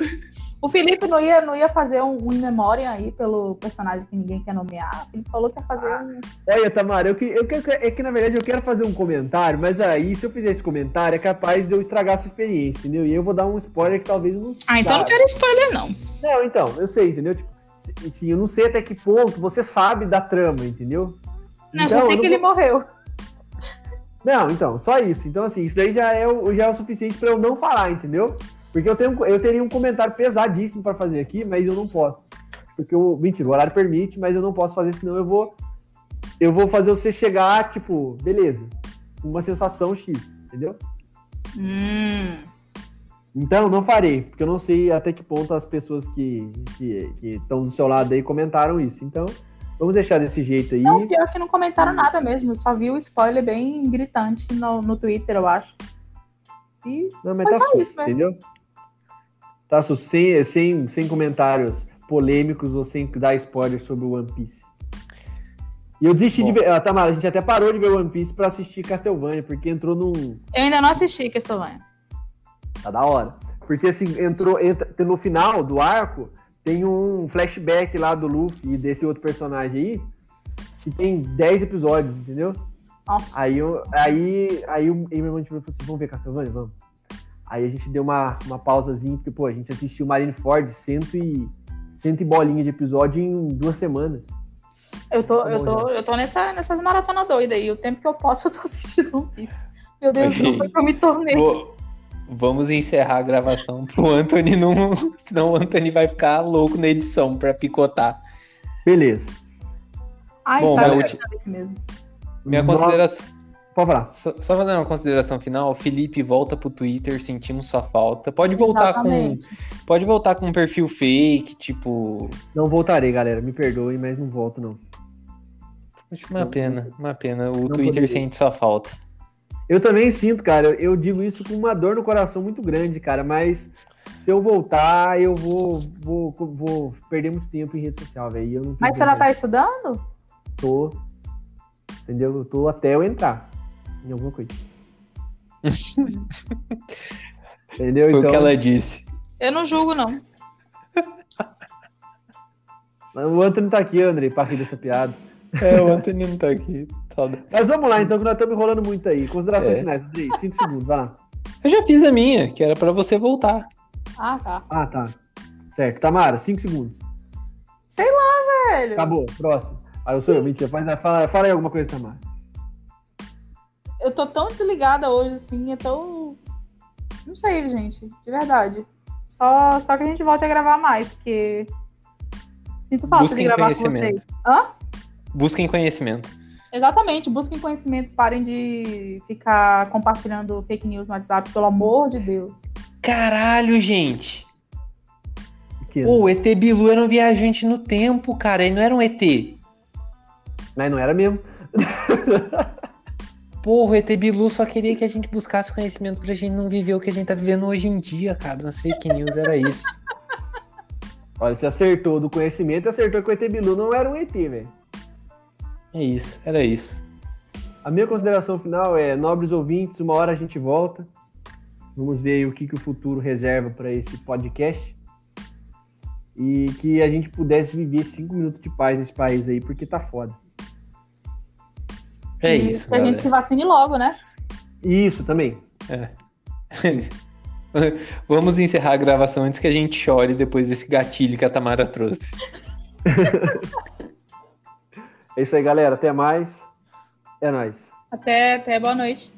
S2: O Felipe não ia, não ia fazer um, um in memória aí pelo personagem que ninguém quer nomear. Ele falou que ia fazer um.
S3: Olha, Tamara, eu, que- eu, que- é que na verdade eu quero fazer um comentário, mas aí se eu fizer esse comentário é capaz de eu estragar a sua experiência, entendeu? E eu vou dar um spoiler que talvez eu não
S2: Ah, então não
S3: saiba.
S2: quero spoiler, não.
S3: Não, então, eu sei, entendeu? Tipo, sim, eu não sei até que ponto você sabe da trama, entendeu?
S2: Não,
S3: Então,
S2: já sei
S3: eu
S2: que
S3: não
S2: ele morreu.
S3: Não, então, só isso. Então, assim, isso daí já é o, já é o suficiente pra eu não falar, entendeu? Porque eu, tenho, eu teria um comentário pesadíssimo pra fazer aqui, mas eu não posso. Porque o. Mentira, o horário permite, mas eu não posso fazer, senão eu vou. Eu vou fazer você chegar, tipo, beleza. Uma sensação X, entendeu?
S2: Hum.
S3: Então, não farei, porque eu não sei até que ponto as pessoas que estão que, estão do seu lado aí comentaram isso. Então, vamos deixar desse jeito aí.
S2: Não, pior que não comentaram nada mesmo. Eu só vi o spoiler bem gritante no, no Twitter, eu acho. E
S3: Não, mas tá
S2: só
S3: susto,
S2: isso, velho.
S3: entendeu? Tá susto, sem, sem, sem comentários polêmicos ou sem dar spoiler sobre o One Piece. E eu desisti
S4: Bom.
S3: de ver. Ah, Tamara, a gente até parou de ver One Piece pra assistir Castlevania, porque entrou num.
S2: Eu ainda não assisti Castlevania.
S3: Tá da hora. Porque assim, entrou. Entra, no final do arco, tem um flashback lá do Luffy e desse outro personagem aí. Que tem 10 episódios, entendeu?
S2: Nossa.
S3: Aí, eu, aí, aí o meu irmão falou assim: vamos ver Castlevania? Vamos. Aí a gente deu uma, uma pausazinha, porque, pô, a gente assistiu Marineford cento e, cento e bolinha de episódio em duas semanas.
S2: Eu tô,
S3: Tá
S2: eu tô, eu tô nessa, nessas maratonas doidas aí. O tempo que eu posso, eu tô assistindo One Piece. Meu Deus, foi que eu me tornei.
S4: Vou- Vamos encerrar a gravação pro Anthony não. Senão o Anthony vai ficar louco na edição pra picotar.
S3: Beleza.
S2: Ai,
S4: Bom,
S2: tá, saber mesmo.
S4: Minha consideração.
S3: Pode falar.
S4: Só, só fazer uma consideração final, Felipe volta pro Twitter, sentimos sua falta. Pode voltar com.
S2: Exatamente.
S4: Pode voltar com um perfil fake, tipo.
S3: Não voltarei, galera. Me perdoem, mas não volto, não.
S4: Uma pena, uma pena. O
S3: Não
S4: Twitter
S3: poderia.
S4: sente sua falta.
S3: Eu também sinto, cara. Eu, digo isso com uma dor no coração muito grande, cara. Mas se eu voltar, eu vou, vou, vou perder muito tempo em rede social, velho. e não
S2: Mas você ainda
S3: vontade.
S2: tá estudando?
S3: Tô. Entendeu? Eu tô até eu entrar em alguma coisa. Entendeu?
S4: Foi
S3: então,
S4: o que ela disse.
S2: Eu não julgo, não.
S3: o Anthony tá aqui, André, pra rir dessa piada.
S4: É, o Anthony não tá aqui.
S3: Mas vamos lá, então, que nós estamos enrolando muito aí. Considerações
S4: É.
S3: finais, Andrei. Cinco segundos, vai lá.
S4: Eu já fiz a minha, que era pra você voltar.
S2: Ah, tá.
S3: Ah, tá. Certo. Tamara, cinco segundos.
S2: Velho.
S3: Acabou. Próximo. Aí eu sou eu, mentira. Fala, fala, fala aí alguma coisa, Tamara.
S2: Eu tô tão desligada hoje, assim, é tão. Não sei, gente, de verdade. Só, só que a gente volte a gravar mais, porque. Sinto falta
S4: Busquem
S2: de gravar com vocês. Hã?
S4: Busquem conhecimento.
S2: Exatamente, busquem conhecimento, parem de ficar compartilhando fake news no WhatsApp, pelo amor de Deus.
S4: Caralho, gente.
S3: Pequeno.
S4: Pô, o ET Bilu era um viajante no tempo, cara. Ele não era um ET.
S3: Mas não era mesmo.
S4: Porra, o ET Bilu só queria que a gente buscasse conhecimento pra gente não viver o que a gente tá vivendo hoje em dia, cara. Nas fake news era isso.
S3: Olha, você acertou do conhecimento e acertou que o ET Bilu não era um ET, velho.
S4: É isso, era isso.
S3: A minha consideração final é, nobres ouvintes, uma hora a gente volta. Vamos ver aí o que, que o futuro reserva para esse podcast. E que a gente pudesse viver cinco minutos de paz nesse país aí, porque tá foda.
S4: É
S2: E
S4: isso,
S2: Que a gente se vacine logo, né?
S3: E isso também.
S4: É. Vamos encerrar a gravação antes que a gente chore depois desse gatilho que a Tamara trouxe.
S3: É isso aí, galera. Até mais. É nóis.
S2: Até, até boa noite.